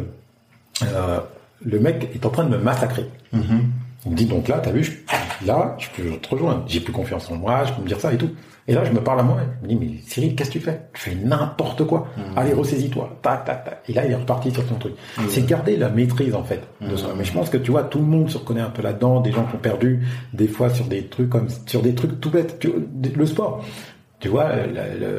euh, le mec est en train de me massacrer. Mhm. Il me dit donc là, t'as vu, je- là, je peux te rejoindre. J'ai plus confiance en moi, je peux me dire ça et tout. Et là, je me parle à moi-même. Je me dis, mais Cyril, qu'est-ce que tu fais? Tu fais n'importe quoi. Allez, ressaisis-toi. Tac, tac, tac. Et là, il est reparti sur ton truc. C'est garder la maîtrise, en fait, de. Mais je pense que tu vois, tout le monde se reconnaît un peu là-dedans. Des gens qui ont perdu, des fois, sur des trucs comme, sur des trucs tout bêtes. Tu- le sport. Tu vois, la, la-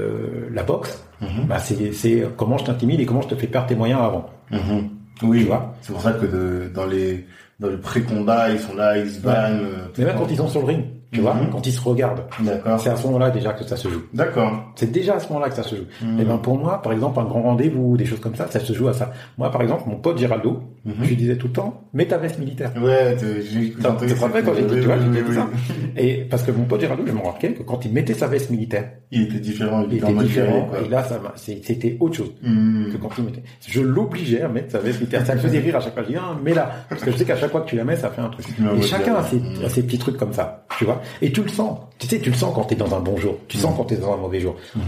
la boxe, bah, c'est, c'est comment je t'intimide et comment je te fais perdre tes moyens avant. Mhm. Oui, Tu vois. c'est pour ça que de- dans les dans le pré-combat, ils sont là, ils se bannent. euh, Mais même quand ils sont sur le ring, tu vois, Mhm. quand ils se regardent, D'accord. c'est à ce moment-là déjà que ça se joue. D'accord. C'est déjà à ce moment-là que ça se joue. Mhm. Et ben pour moi, par exemple, un grand rendez-vous ou des choses comme ça, ça se joue à ça. Moi, par exemple, mon pote Géraldo, Mhm. je lui disais tout le temps, mets ta veste militaire. Ouais, j'ai tu te rappelles quand j'étais, Oui, tu vois, oui, j'étais oui, dit ça. oui. Et parce que mon pote Géraldo, je me rappelais que quand il mettait sa veste militaire, Il était différent, il, il était différent. quoi. Et là, ça c'était autre chose. Que quand il mettait. Je l'obligeais à mettre sa veste militaire. Ça me faisait rire à chaque fois. Je dis, ah, mets-la. Parce que je sais qu'à chaque fois que tu la mets, ça fait un truc. Et chacun a ses, bien. a ses petits trucs comme ça. Tu vois. Et tu le sens. Tu sais, tu le sens quand t'es dans un bon jour. Tu sens quand t'es dans un mauvais jour. Mhm.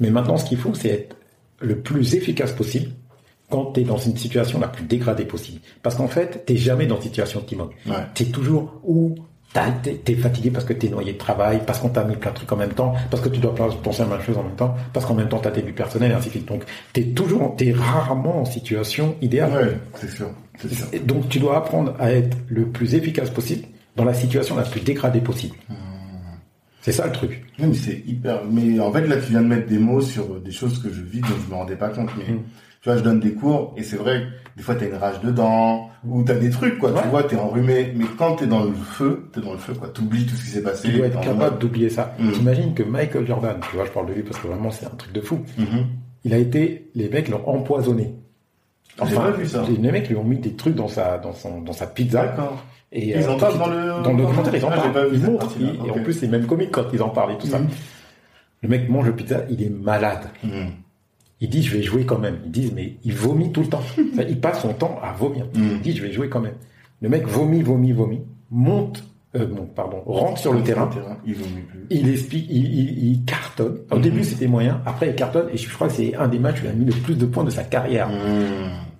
Mais maintenant, ce qu'il faut, c'est être le plus efficace possible quand t'es dans une situation la plus dégradée possible. Parce qu'en fait, t'es jamais dans une situation optimum. Ouais. T'es toujours où t'es fatigué parce que t'es noyé de travail, parce qu'on t'a mis plein de trucs en même temps, parce que tu dois penser à plein de choses en même temps, parce qu'en même temps t'as tes buts personnels et ainsi de suite. Donc t'es toujours, t'es rarement en situation idéale. Ouais, c'est sûr, Donc tu dois apprendre à être le plus efficace possible dans la situation la plus dégradée possible. C'est ça le truc. Non, mais c'est hyper. Mais en fait, là, tu viens de mettre des mots sur des choses que je vis dont je me rendais pas compte. Mais Mm. tu vois, je donne des cours et c'est vrai, des fois, t'as une rage dedans ou t'as des trucs, quoi. Ouais. Tu vois, t'es enrhumé. Mais quand t'es dans le feu, t'es dans le feu, quoi. T'oublies tout ce qui s'est passé. Tu dois être capable d'oublier ça. Mm. T'imagines que Michael Jordan, tu vois, je parle de lui parce que vraiment c'est un truc de fou. Mhm. Il a été, les mecs l'ont empoisonné. J'ai pas vu ça. Les mecs lui ont mis des trucs dans sa, dans son, dans sa pizza. D'accord. Et Ils en euh, parlent dans le- dans le documentaire, ils en parlent. Ils montrent. Et en plus, c'est même comique quand ils en parlent et tout ça. Mhm. Le mec mange le pizza, il est malade. Mhm. Il dit, je vais jouer quand même. Ils disent, mais il vomit tout le temps. Il passe son temps à vomir. Mhm. Il dit, je vais jouer quand même. Le mec vomit, vomit, vomit, monte, euh, bon, pardon, rentre sur le terrain. Il mieux plus. Il explique, il, il, il cartonne. Au début, c'était moyen. Après, il cartonne. Et je crois que c'est un des matchs où il a mis le plus de points de sa carrière.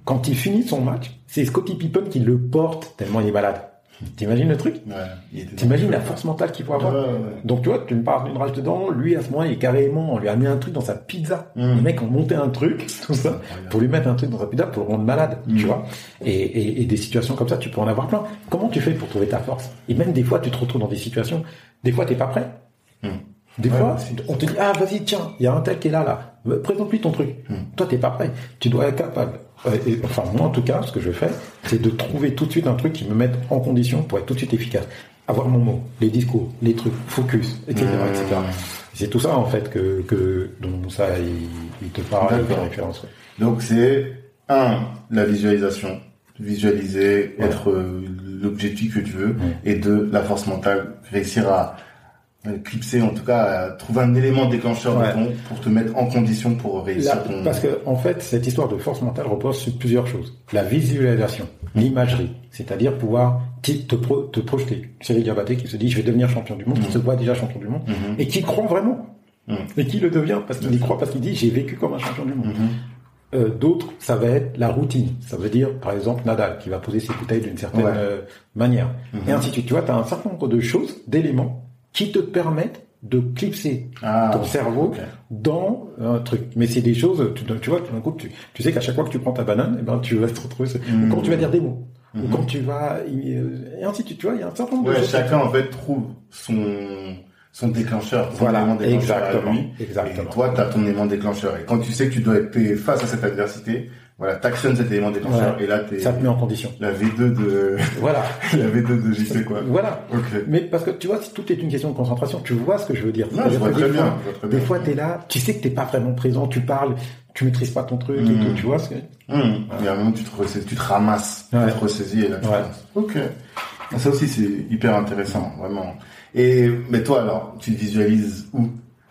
Quand il finit son match, c'est Scottie Pippen qui le porte tellement il est malade. T'imagines le truc Ouais. T'imagines la force mentale qu'il faut avoir ouais, ouais. Donc tu vois, tu me parles d'une rage dedans, lui à ce moment il est carrément, on lui a mis un truc dans sa pizza. Mm. Les mecs ont monté un truc, tout ça, pour lui mettre un truc dans sa pizza pour le rendre malade, Mm. tu vois. Et, et, et des situations comme ça, tu peux en avoir plein. Comment tu fais pour trouver ta force? Et même des fois, tu te retrouves dans des situations, des fois t'es pas prêt. Mm. Des fois, on te dit ah vas-y tiens, il y a un tel qui est là là, présente-lui ton truc. Mm. Toi t'es pas prêt. Tu dois être capable. Euh, et- enfin moi en tout cas, ce que je fais, c'est de trouver tout de suite un truc qui me mette en condition pour être tout de suite efficace. Avoir mon mot, les discours, les trucs, focus, etc., etc. C'est tout ça en fait que, que dont ça il, il te parle, D'accord. référence. Donc c'est un la visualisation, visualiser, Ouais. être euh, l'objectif que tu veux, Ouais. et deux la force mentale, réussir à clipser, en tout cas, trouver un élément déclencheur Ouais. pour te mettre en condition pour réussir Là, ton. parce que en fait, cette histoire de force mentale repose sur plusieurs choses. La visualisation, l'imagerie, c'est-à-dire pouvoir te, pro- te projeter. Cyril Diabaté qui se dit je vais devenir champion du monde, qui Mhm. se voit déjà champion du monde, Mhm. et qui croit vraiment. Et qui le devient parce qu'il y croit, parce qu'il dit j'ai vécu comme un champion du monde. Euh, D'autres, ça va être la routine. Ça veut dire, par exemple, Nadal, qui va poser ses bouteilles d'une certaine Ouais. euh, manière. Et ainsi de suite. Tu vois, tu as un certain nombre de choses, d'éléments, qui te permettent de clipser Ah, ton cerveau dans un truc. Mais c'est des choses, tu, tu vois, tu, tu sais qu'à chaque fois que tu prends ta banane, eh ben, tu vas te retrouver, ou quand tu vas dire des mots, ou Mhm. quand tu vas, euh, et ainsi de suite, tu vois, il y a un certain nombre de choses. chacun en fait trouve son son déclencheur, son Voilà, élément déclencheur exactement, à lui. exactement. Et toi, tu as ton élément déclencheur. Et quand tu sais que tu dois être face à cette adversité, voilà, t'actionnes cet élément déclencheur. Ouais. Et là, t'es Ça te met en condition. la V2 de Voilà. la V2 de JP quoi. Voilà. Ok. Mais parce que tu vois, tout est une question de concentration, tu vois ce que je veux dire. Non, je vois très des bien. fois- je vois très Des fois, t'es là, tu sais que t'es pas vraiment présent, tu parles, tu maîtrises pas ton truc et tout, tu vois ce que... Hum, Il y a un moment où tu te, ressaisis- tu te ramasses, Ouais. tu te ressaisis et là tu Ouais. Ok. Ah, Ça aussi c'est hyper intéressant, vraiment. Et mais toi alors, tu te visualises où?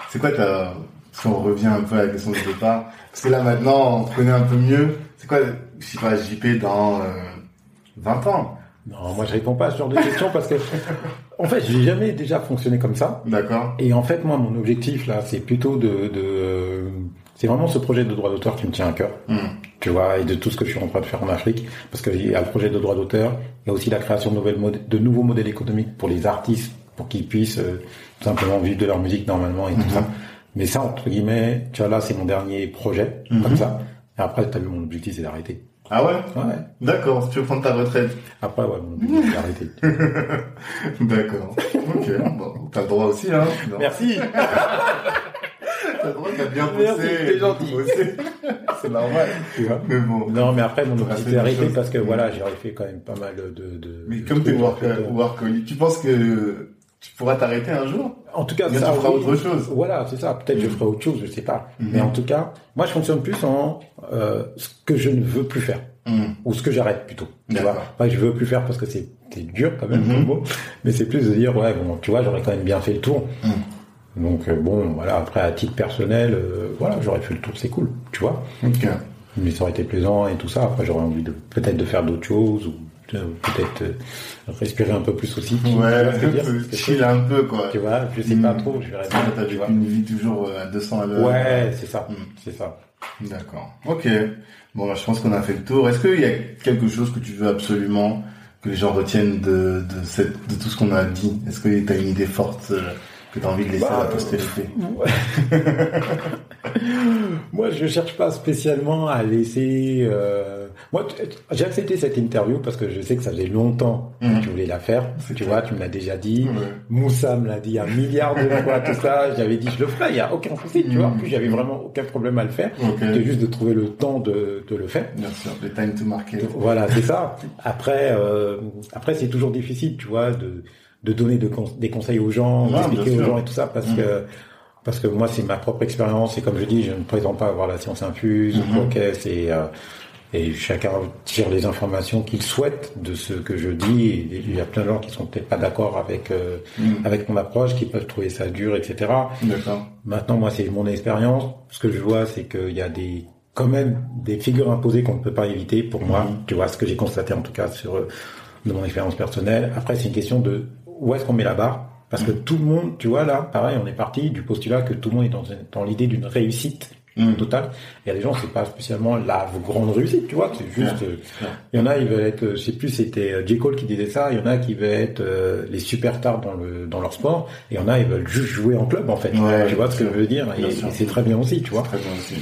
C'est quoi ta si on revient un peu à la question du départ Parce que là maintenant on te connaît un peu mieux. C'est quoi je sais pas JP dans euh, 20 ans? Non, moi je réponds pas à ce genre de questions parce que, en fait, j'ai jamais déjà fonctionné comme ça. D'accord Et en fait, moi, mon objectif là, c'est plutôt de, de c'est vraiment ce projet de droit d'auteur qui me tient à cœur. Hmm. Tu vois, et de tout ce que je suis en train de faire en Afrique. Parce qu'il y a le projet de droit d'auteur, il y a aussi la création de, nouvelles de nouveaux modèles économiques pour les artistes, pour qu'ils puissent euh, tout simplement vivre de leur musique normalement et tout ça. Mais ça, entre guillemets, tu vois, là, c'est mon dernier projet, comme ça. Et après, t'as vu, mon objectif, c'est d'arrêter. Ah ouais? Ouais. D'accord, tu veux prendre ta retraite. Après, ouais, mon objectif, c'est d'arrêter. D'accord. Ok, bon, t'as le droit aussi, hein. Non. Merci. T'as le droit, t'as bien bossé. t'es gentil. C'est normal. Tu vois. Mais bon. Non, mais après, mon T'auras objectif, c'est d'arrêter parce que voilà, j'ai fait quand même pas mal de, de Mais de comme t'es work- workaholic, tu penses que tu pourras t'arrêter un jour En tout cas, Mais ça, tu feras oui. autre chose. Voilà, c'est ça. Peut-être je ferai autre chose, je sais pas. Mhm. Mais en tout cas, moi, je fonctionne plus en euh, ce que je ne veux plus faire Hmm. ou ce que j'arrête plutôt. Tu vois, je veux plus faire parce que c'est c'est dur quand même comme mot, mais c'est plus de dire ouais bon, tu vois, j'aurais quand même bien fait le tour. Mhm. Donc euh, bon, voilà. Après, à titre personnel, euh, voilà, j'aurais fait le tour, c'est cool, tu vois. Ok. Mais ça aurait été plaisant et tout ça. Après, j'aurais envie de peut-être de faire d'autres choses ou peut-être euh, respirer un peu plus aussi. Ouais, je veux dire chill un peu, quoi. tu vois, je sais Mm. pas trop, je verrai bien, T'as vécu une vie toujours euh, à 200 à l'heure. Ouais, c'est ça, Mm. c'est ça. D'accord. Ok. Bon, bah, je pense qu'on a fait le tour. Est-ce qu'il y a quelque chose que tu veux absolument que les gens retiennent de, de, cette, de tout ce qu'on a dit? Est-ce que tu as une idée forte euh, que tu as envie de laisser Bah, à la postérité? Moi, je cherche pas spécialement à laisser. euh, Moi, j'ai accepté cette interview parce que je sais que ça faisait longtemps Mhm. que tu voulais la faire. Tu vois, tu me l'as déjà dit. Moussa me l'a dit un milliard de fois, tout ça. J'avais dit, je le ferai, il y a aucun souci, tu vois. En plus, j'avais vraiment aucun problème à le faire. C'était juste de trouver le temps de, de le faire. Bien sûr, le time to market. Voilà, c'est ça. Après, euh, après, c'est toujours difficile, tu vois, de, de donner de des conseils aux gens, d'expliquer aux gens et tout ça, parce Mhm. que parce que moi, c'est ma propre expérience et comme je dis, je ne prétends pas avoir la science infuse Mhm. ou quoi euh, et chacun tire les informations qu'il souhaite de ce que je dis. Et il y a plein de gens qui sont peut-être pas d'accord avec euh, Mhm. avec mon approche, qui peuvent trouver ça dur, etc. D'accord. Maintenant, moi, c'est mon expérience. Ce que je vois, c'est qu'il y a des, quand même, des figures imposées qu'on ne peut pas éviter pour moi. Mhm. Tu vois, ce que j'ai constaté, en tout cas, sur, euh, de mon expérience personnelle. Après, c'est une question de où est-ce qu'on met la barre. Parce que tout le monde, tu vois, là, pareil, on est parti du postulat que tout le monde est dans, l'idée d'une réussite Mhm. totale. Il y a des gens, c'est pas spécialement la grande réussite, tu vois, c'est juste, euh, il y en a, ils veulent être, je sais plus, c'était euh, J. Cole qui disait ça, il y en a qui veulent être euh, les superstars dans le dans leur sport, et il y en a, ils veulent juste jouer en club, en fait. Ouais, tu vois ce que je veux dire? Bien Et, c'est très bien aussi, tu vois. Très bien aussi.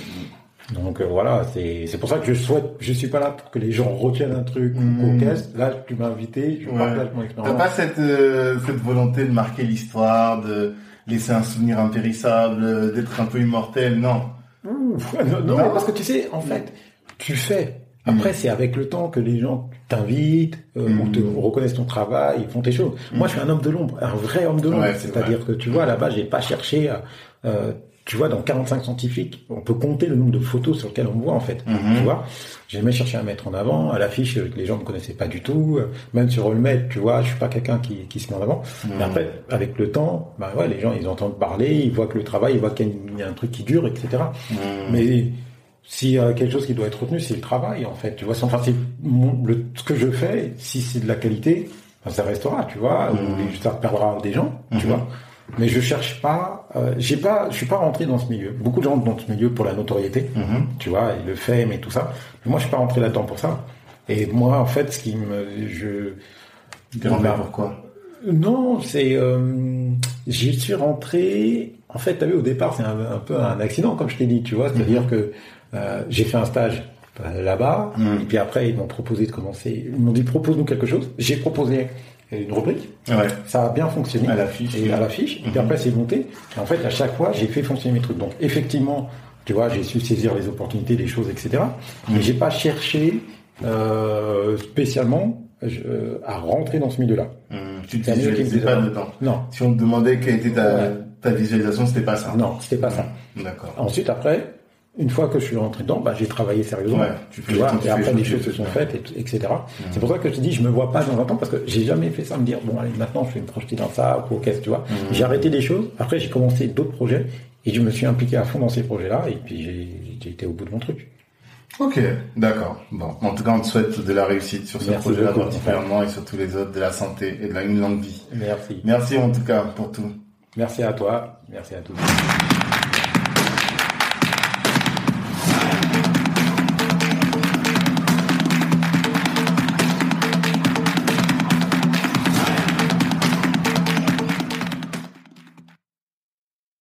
Donc euh, voilà, c'est c'est pour ça que je souhaite, je suis pas là pour que les gens retiennent un truc ou caisse. Là, tu m'as invité, je Ouais. partage mon T'as expérience. pas cette, euh, cette volonté de marquer l'histoire, de laisser un souvenir impérissable, euh, d'être un peu immortel, non Ouf, non, non, parce que tu sais, en fait, tu fais. Après, c'est avec le temps que les gens t'invitent, euh, Mm. ou te reconnaissent ton travail, ils font tes choses. Moi, je suis un homme de l'ombre, un vrai homme de l'ombre. Ouais, C'est-à-dire que tu vois, là-bas, j'ai pas cherché à, euh, tu vois, dans 45 scientifiques, on peut compter le nombre de photos sur lesquelles on me voit, en fait. Mhm. Tu vois, j'ai jamais cherché à mettre en avant, à l'affiche, euh, les gens ne connaissaient pas du tout, euh, même sur Olmed, tu vois, je suis pas quelqu'un qui, qui se met en avant. Mhm. Mais après, avec le temps, bah ouais, les gens, ils entendent parler, ils voient que le travail, ils voient qu'il y a un truc qui dure, etc. Mhm. Mais s'il y a quelque chose qui doit être retenu, c'est le travail, en fait. Tu vois, enfin, c'est mon- le, ce que je fais, si c'est de la qualité, ben, ça restera, tu vois, Mhm. ou ça perdra des gens, tu Mhm. vois. Mais je cherche pas, euh, j'ai pas, je suis pas rentré dans ce milieu. Beaucoup de gens dans ce milieu pour la notoriété, Mhm. tu vois, et le fame et tout ça. Mais moi, je suis pas rentré là-dedans pour ça. Et moi, en fait, ce qui me, je, T'es rentré Bah, pourquoi non, c'est, euh, j'y suis rentré. En fait, t'as vu, au départ, c'est un, un peu un accident, comme je t'ai dit, tu vois. C'est-à-dire que euh, j'ai fait un stage euh, là-bas, Mhm. et puis après, ils m'ont proposé de commencer. Ils m'ont dit propose-nous quelque chose. J'ai proposé une rubrique. Ouais. Ça a bien fonctionné. À l'affiche. Et à l'affiche. Et puis Mhm. après, c'est monté. Et en fait, à chaque fois, j'ai fait fonctionner mes trucs. Donc, effectivement, tu vois, j'ai su saisir les opportunités, les choses, etc. Mais Mhm. j'ai pas cherché euh, spécialement euh, à rentrer dans ce milieu-là. Mhm. Tu te visualisais pas dedans. Non, Si on te demandait quelle était ta, Ouais. ta visualisation, c'était pas ça. non, c'était pas ça. D'accord. Ensuite, après, une fois que je suis rentré dedans, bah, j'ai travaillé sérieusement. Ouais, tu fais- vois, et après, les choses se sont faites, et- etc. C'est pour ça que je te dis, je me vois pas dans un temps parce que j'ai jamais fait ça, me dire, bon, allez, maintenant, je vais me projeter dans ça, ou qu'est-ce, tu vois. J'ai arrêté des choses. Après, j'ai commencé d'autres projets et je me suis impliqué à fond dans ces projets-là et puis j'ai été au bout de mon truc. Ok, d'accord. Bon, en tout cas, on te souhaite de la réussite sur ce projet-là particulièrement et sur tous les autres, de la santé et de la une longue vie. Merci. Merci en tout cas pour tout. Merci à toi. Merci à tous.